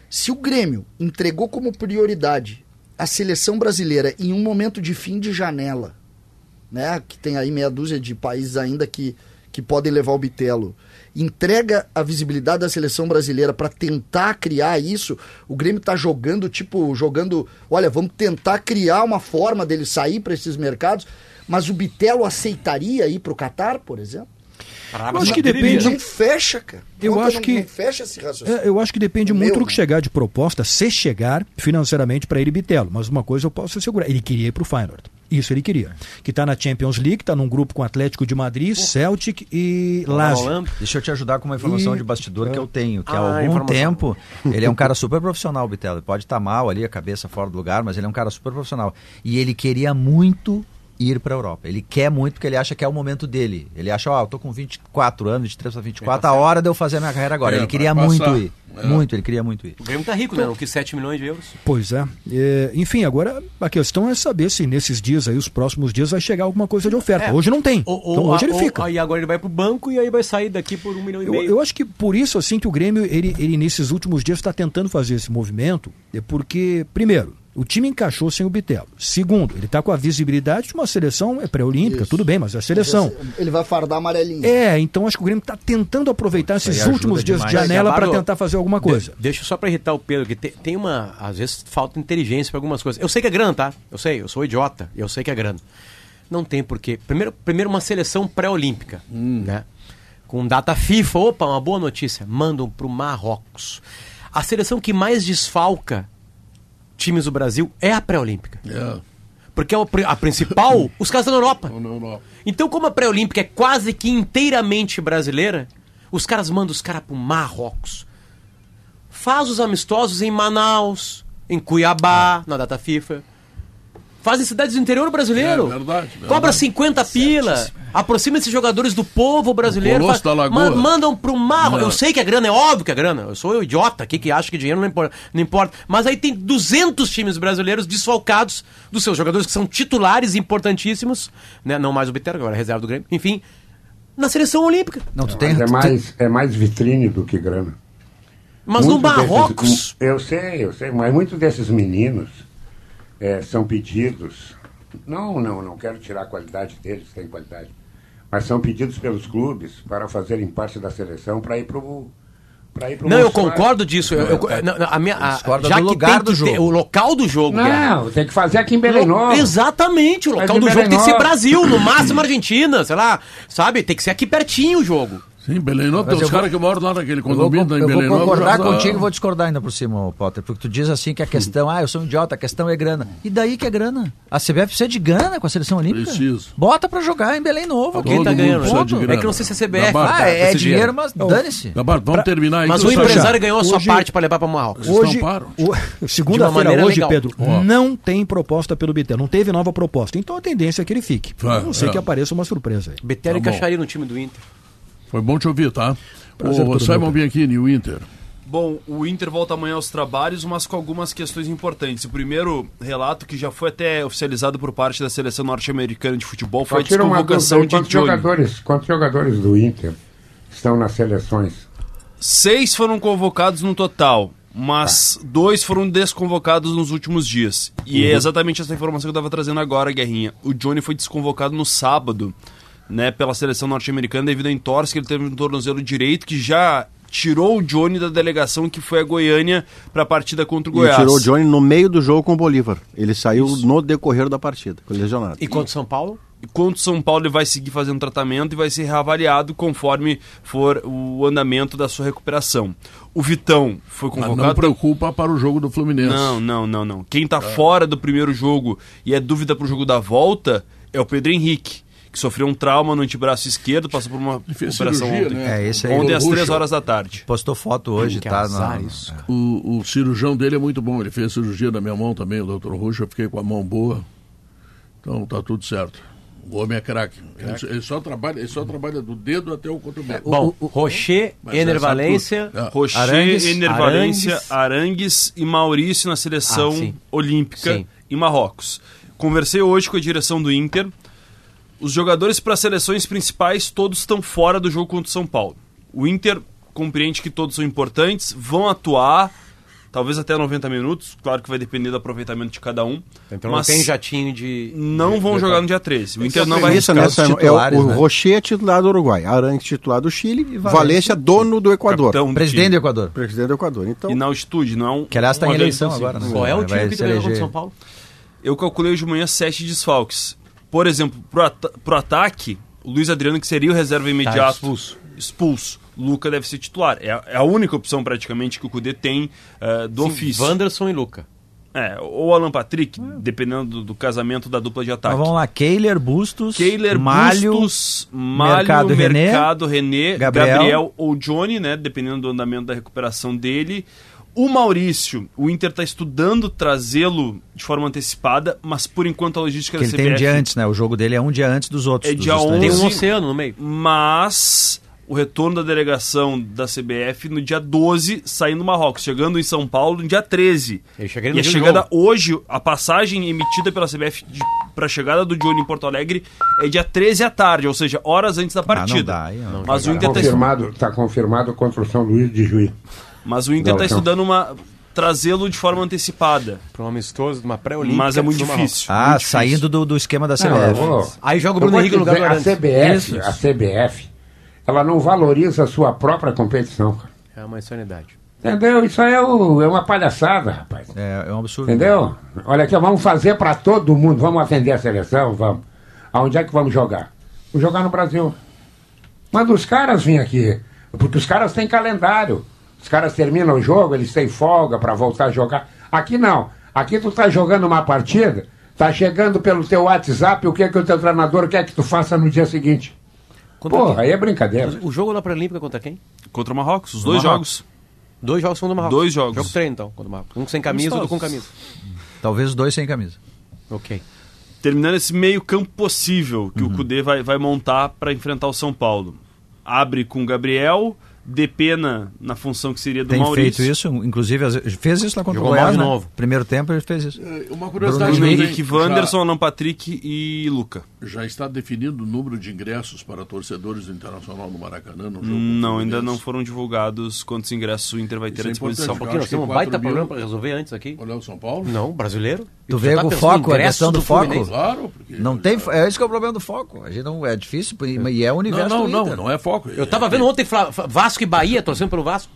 Se o Grêmio entregou como prioridade a seleção brasileira em um momento de fim de janela, né, que tem aí meia dúzia de países ainda que, que podem levar o bitelo, entrega a visibilidade da seleção brasileira para tentar criar isso, o Grêmio está jogando, tipo, jogando, olha, vamos tentar criar uma forma dele sair para esses mercados, mas o Bitelo aceitaria ir para o Catar, por exemplo? Eu acho que depende. Não fecha, cara. Eu acho não, que não fecha esse raciocínio. É, eu acho que depende muito do que chegar de proposta, se chegar financeiramente para ele Bitelo. Mas uma coisa eu posso assegurar, ele queria ir para o Feyenoord. Isso ele queria. Que está na Champions League, está num grupo com Atlético de Madrid, Celtic e Lazio. Deixa eu te ajudar com uma informação e... de bastidor que eu tenho, que ah, há algum tempo ele é um cara super profissional, Bitelo. Ele pode estar tá mal ali, a cabeça fora do lugar, mas ele é um cara super profissional. E ele queria muito ir para a Europa. Ele quer muito porque ele acha que é o momento dele. Ele acha, ó, oh, eu tô com 24 anos, 23 para 24, a hora de eu fazer a minha carreira agora. É, ele queria muito ir. É. Muito, ele queria muito ir. O Grêmio tá rico, né? Não quis 7 milhões de euros. Pois é. é. Enfim, agora a questão é saber se nesses dias aí, os próximos dias, vai chegar alguma coisa de oferta. É. Hoje não tem. Ou, então hoje ele fica. Aí agora ele vai pro banco e aí vai sair daqui por um milhão e meio. Eu, eu acho que por isso, assim, que o Grêmio, ele, ele nesses últimos dias está tentando fazer esse movimento, é porque, primeiro, o time encaixou sem o Bitelo. Segundo, ele está com a visibilidade de uma seleção é pré-olímpica, tudo bem, mas é a seleção. Ele vai fardar amarelinho. É, então acho que o Grêmio está tentando aproveitar esses últimos dias demais. de janela para tentar fazer alguma coisa. De, deixa só para irritar o Pedro, que tem, tem, uma. Às vezes falta inteligência para algumas coisas. Eu sei que é grana, tá? Eu sei, eu sou idiota, eu sei que é grana. Não tem porquê. Primeiro, primeiro uma seleção pré-olímpica, hum. né? Com data FIFA, opa, uma boa notícia. Mandam para o Marrocos. A seleção que mais desfalca times do Brasil é a pré-olímpica. É. Porque é a principal, os caras estão na Europa. Então, como a pré-olímpica é quase que inteiramente brasileira, os caras mandam os caras pro Marrocos. Faz os amistosos em Manaus, em Cuiabá, na data FIFA. Fazem cidades do interior brasileiro. É, verdade, verdade. Cobra 50 pila. Aproxima esses jogadores do povo brasileiro. Faz, da Lagoa. Ma mandam pro mar. Eu sei que a grana é óbvio que é grana. Eu sou um idiota aqui que acha que dinheiro não importa, não importa. Mas aí tem 200 times brasileiros desfalcados dos seus jogadores que são titulares importantíssimos. Né? Não mais o Bitero, agora é reserva do Grêmio. Enfim, na seleção olímpica. Não, tu tem, é, mais, é mais vitrine do que grana. Mas no Marrocos. Desses, eu sei, eu sei, mas muitos desses meninos é, são pedidos. Não, não, não quero tirar a qualidade deles, tem qualidade. Mas são pedidos pelos clubes para fazerem parte da seleção para ir para o não, eu concordo disso. Eu, eu, a minha, a, já que lugar tem que ter, o local do jogo. Não, tem que fazer aqui em Belém Novo. Exatamente, o local do jogo tem que ser Brasil, no máximo Argentina, sei lá, sabe? Tem que ser aqui pertinho o jogo. Sim, Belém Novo, tem os caras que moram lá naquele condomínio vou, em Belém Novo. Eu vou concordar contigo e vou discordar ainda por cima, Potter, porque tu diz assim que a questão, ah, eu sou um idiota, a questão é grana. E daí que é grana? A CBF precisa de grana com a seleção olímpica? Preciso. Bota pra jogar em Belém Novo. Quem tá ganhando? É que não sei se é CBF. ah, é, é dinheiro, mas dane-se. Gabardo, vamos pra... terminar aí. Mas o empresário ganhou a sua hoje, parte pra levar pra Marrocos. Hoje, segunda-feira hoje, legal. Pedro, oh. não tem proposta pelo Bitel, não teve nova proposta. Então a tendência é que ele fique. Ah, não sei é. que apareça uma surpresa aí. Bitel tá encaixaria no time do Inter. Foi bom te ouvir, tá? Prazer o Simon Bianchini, o Inter. Bom, o Inter volta amanhã aos trabalhos, mas com algumas questões importantes. O primeiro relato, que já foi até oficializado por parte da seleção norte-americana de futebol, foi a desconvocação de quantos jogadores, quantos jogadores do Inter estão nas seleções? Seis foram convocados no total, mas tá. dois foram desconvocados nos últimos dias. E é uhum. é exatamente essa informação que eu estava trazendo agora, Guerrinha. O Johnny foi desconvocado no sábado né, pela seleção norte-americana devido a entorse que ele teve no tornozelo direito, que já tirou o Johnny da delegação que foi a Goiânia para a partida contra o Goiás. E tirou o Johnny no meio do jogo com o Bolívar. Ele saiu Isso. no decorrer da partida, lesionado. E contra o São Paulo? E contra o São Paulo ele vai seguir fazendo tratamento e vai ser reavaliado conforme for o andamento da sua recuperação. O Vitão foi convocado. Mas não preocupa para o jogo do Fluminense. Não, não, não, não. Quem está é. fora do primeiro jogo e é dúvida para o jogo da volta é o Pedro Henrique que sofreu um trauma no antebraço esquerdo, passou por uma operação cirurgia, ontem. Né? É, esse aí ontem às três horas da tarde. Postou foto hoje, que tá? Na... Isso. O, o, cirurgião dele é muito bom, ele fez cirurgia na minha mão também, o doutor Ruxo, eu fiquei com a mão boa. Então tá tudo certo. O homem é craque. Ele, ele, só trabalha, ele só trabalha do dedo até o cotovelo. Bom, Rocher, Enervalência, é. Rocher, Arangues, Enervalência, Arangues. Arangues e Maurício na seleção ah, olímpica sim. em Marrocos. Conversei hoje com a direção do Inter os jogadores para as seleções principais todos estão fora do jogo contra o São Paulo. O Inter compreende que todos são importantes, vão atuar, talvez até 90 minutos, claro que vai depender do aproveitamento de cada um. Então mas não tem jatinho de. Não vão jogar no dia 13. O Inter não vai isso, né, é o, o né? Rocher é titular do Uruguai, Aranque titular do Chile, e Valência dono do Equador. Do Presidente do Equador. Presidente do Equador. Então... E na altitude, não é um. Que aliás está em eleição agora, né? Qual é o time que vai eleger... São Paulo? Eu calculei hoje de manhã sete desfalques. Por exemplo, pro, at pro ataque, o Luiz Adriano, que seria o reserva imediato, tá expulso. expulso. Luca deve ser titular. É a, é a única opção, praticamente, que o Cudê tem uh, do Sim, ofício. Wanderson e Luca. É, ou Alan Patrick, é. dependendo do, do, casamento da dupla de ataque. Então vamos lá, Keiler, Bustos, Keiler, Malho, Bustos, Malho, Mercado, Mercado René, René Gabriel. Gabriel. ou Johnny, né, dependendo do andamento da recuperação dele. O Maurício, o Inter está estudando trazê-lo de forma antecipada, mas por enquanto a logística que da CBF... ele tem um dia antes, né? O jogo dele é um dia antes dos outros. É dos dia 11, Tem um oceano no meio. Mas o retorno da delegação da CBF no dia 12, saindo do Marrocos, chegando em São Paulo no dia 13. e a chegada hoje, a passagem emitida pela CBF para a chegada do Johnny em Porto Alegre é dia 13 à tarde, ou seja, horas antes da partida. Ah, não dá, não. Mas o Inter está confirmado, tá confirmado contra o São Luís de Juiz. Mas o Inter está estudando uma trazê-lo de forma antecipada. Para um amistoso, uma pré-olímpica. Mas é muito difícil. Ah, muito saindo do, do esquema da CBF. Não, Aí joga o Bruno Henrique no lugar do A CBF, a CBF, ela não valoriza a sua própria competição. É uma insanidade. Entendeu? Isso aí é, o, é uma palhaçada, rapaz. É, é um absurdo. Entendeu? Olha aqui, vamos fazer para todo mundo. Vamos atender a seleção, vamos. Aonde é que vamos jogar? Vamos jogar no Brasil. Manda os caras vir aqui. Porque os caras têm calendário. Os caras terminam o jogo, eles têm folga para voltar a jogar. Aqui não. Aqui tu tá jogando uma partida, tá chegando pelo teu WhatsApp o que é que o teu treinador quer que tu faça no dia seguinte. Contra Porra, quem? aí é brincadeira. O jogo na Pré-Olímpica contra quem? Contra o Marrocos, os dois Marrocos. jogos. Dois jogos contra o Marrocos. Dois jogos. Jogo treino, então, contra o Marrocos. Um sem camisa, outro com camisa. Talvez dois sem camisa. Ok. Terminando esse meio campo possível que uhum. o Cudê vai, vai montar para enfrentar o São Paulo. Abre com Gabriel, de pena na função que seria do Tem Maurício. feito isso, inclusive fez isso lá contra Jogou o Goiás, de né? novo. Primeiro tempo ele fez isso. É, uma curiosidade Bruno Henrique, Wanderson, Alan Patrick e Luca. Já está definido o número de ingressos para torcedores do Internacional no Maracanã no jogo Não, ainda não foram divulgados quantos ingressos o Inter vai ter Isso à é disposição. Só um pouquinho, nós temos um baita problema para resolver antes aqui. Olhar o São Paulo? Não, brasileiro. Tu vê o foco, a questão do, do foco. Fluminense. Claro, porque não tem, é isso que é o problema do foco. A gente não é difícil e é o universo não, não, do Inter. Não, não é foco. Eu estava vendo ontem Vasco e Bahia torcendo pelo Vasco.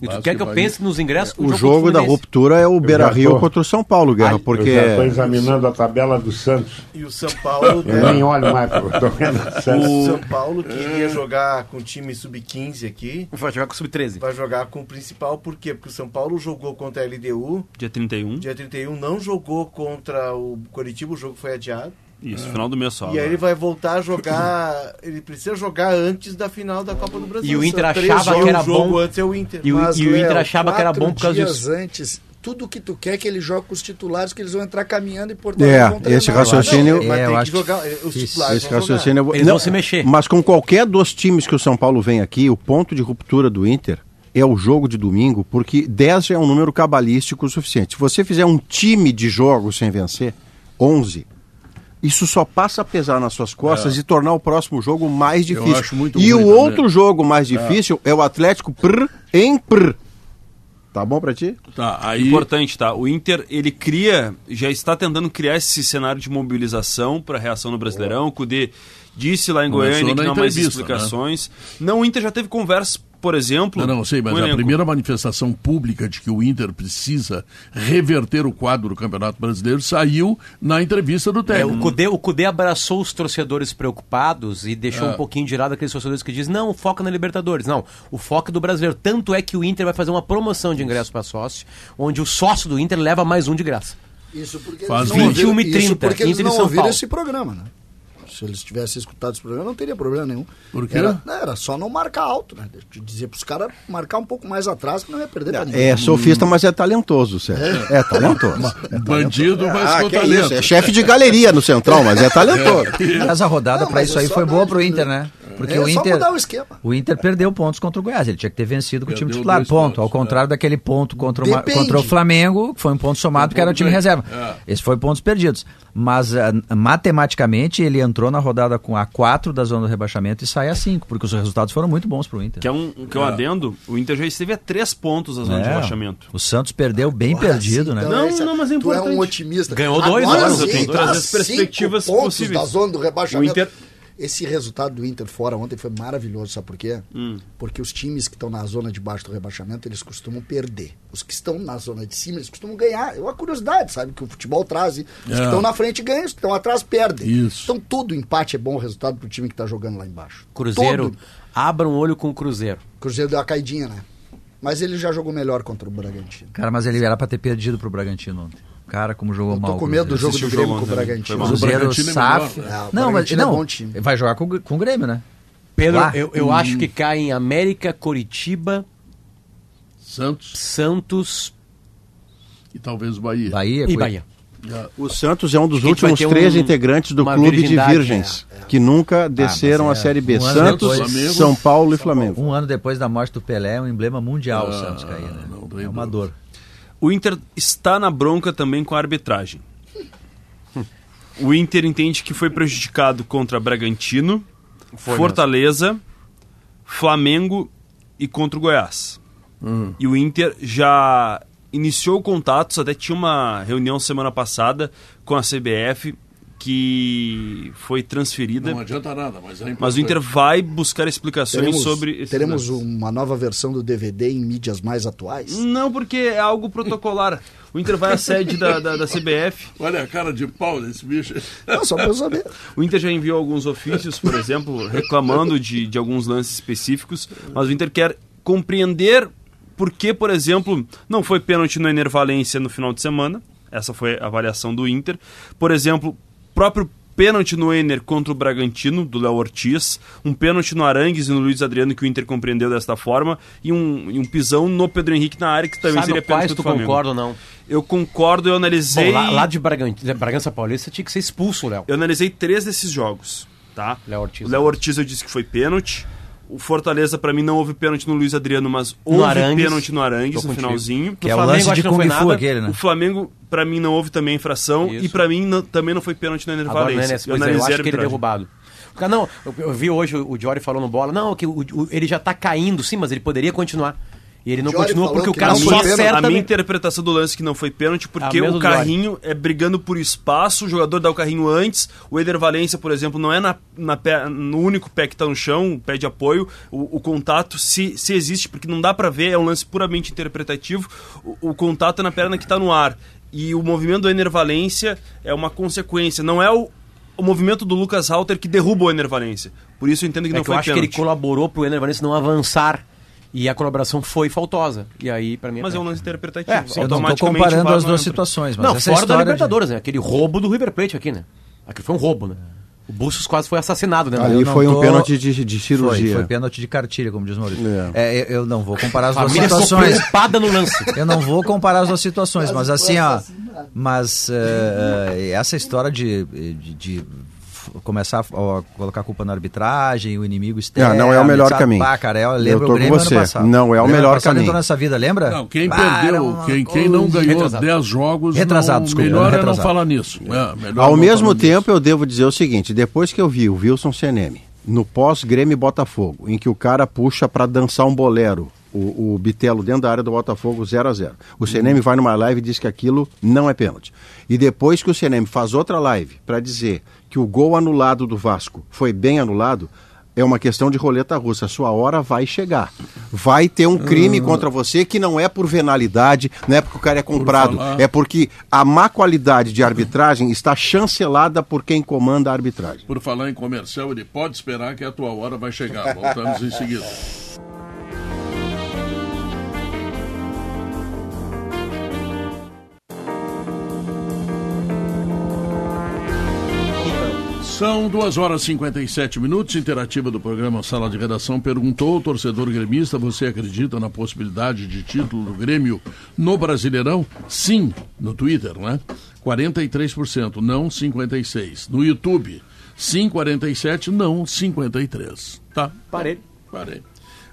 E tu quer que eu pense nos ingressos O jogo da ruptura é o Beira Rio tô... contra o São Paulo, Guerra, Ai, porque. Eu já estou examinando a tabela do Santos. E o São Paulo. eu nem olho mais para o Santos. O São Paulo queria jogar com o time sub-15 aqui. Vai jogar com o sub-13. Vai jogar com o principal, por quê? Porque o São Paulo jogou contra a LDU. Dia 31. Dia 31, não jogou contra o Coritiba, o jogo foi adiado. Isso, final do mês só. E aí ele vai voltar a jogar. ele precisa jogar antes da final da Copa do Brasil. E o Inter achava que era bom. antes é o Inter. E o, Mas, e o Inter achava que era bom por causa dias disso. antes, tudo que tu quer é que ele jogue com os titulares, que eles vão entrar caminhando e portanto é, esse raciocínio. Não, é, eu acho jogar, os titulares esse raciocínio. Eles não, vão se mexer. Mas com qualquer dos times que o São Paulo vem aqui, o ponto de ruptura do Inter é o jogo de domingo, porque 10 é um número cabalístico suficiente. Se você fizer um time de jogos sem vencer, 11 isso só passa a pesar nas suas costas é. e tornar o próximo jogo mais difícil. e o outro jogo mais é. difícil é, é o Atlético prr, em prr. Tá bom para ti? Tá, aí... Importante, tá? O Inter, ele cria, já está tentando criar esse cenário de mobilização para reação no Brasileirão. O Cudê disse lá em Goiânia que não há mais explicações. Né? Não, o Inter já teve conversas por exemplo. Não, não, sei, mas a primeira manifestação pública de que o Inter precisa reverter o quadro do Campeonato Brasileiro saiu na entrevista do técnico. É, o, Cudê, o Cudê abraçou os torcedores preocupados e deixou é. um pouquinho de lado aqueles torcedores que dizem: não, foca na Libertadores. Não, o foco é do brasileiro. Tanto é que o Inter vai fazer uma promoção de ingresso para sócio, onde o sócio do Inter leva mais um de graça. Isso porque Faz eles não 21 e 30. Isso porque eles não ouviram esse programa, né? Se eles tivessem escutado esse programa, não teria problema nenhum. Por quê? Era, era só não marcar alto, né? Dizer para os caras marcar um pouco mais atrás, que não ia perder não, É sofista, mas é talentoso, Sérgio. É, é talentoso. é Bandido, mas ah, com talento. É, é chefe de galeria no Central, mas é talentoso. Mas a rodada para isso aí foi boa para o Inter, né? Porque é, o Inter, mudar o esquema. O Inter perdeu pontos contra o Goiás. Ele tinha que ter vencido com perdeu o time titular. Ponto. Pontos, Ao contrário é. daquele ponto contra o, contra o Flamengo, que foi um ponto somado, que era o time reserva. É. Esse foi pontos perdidos. Mas uh, matematicamente ele entrou na rodada com a 4 da zona do rebaixamento e sai a 5, porque os resultados foram muito bons para o Inter. Que é um, que é um adendo, o Inter já esteve a 3 pontos da zona de é. rebaixamento. O Santos perdeu bem perdido, né? Então, não, não, mas é importante. Tu é um otimista. Ganhou dois, Agora, né? sim, tem todas as perspectivas possíveis. da zona do rebaixamento. O Inter esse resultado do Inter fora ontem foi maravilhoso, sabe por quê? Hum. Porque os times que estão na zona de baixo do rebaixamento, eles costumam perder. Os que estão na zona de cima, eles costumam ganhar. É uma curiosidade, sabe? Que o futebol traz. Os é. que estão na frente ganham, os que estão atrás perdem. Isso. Então todo empate é bom resultado para o time que está jogando lá embaixo. Cruzeiro, todo. abra um olho com o Cruzeiro. Cruzeiro deu uma caidinha, né? Mas ele já jogou melhor contra o Bragantino. Cara, mas ele era para ter perdido para o Bragantino ontem. Cara, como jogou eu mal. Tô com medo do jogo do Grêmio com o Bragantino. O Cruzeiro SAF. É, não, mas não, é bom time. vai jogar com, com o Grêmio, né? Pedro, Lá. eu, eu hum. acho que cai em América, Coritiba, Santos, Santos e talvez Bahia. Bahia e Bahia. O Santos é um dos últimos três um, integrantes do clube de virgens é, é. que nunca ah, desceram ah, é, a Série B. Um Santos, depois, São Paulo e Flamengo. Um ano depois da morte do Pelé, é um emblema mundial ah, o Santos cair, né? Não, é uma dor. O Inter está na bronca também com a arbitragem. O Inter entende que foi prejudicado contra Bragantino, foi Fortaleza, mesmo. Flamengo e contra o Goiás. Hum. E o Inter já iniciou contatos, até tinha uma reunião semana passada com a CBF que foi transferida. Não adianta nada, mas é Mas o Inter vai buscar explicações teremos, sobre. Teremos uma nova versão do DVD em mídias mais atuais? Não, porque é algo protocolar. O Inter vai à sede da, da, da, CBF. Olha a cara de pau desse bicho. Não, só pra saber. O Inter já enviou alguns ofícios, por exemplo, reclamando de, de alguns lances específicos, mas o Inter quer compreender por que, por exemplo, não foi pênalti no Enervalência no final de semana. Essa foi a avaliação do Inter. Por exemplo, próprio pênalti no Ener contra o Bragantino, do Léo Ortiz, um pênalti no Arangues e no Luiz Adriano, que o Inter compreendeu desta forma, e um, e um pisão no Pedro Henrique na área, que também Sabe seria pênalti tu concorda ou não? Eu concordo, eu analisei... Bom, lá, lá, de Bragança, Bragança Paulista tinha que ser expulso, Léo. Eu analisei três desses jogos, tá? Léo Ortiz. O Léo Ortiz eu disse que foi pênalti. O Fortaleza, para mim, não houve pênalti no Luiz Adriano, mas houve Arangues, pênalti no Arangues, no finalzinho. Que no é o Flamengo, lance de Kung Fu aquele, né? O Flamengo, para mim, não houve também infração. Isso. E para mim, não, também não foi pênalti no Ener Valencia. Eu, eu acho que ele é derrubado. Não, eu, eu vi hoje o, o Jory falando bola. Não, que o, o, ele já tá caindo, sim, mas ele poderia continuar. E ele não Jory continua porque o cara só acerta. A minha interpretação do lance que não foi pênalti, porque o carrinho é brigando por espaço, o jogador dá o carrinho antes, o Eder Valência, por exemplo, não é na, na pé, no único pé que está no chão, o pé de apoio, o, o, contato se, se existe, porque não dá para ver, é um lance puramente interpretativo, o, o contato é na perna que está no ar. E o movimento do Ener Valência é uma consequência, não é o, o movimento do Lucas Halter que derruba o Ener Valência. Por isso eu entendo que é não que foi eu acho pênalti. que ele colaborou para o Ener Valência não avançar e a colaboração foi faltosa. E aí, para mim. Mas é um lance interpretativo. É, sim, eu não tô comparando as duas situações. Mas não, fora da Libertadores, de... né? Aquele roubo do River Plate aqui, né? Aquilo foi um roubo, né? O Bustos quase foi assassinado, né? Ali foi um tô... pênalti de, de cirurgia. Foi, foi pênalti de cartilha, como diz o Maurício. É. É, eu não vou comparar as duas situações. espada no lance. Eu não vou comparar as duas situações, mas assim, ó. Mas uh, essa história de, de, de começar a colocar a culpa na arbitragem, o inimigo externo. Não, não é o melhor sabe? caminho. Pá, cara, eu lembro eu o Grêmio você. Não é o, o melhor caminho. entrou nessa vida, lembra? Não, quem perdeu, quem, quem não ganhou 10 jogos, retrasado, não, desculpa, melhor retrasado. é não falar nisso. É, Ao mesmo tempo, nisso. eu devo dizer o seguinte, depois que eu vi o Wilson Seneme no pós-Grêmio Botafogo, em que o cara puxa para dançar um bolero, o, o Bitelo dentro da área do Botafogo 0 a 0 O CNM vai numa live e diz que aquilo não é pênalti. E depois que o CNM faz outra live para dizer que o gol anulado do Vasco foi bem anulado, é uma questão de roleta russa. A sua hora vai chegar. Vai ter um crime contra você que não é por venalidade, não é porque o cara é comprado, por é porque a má qualidade de arbitragem está chancelada por quem comanda a arbitragem. Por falar em comercial, ele pode esperar que a tua hora vai chegar. Voltamos em seguida. São 2 horas e 57 minutos. Interativa do programa Sala de Redação perguntou ao torcedor gremista: você acredita na possibilidade de título do Grêmio no Brasileirão? Sim, no Twitter, né? 43%, não 56%. No YouTube, sim 47%, não 53%. Tá? Parei. Parei.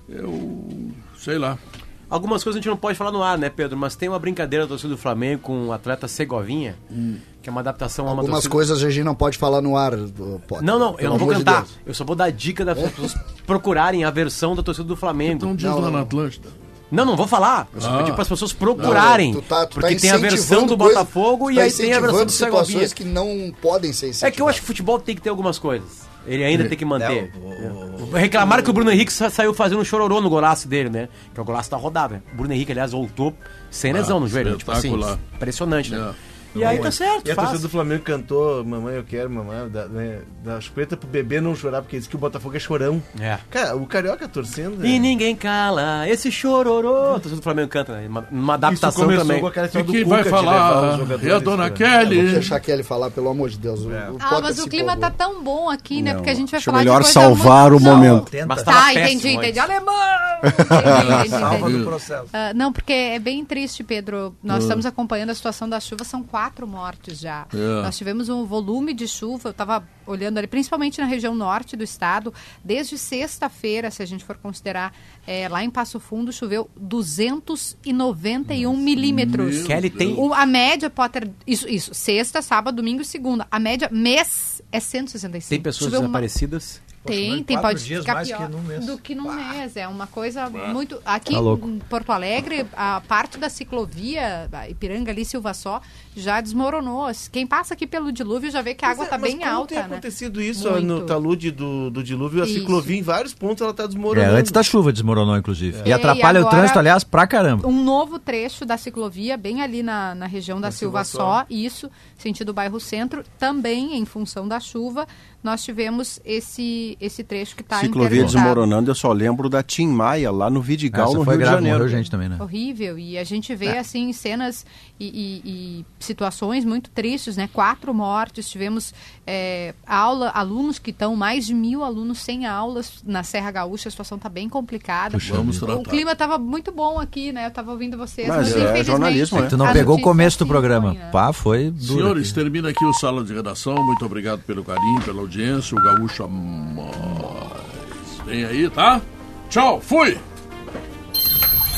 Eu sei lá. Algumas coisas a gente não pode falar no ar, né, Pedro? Mas tem uma brincadeira do torcedor do Flamengo com o atleta Segovinha, hum. que é uma adaptação Algumas a uma torcida... coisas a gente não pode falar no ar. Pode. Não, não, eu não vou cantar. De eu só vou dar dica das pessoas procurarem a versão da torcida do Flamengo. Então diz não, lá na Atlântida. Não, não vou falar. Eu só ah. pedi para as pessoas procurarem. Não, tu tá, tu tá porque tem a versão do Botafogo e tá aí tem a versão do Segovinha. que não podem ser É que eu acho que o futebol tem que ter algumas coisas. Ele ainda tem que manter. É, Reclamaram que o Bruno Henrique saiu fazendo um chororô no golaço dele, né? Que o golaço tá rodado. O Bruno Henrique, aliás, voltou sem lesão ah, no joelho. Tipo assim, impressionante, né? É. E aí tá certo. E a torcida do Flamengo cantou Mamãe, eu quero, mamãe, da, né, da chupeta pro bebê não chorar, porque diz que o Botafogo é chorão. É. Cara, o Carioca torcendo. E é... ninguém cala, esse chororô. A torcida do Flamengo canta, né? Uma, uma adaptação também. e quem vai falar? É a dona Kelly. Vou deixar a Kelly falar, pelo amor de Deus. É. ah, mas o clima tá tão bom aqui, né? Porque a gente vai Acho falar melhor de salvar o momento. Tá, entendi, entendi. Alemão! Salva do processo. Uh, não, porque é bem triste, Pedro. Nós uh. estamos acompanhando a situação da chuva, são quatro mortes já. É. Nós tivemos um volume de chuva, eu estava olhando ali, principalmente na região norte do estado, desde sexta-feira, se a gente for considerar, é, lá em Passo Fundo choveu 291 Nossa, milímetros. Kelly tem. O, a média, Potter, isso, isso, sexta, sábado, domingo e segunda. A média mês é 165. Tem pessoas choveu desaparecidas? Uma... Tem, tem, pode ficar pior que do que num mês. É uma coisa muito. Aqui tá em Porto Alegre, a parte da ciclovia, Ipiranga ali, Silva Só, já desmoronou. Quem passa aqui pelo dilúvio já vê que a água está é, bem alta. Tem né? acontecido isso muito. no talude do, do dilúvio, a ciclovia em vários pontos ela está desmoronando. É, antes da chuva desmoronou, inclusive. É. E atrapalha e o trânsito, aliás, pra caramba. Um novo trecho da ciclovia, bem ali na, na região da Silva, Silva Só, isso, sentido bairro centro, também em função da chuva nós tivemos esse, esse trecho que está Ciclovia desmoronando, eu só lembro da Tim Maia, lá no Vidigal, Essa no Rio de Janeiro. gente também, né? Horrível, e a gente vê, é. assim, cenas e, e, e, situações muito tristes, né? Quatro mortes, tivemos é, aula, alunos que estão, mais de mil alunos sem aulas na Serra Gaúcha, a situação está bem complicada. Puxa, vamos o, o clima estava muito bom aqui, né? Eu estava ouvindo vocês, mas, mas é, jornalismo, né? Tu não pegou o começo do programa. Ruim, né? Pá, foi duro Senhores, aqui. termina aqui o Sala de Redação, muito obrigado pelo carinho, pela audiência, o Gaúcho Vem aí, tá? Tchau, fui!